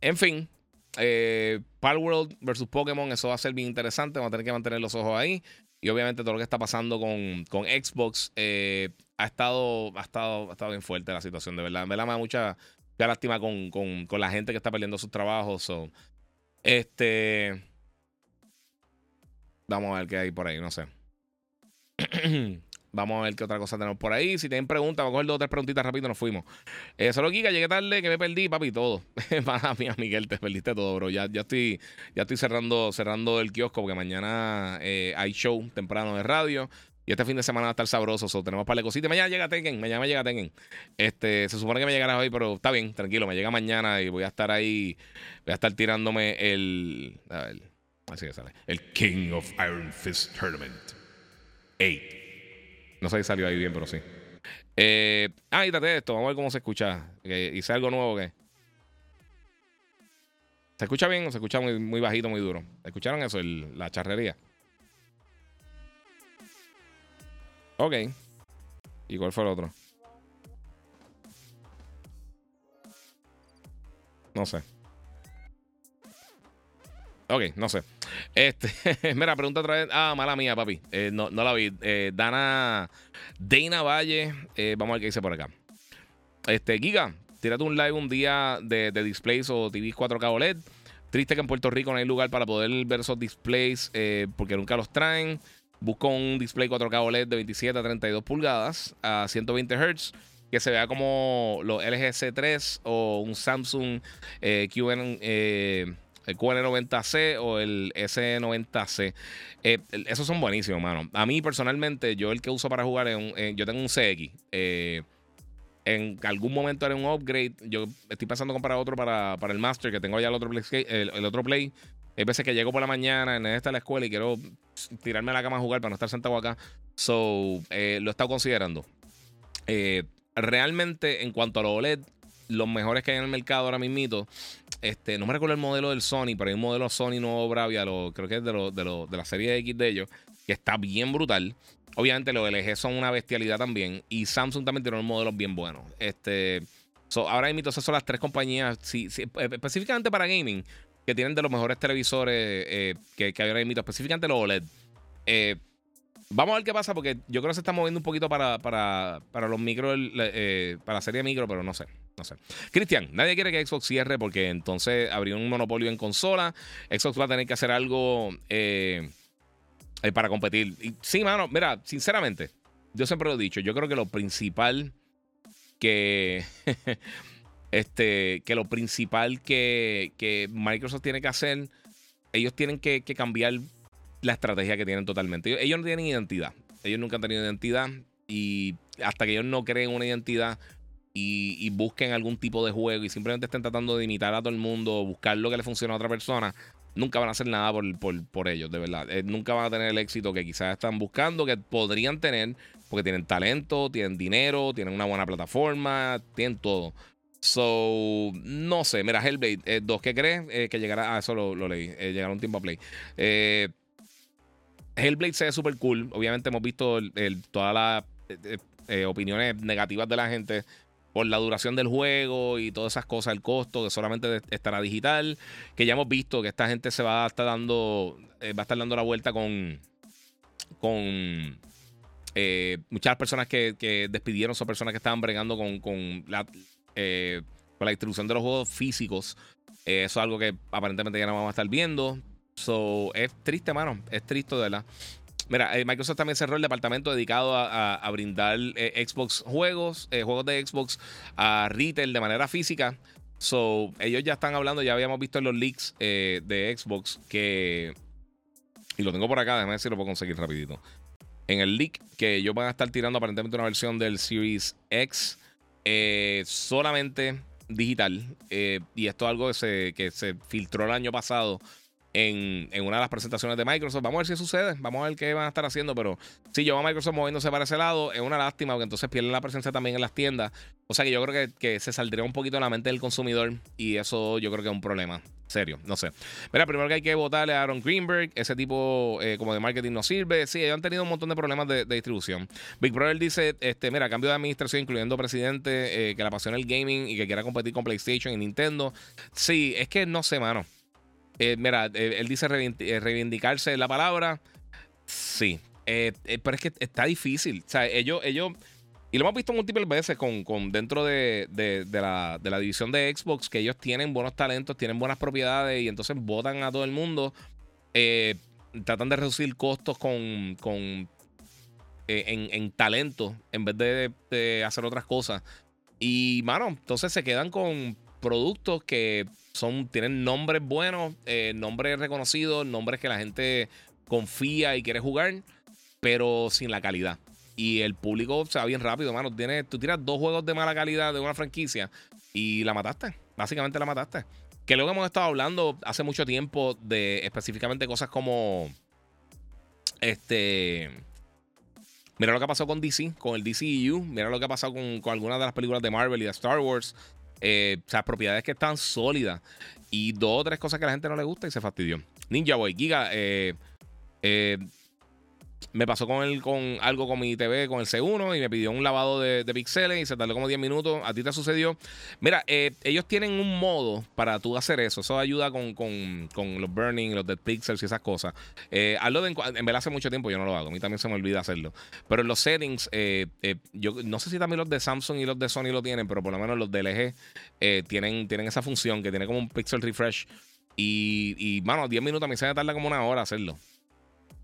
En fin, eh, World versus Pokémon, eso va a ser bien interesante. Vamos a tener que mantener los ojos ahí. Y obviamente todo lo que está pasando con, Xbox eh, ha, estado, ha, estado, ha estado bien fuerte la situación, de verdad. Me da mucha, lástima con, la gente que está perdiendo sus trabajos. este. Vamos a ver qué hay por ahí, no sé. (clears throat) Vamos a ver qué otra cosa tenemos por ahí. Si tienen preguntas, vamos a coger dos o tres preguntitas rápido nos fuimos. Eh, solo Kika, llegué tarde, que me perdí, papi, todo. (laughs) Para mí, Miguel, te perdiste todo, bro. Ya, ya estoy, ya estoy cerrando, cerrando el kiosco porque mañana eh, hay show temprano de radio. Y este fin de semana va a estar sabroso. So, tenemos para de cositas. Mañana llega Tekken. Mañana me llega Tekken. Este, se supone que me llegará hoy, pero está bien, tranquilo. Me llega mañana y voy a estar ahí. Voy a estar tirándome el. A ver, así que sale. El King of Iron Fist Tournament 8. No sé si salió ahí bien, pero sí. Eh, ah, y de esto. Vamos a ver cómo se escucha. hice algo nuevo que. ¿Se escucha bien o se escucha muy, muy bajito, muy duro? ¿Escucharon eso? la charrería. Ok. ¿Y cuál fue el otro? No sé. Ok, no sé. Este, (laughs) mira, pregunta otra vez. Ah, mala mía, papi. Eh, no, la vi. Eh, Dana, Dana Valle. Eh, vamos a ver qué dice por acá. Este, Giga, tírate un live un día de, displays o TV 4K OLED. Triste que en Puerto Rico no hay lugar para poder ver esos displays porque nunca los traen. Busco un display 4K OLED de 27 a 32 pulgadas a 120 Hz que se vea como los LG C3 o un Samsung QN el QN90C o el S90C. Eh, esos son buenísimos, mano. A mí personalmente, yo el que uso para jugar es un, eh, yo tengo un CX. Eh, en algún momento haré un upgrade. Yo estoy pensando en comprar otro para, el Master, que tengo ya el otro Play. El, otro Play. Hay veces que llego por la mañana, en esta la escuela y quiero tirarme a la cama a jugar para no estar sentado acá. So, lo he estado considerando. realmente, en cuanto a los OLED, los mejores que hay en el mercado ahora mismo. Este, no me recuerdo el modelo del Sony, pero hay un modelo Sony nuevo Bravia, lo, creo que es de, lo, de, la serie X de ellos, que está bien brutal. Obviamente los LG son una bestialidad también. Y Samsung también tiene unos modelos bien buenos. Este, ahora mismo esas son las tres compañías, específicamente para gaming, que tienen de los mejores televisores eh, que, que ahora específicamente los OLED. Eh, Vamos a ver qué pasa porque yo creo que se está moviendo un poquito para, para, para los micro, eh, para la serie micro, pero no sé. No sé. Cristian, nadie quiere que Xbox cierre porque entonces habría un monopolio en consola. Xbox va a tener que hacer algo eh, eh, para competir. Y, sí, mano, mira, sinceramente, yo siempre lo he dicho. Yo creo que lo principal que. (laughs) este, que lo principal que, que Microsoft tiene que hacer, ellos tienen que, que cambiar la estrategia que tienen totalmente. Ellos, no tienen identidad. Ellos nunca han tenido identidad. Y hasta que ellos no creen una identidad y, busquen algún tipo de juego y simplemente estén tratando de imitar a todo el mundo, buscar lo que le funciona a otra persona, nunca van a hacer nada por, ellos, de verdad. Eh, nunca van a tener el éxito que quizás están buscando, que podrían tener, porque tienen talento, tienen dinero, tienen una buena plataforma, tienen todo. So, no sé. Mira, Hellblade 2, eh, ¿qué crees? Eh, que llegará. Ah, eso lo, leí. llegará un tiempo a play. Hellblade se ve súper cool. Obviamente hemos visto todas las opiniones negativas de la gente por la duración del juego y todas esas cosas, el costo, que solamente estará digital. Que ya hemos visto que esta gente se va a estar dando, eh, va a estar dando la vuelta con, con muchas personas que, despidieron, son personas que estaban bregando con, con la, con la distribución de los juegos físicos. eso es algo que aparentemente ya no vamos a estar viendo. So, es triste, mano. Es triste, de verdad. Mira, eh, Microsoft también cerró el departamento dedicado a, brindar eh, Xbox juegos, eh, juegos de Xbox a retail de manera física. So, ellos ya están hablando, ya habíamos visto en los leaks de Xbox que. Y lo tengo por acá, déjame ver si lo puedo conseguir rapidito. En el leak que ellos van a estar tirando aparentemente una versión del Series X solamente digital. y esto es algo que se, que se filtró el año pasado en, una de las presentaciones de Microsoft. Vamos a ver si sucede, vamos a ver qué van a estar haciendo, pero si yo a Microsoft moviéndose para ese lado, es una lástima porque entonces pierden la presencia también en las tiendas. O sea que yo creo que, se saldría un poquito de la mente del consumidor y eso yo creo que es un problema. Serio, no sé. Mira, primero que hay que votarle a Aaron Greenberg. Ese tipo eh, como de marketing no sirve. Sí, ellos han tenido un montón de problemas de, distribución. Big Brother dice, este, mira, cambio de administración, incluyendo presidente, eh, que le apasiona el gaming y que quiera competir con PlayStation y Nintendo. Sí, es que no sé, mano. Eh, mira, él dice reivindicarse la palabra. Sí. pero es que está difícil. O sea, ellos, ellos y lo hemos visto múltiples veces con, dentro de, la, división de Xbox, que ellos tienen buenos talentos, tienen buenas propiedades y entonces votan a todo el mundo. Eh, tratan de reducir costos con, con eh, en, talento en vez de, hacer otras cosas. Y, mano, entonces se quedan con productos que son, tienen nombres buenos, eh, nombres reconocidos, nombres que la gente confía y quiere jugar, pero sin la calidad. Y el público se va bien rápido, mano. Tienes, tú tiras dos juegos de mala calidad de una franquicia y la mataste. Básicamente la mataste. Que luego hemos estado hablando hace mucho tiempo de específicamente cosas como. Este. Mira lo que ha pasado con DC, con el DCEU. Mira lo que ha pasado con, con algunas de las películas de Marvel y de Star Wars. Eh, o sea, propiedades que están sólidas. Y dos o tres cosas que a la gente no le gusta y se fastidió. Ninja Boy, Giga, eh, eh, me pasó con, el, con algo con mi TV, con el C1, y me pidió un lavado de, píxeles y se tardó como 10 minutos. ¿A ti te sucedió? Mira, eh, ellos tienen un modo para tú hacer eso. Eso ayuda con, los burning, los dead pixels y esas cosas. Eh, hazlo de, en verdad hace mucho tiempo yo no lo hago. A mí también se me olvida hacerlo. Pero en los settings, eh, yo no sé si también los de Samsung y los de Sony lo tienen, pero por lo menos los de LG tienen, tienen esa función que tiene como un pixel refresh. Y, y mano, 10 minutos a mí se me tarda como una hora hacerlo.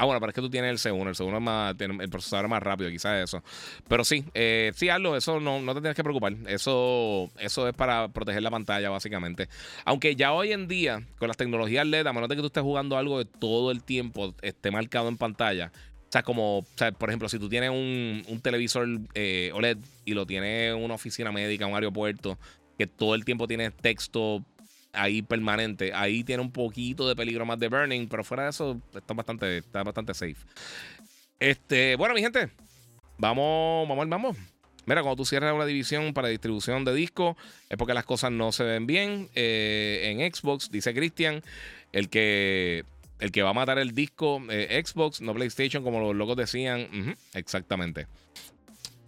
Ah, bueno, pero es que tú tienes el C1. El C1 es más, el procesador más rápido, quizás eso. Pero sí, eh, sí, hazlo. Eso no, no te tienes que preocupar. Eso, eso es para proteger la pantalla, básicamente. Aunque ya hoy en día, con las tecnologías LED, a menos de que tú estés jugando algo de todo el tiempo esté marcado en pantalla. O sea, como, o sea, por ejemplo, si tú tienes un, un televisor eh, OLED y lo tienes en una oficina médica, un aeropuerto, que todo el tiempo tienes texto ahí permanente. Ahí tiene un poquito de peligro más de burning, pero fuera de eso está bastante, está bastante safe. Este, bueno, mi gente, vamos, vamos, vamos. Mira, cuando tú cierras una división para distribución de discos, es porque las cosas no se ven bien. Eh, en Xbox, dice Christian, el que, el que va a matar el disco eh, Xbox, no PlayStation, como los locos decían. exactamente.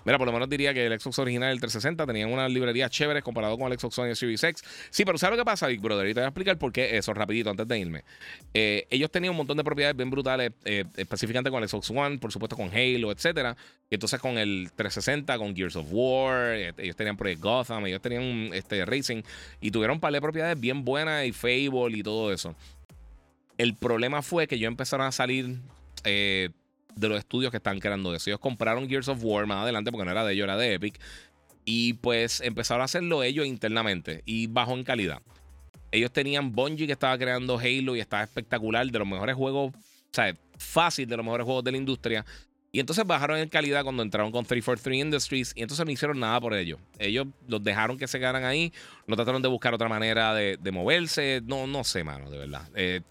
Mira, por lo menos diría que el Xbox original del 360 tenía unas librerías chéveres comparado con el Xbox One Series X. Sí, pero ¿sabes lo que pasa, Big Brother? Y te voy a explicar por qué eso rapidito antes de irme. Eh, ellos tenían un montón de propiedades bien brutales, eh, específicamente con el Xbox One, por supuesto con Halo, etcétera. Y entonces con el 360, con Gears of War, eh, ellos tenían Project Gotham, ellos tenían este, Racing y tuvieron un par de propiedades bien buenas y Fable y todo eso. El problema fue que yo empezaron a salir de los estudios que están creando eso. Ellos compraron Gears of War más adelante porque no era de ellos, era de Epic. Y pues empezaron a hacerlo ellos internamente y bajo en calidad. Ellos tenían Bungie que estaba creando Halo y estaba espectacular, de los mejores juegos, o sea, fácil de los mejores juegos de la industria. Y entonces bajaron en calidad cuando entraron con 343 Industries y entonces no hicieron nada por ellos. Ellos los dejaron que se quedaran ahí, no trataron de buscar otra manera de, moverse. No, no sé, mano, de verdad. Eh,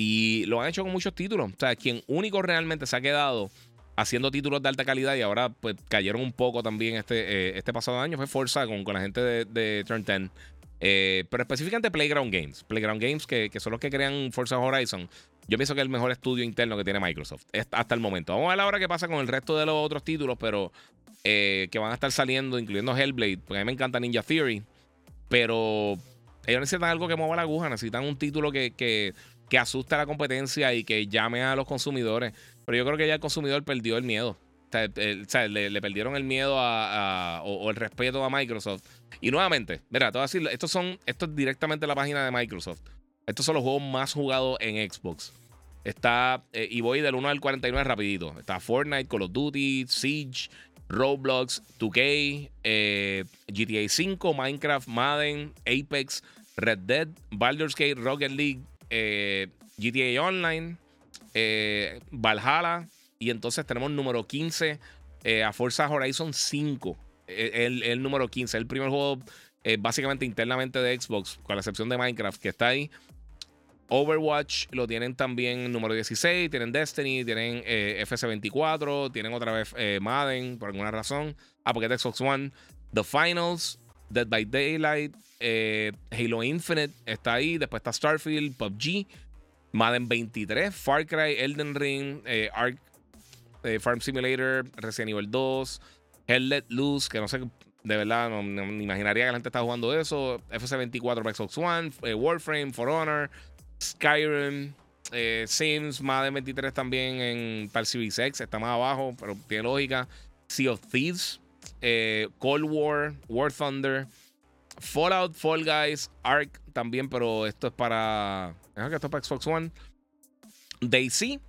y lo han hecho con muchos títulos. O sea, quien único realmente se ha quedado haciendo títulos de alta calidad y ahora pues cayeron un poco también este, eh, este pasado año fue Forza con, con la gente de, Turn 10. Eh, pero específicamente Playground Games. Playground Games, que, son los que crean Forza Horizon. Yo pienso que es el mejor estudio interno que tiene Microsoft hasta el momento. Vamos a ver ahora qué pasa con el resto de los otros títulos, pero eh, que van a estar saliendo, incluyendo Hellblade. Porque a mí me encanta Ninja Theory. Pero ellos necesitan algo que mueva la aguja. Necesitan un título que, que que asuste a la competencia y que llame a los consumidores. Pero yo creo que ya el consumidor perdió el miedo. O sea, le, perdieron el miedo a, o, el respeto a Microsoft. Y nuevamente, mira, te voy a estos son, esto es directamente la página de Microsoft. Estos son los juegos más jugados en Xbox. Está, eh, y voy del 1 al 49 rapidito. Está Fortnite, Call of Duty, Siege, Roblox, 2K, eh, GTA 5, Minecraft, Madden, Apex, Red Dead, Baldur's Gate, Rocket League, eh, GTA Online, eh, Valhalla, y entonces tenemos número 15 eh, a Forza Horizon 5. El, el, número 15, el primer juego básicamente internamente de Xbox, con la excepción de Minecraft, que está ahí. Overwatch lo tienen también número 16, tienen Destiny, tienen eh, FC24, tienen otra vez Madden por alguna razón. Ah, porque es Xbox One. The Finals, Dead by Daylight, eh, Halo Infinite está ahí. Después está Starfield, PUBG, Madden 23, Far Cry, Elden Ring, Ark, Farm Simulator, Resident Evil 2, Hell Let Loose, que no sé de verdad, no, me imaginaría que la gente está jugando eso. FC24 para Xbox One, Warframe, For Honor, Skyrim, eh, Sims, Madden 23 también en para Series X, está más abajo, pero tiene lógica. Sea of Thieves, eh, Cold War, War Thunder, Fallout, Fall Guys, Ark también, pero esto es para. esto es para Xbox One. Daisy,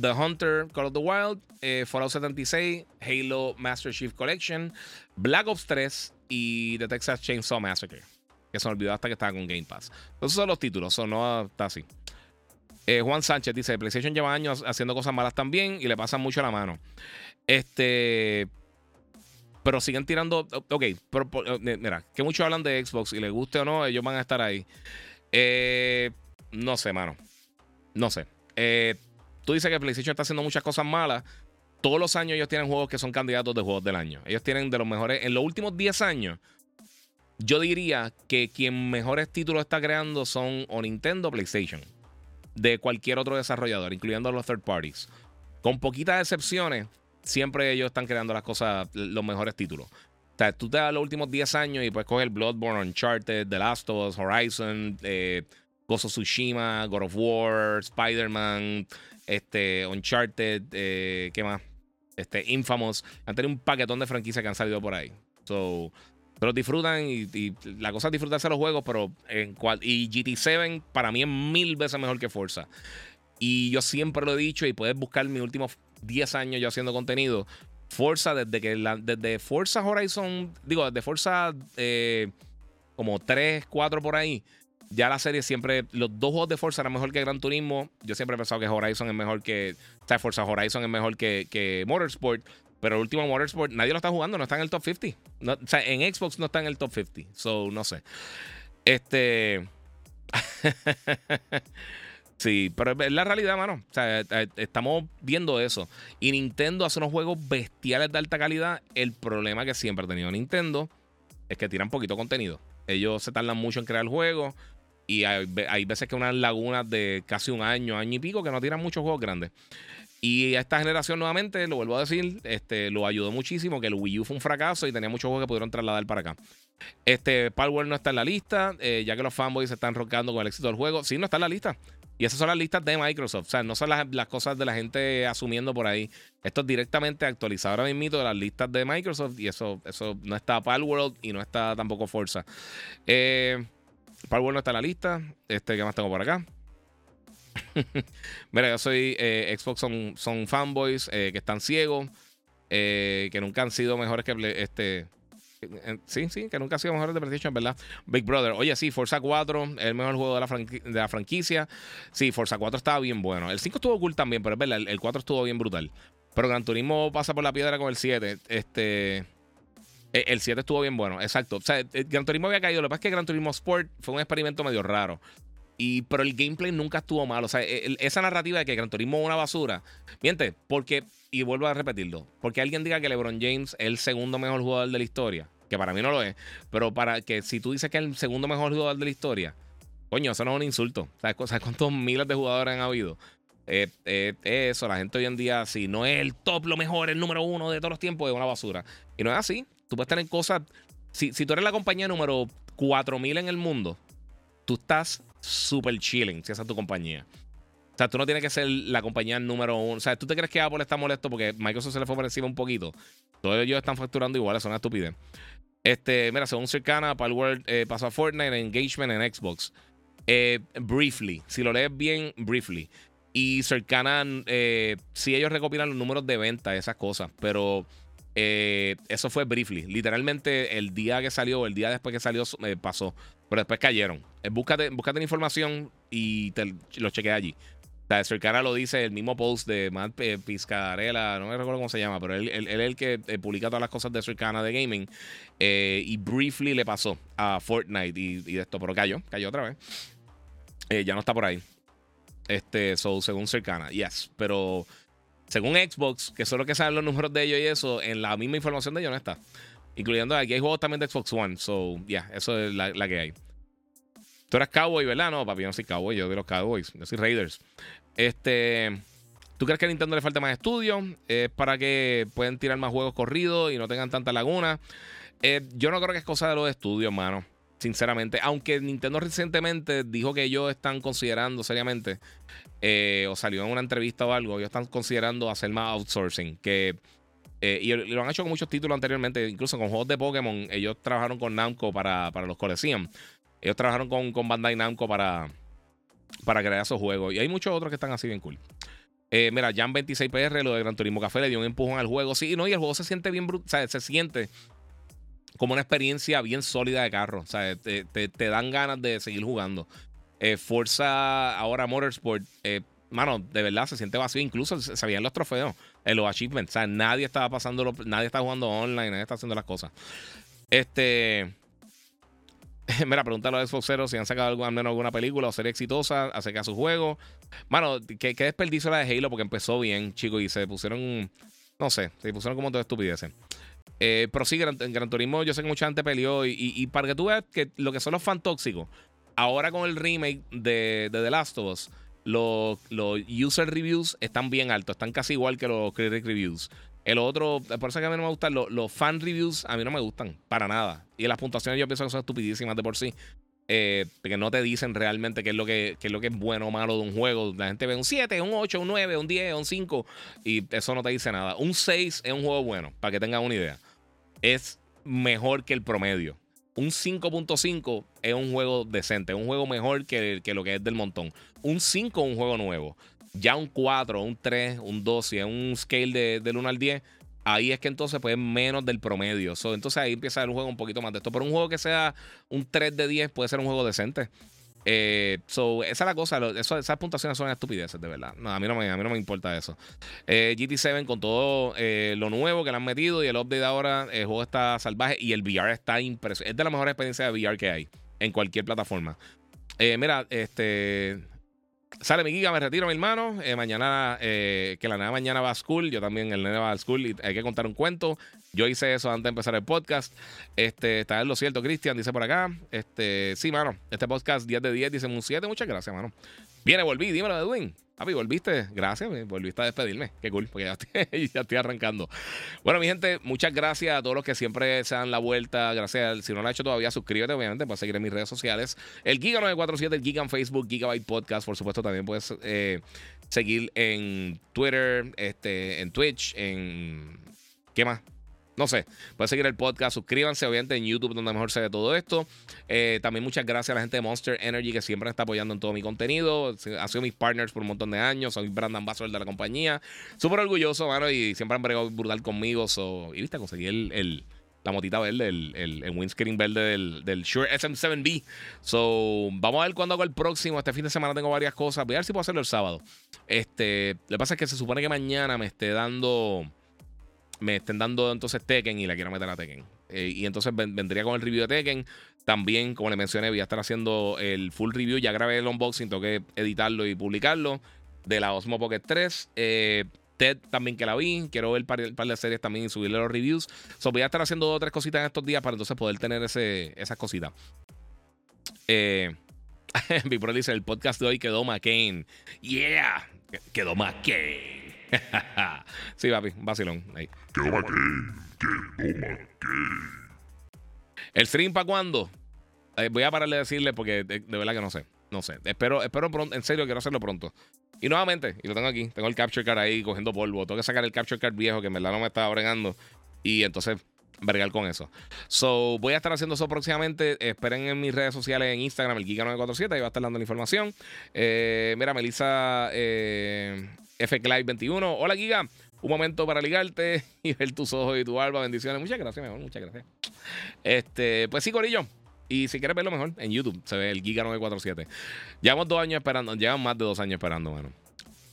The Hunter, Call of the Wild, eh, Fallout 76, Halo Master Chief Collection, Black Ops 3 y The Texas Chainsaw Massacre que se me olvidó hasta que estaba con Game Pass. Esos son los títulos, eso no está así. Eh, Juan Sánchez dice: PlayStation lleva años haciendo cosas malas también y le pasan mucho la mano. Este. Pero siguen tirando. Ok, pero, eh, mira, que muchos hablan de Xbox y les guste o no, ellos van a estar ahí. Eh, no sé, mano. No sé. tú dices que PlayStation está haciendo muchas cosas malas. Todos los años ellos tienen juegos que son candidatos de juegos del año. Ellos tienen de los mejores. En los últimos 10 años, yo diría que quien mejores títulos está creando son o Nintendo o PlayStation. De cualquier otro desarrollador, incluyendo los third parties. Con poquitas excepciones, siempre ellos están creando las cosas, los mejores títulos. O sea, tú te das los últimos 10 años y puedes coger Bloodborne, Uncharted, The Last of Us, Horizon, eh, Gozo Tsushima, God of War, Spider-Man, este, Uncharted, eh, ¿qué más? Este, Infamous. Han tenido un paquetón de franquicias que han salido por ahí. So, pero disfrutan y, la cosa es disfrutarse los juegos, pero y GT7 para mí es mil veces mejor que Forza. Y yo siempre lo he dicho y puedes buscar mis últimos 10 años yo haciendo contenido. Forza, desde que la, desde Forza Horizon, digo, desde Forza eh, como 3, 4 por ahí, ya la serie siempre, los dos juegos de Forza eran mejor que Gran Turismo. Yo siempre he pensado que Horizon es mejor que, o sea, Forza Horizon es mejor que, que Motorsport. Pero el último Motorsport, nadie lo está jugando, no está en el top 50. o sea, en Xbox no está en el top 50. So, no sé. Este. (laughs) sí, pero es la realidad, mano. O sea, eh, eh, estamos viendo eso. Y Nintendo hace unos juegos bestiales de alta calidad. El problema que siempre ha tenido Nintendo es que tiran poquito contenido. Ellos se tardan mucho en crear el juego. Y hay, hay veces que unas lagunas de casi un año, año y pico, que no tiran muchos juegos grandes. Y a esta generación nuevamente, lo vuelvo a decir, este, lo ayudó muchísimo, que el Wii U fue un fracaso y tenía muchos juegos que pudieron trasladar para acá. Este, Power no está en la lista, eh, ya que los fanboys se están rocando con el éxito del juego. Sí, no está en la lista. Y esas son las listas de Microsoft. O sea, no son las, cosas de la gente asumiendo por ahí. Esto es directamente actualizado ahora mismo de las listas de Microsoft. Y eso, eso no está Palworld y no está tampoco Forza. Eh, Palworld no está en la lista. Este, ¿qué más tengo por acá? (laughs) Mira, yo soy eh, Xbox, son, son fanboys eh, que están ciegos, eh, que nunca han sido mejores que este. Sí, sí, que nunca han sido mejores de PlayStation, ¿verdad? Big Brother. Oye, sí, Forza 4 es el mejor juego de la, franquicia. Sí, Forza 4 estaba bien bueno. El 5 estuvo cool también, pero es verdad, el, 4 estuvo bien brutal. Pero Gran Turismo pasa por la piedra con el 7. Este. E, el 7 estuvo bien bueno, exacto. O sea, Gran Turismo había caído. Lo que pasa es que Gran Turismo Sport fue un experimento medio raro pero el gameplay nunca estuvo mal. O sea, e, esa narrativa de que Gran Turismo es una basura. Miente, porque, y vuelvo a repetirlo, porque alguien diga que LeBron James es el segundo mejor jugador de la historia, que para mí no lo es, pero para que si tú dices que es el segundo mejor jugador de la historia, coño, eso no es un insulto. ¿Sabes, cuántos miles de jugadores han habido? Eh, eh, eso, la gente hoy en día, si no es el top, lo mejor, el número uno de todos los tiempos, es una basura. Y no es así. Tú puedes tener cosas. Si, si tú eres la compañía número 4000 en el mundo, tú estás súper chilling si esa es tu compañía. O sea, tú no tienes que ser la compañía número uno. O sea, tú te crees que Apple está molesto porque Microsoft se le fue por encima un poquito. Todos ellos están facturando igual, es una estupidez. Este, mira, según Cercana, Palworld eh, pasó a Fortnite, Engagement en Xbox. Eh, briefly, si lo lees bien, briefly. Y Cercana, eh, sí ellos recopilan los números de venta, esas cosas, pero eh, eso fue briefly. Literalmente el día que salió, el día después que salió, pasó. Pero después cayeron. Búscate, búscate la información y te, lo chequeé allí. O sea, lo dice el mismo post de Matt Pizcarella, no me recuerdo cómo se llama, pero él, es el que publica todas las cosas de Cercana de gaming. y briefly le pasó a Fortnite y, de esto, pero cayó, cayó otra vez. Eh, ya no está por ahí. Este, so, según cercana, yes. Pero según Xbox, que solo que saben los números de ellos y eso, en la misma información de ellos no está. Incluyendo aquí hay juegos también de Xbox One. So, ya, eso es la, que hay. Tú eres Cowboy, ¿verdad? No, papi, yo no soy Cowboy, yo de los Cowboys, yo soy Raiders. Este. ¿Tú crees que a Nintendo le falta más estudio? ¿Es para que puedan tirar más juegos corridos y no tengan tanta laguna? Eh, yo no creo que es cosa de los estudios, mano. Sinceramente. Aunque Nintendo recientemente dijo que ellos están considerando seriamente, eh, o salió en una entrevista o algo, ellos están considerando hacer más outsourcing. Que eh, y lo han hecho con muchos títulos anteriormente, incluso con juegos de Pokémon. Ellos trabajaron con Namco para, para los Coliseum. Ellos trabajaron con, con Bandai Namco para, para crear esos juegos. Y hay muchos otros que están así bien cool. Eh, mira, Jan 26PR, lo de Gran Turismo Café, le dio un empujón al juego. Sí, no, y el juego se siente bien brutal. Se siente como una experiencia bien sólida de carro. O sea, te, te, dan ganas de seguir jugando. Eh, Forza ahora Motorsport, eh, mano, de verdad se siente vacío. Incluso se veían los trofeos, en los achievements. O sea, nadie estaba pasando, nadie está jugando online, nadie está haciendo las cosas. Este. (laughs) Mira, pregúntalo a Xbox Zero si han sacado al menos alguna película o serie exitosa acerca de su juego. Mano, qué, desperdicio la de Halo porque empezó bien, chicos, y se pusieron. No sé, se pusieron como toda estupideces. Eh, pero sí, Gran, Gran, Turismo, yo sé que mucha gente peleó. Y, y, para que tú veas que lo que son los fan tóxicos, ahora con el remake de, de The Last of Us, los, user reviews están bien altos, están casi igual que los critic reviews. El otro, por eso que a mí no me gustan los, fan reviews, a mí no me gustan para nada. Y las puntuaciones yo pienso que son estupidísimas de por sí. Eh, que no te dicen realmente qué es, lo que, es lo que es bueno o malo de un juego. La gente ve un 7, un 8, un 9, un 10, un 5 y eso no te dice nada. Un 6 es un juego bueno, para que tengan una idea. Es mejor que el promedio un 5.5 es un juego decente, un juego mejor que, que, lo que es del montón. Un 5 es un juego nuevo. Ya un 4, un 3, un 2, si es un scale de, del 1 al 10, ahí es que entonces pues menos del promedio. entonces ahí empieza el juego un poquito más de esto. Pero un juego que sea un 3 de 10 puede ser un juego decente. Eh, so, esa es la cosa. esas puntuaciones son estupideces, de verdad. No, a, mí no me, importa eso. Eh, GT7 con todo eh, lo nuevo que le han metido y el update ahora, el juego está salvaje y el VR está impresionante. Es de las mejores experiencias de VR que hay en cualquier plataforma. mira, este. Sale mi giga, me retiro, mi hermano. Eh, mañana, eh, que la nena mañana va a school. Yo también, el nene va a school y hay que contar un cuento. Yo hice eso antes de empezar el podcast. Este, está en lo cierto, Cristian, dice por acá. Este, sí, mano. Este podcast 10 de 10, dice un 7. Muchas gracias, mano. Viene, volví, dímelo, Edwin. Papi, volviste. Gracias, volviste a despedirme. Qué cool, porque ya estoy, (laughs) ya estoy, arrancando. Bueno, mi gente, muchas gracias a todos los que siempre se dan la vuelta. Gracias. Si no lo has hecho todavía, suscríbete, obviamente, para seguir en mis redes sociales. El Giga947, el Giga en Facebook, Gigabyte Podcast. Por supuesto, también puedes eh, seguir en Twitter, este, en Twitch, en. ¿Qué más? No sé, pueden seguir el podcast, suscríbanse obviamente en YouTube donde mejor se ve todo esto. Eh, también muchas gracias a la gente de Monster Energy que siempre está apoyando en todo mi contenido. Ha sido mis partners por un montón de años, soy brand ambassador de la compañía. Súper orgulloso, mano, y siempre han bregado brutal conmigo. y viste, conseguí el, la motita verde, el, el, windscreen verde del, del Shure SM7B. So, vamos a ver cuándo hago el próximo. Este fin de semana tengo varias cosas. Voy a ver si puedo hacerlo el sábado. Este, lo que pasa es que se supone que mañana me esté dando me estén dando entonces Tekken y la quiero meter a Tekken. Eh, y entonces vendría con el review de Tekken. También, como le mencioné, voy a estar haciendo el full review. Ya grabé el unboxing, tengo que editarlo y publicarlo. De la Osmo Pocket 3. Eh, Ted también que la vi. Quiero ver un par, de series también y subirle los reviews. So, voy a estar haciendo dos o tres cositas en estos días para entonces poder tener ese, esas cositas. Eh, (laughs) Pro dice: el podcast de hoy quedó McCain. Yeah, quedó McCain. (laughs) sí, papi, vacilón. Ahí. ¿El stream para cuándo? Eh, voy a pararle de decirle porque de, verdad que no sé. No sé. Espero, espero pronto, en serio, quiero hacerlo pronto. Y nuevamente, y lo tengo aquí, tengo el capture card ahí cogiendo polvo. Tengo que sacar el capture card viejo que en verdad no me estaba bregando. Y entonces vergar con eso. So, voy a estar haciendo eso próximamente. Esperen en mis redes sociales en Instagram, el Giga947, ahí va a estar dando la información. Eh, mira, Melissa eh, F 21. Hola, Giga. Un momento para ligarte (laughs) y ver tus ojos y tu alba. Bendiciones. Muchas gracias, mejor. Muchas gracias. Este, pues sí, Corillo. Y si quieres verlo mejor, en YouTube se ve el Giga 947. Llevamos dos años esperando, llevamos más de dos años esperando, mano.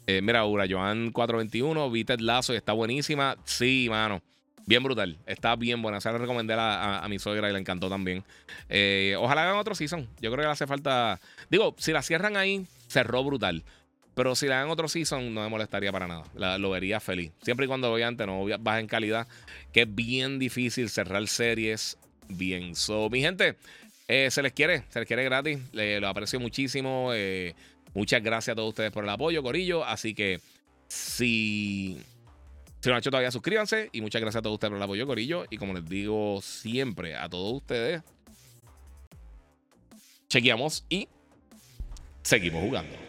Eh, mira, Ura, Joan 421, vi Ted Lazo y está buenísima. Sí, mano. Bien brutal. Está bien buena. Se la recomendé a, mi suegra y le encantó también. Eh, ojalá hagan otro season. Yo creo que le hace falta. Digo, si la cierran ahí, cerró brutal. Pero si le dan otro season, no me molestaría para nada. lo vería feliz. Siempre y cuando obviamente no baja en calidad. Que es bien difícil cerrar series bien. So, mi gente, eh, se les quiere. Se les quiere gratis. lo aprecio muchísimo. Eh, muchas gracias a todos ustedes por el apoyo, Corillo. Así que si. Si no han hecho todavía, suscríbanse. Y muchas gracias a todos ustedes por el apoyo, Corillo. Y como les digo siempre a todos ustedes, chequeamos y seguimos jugando.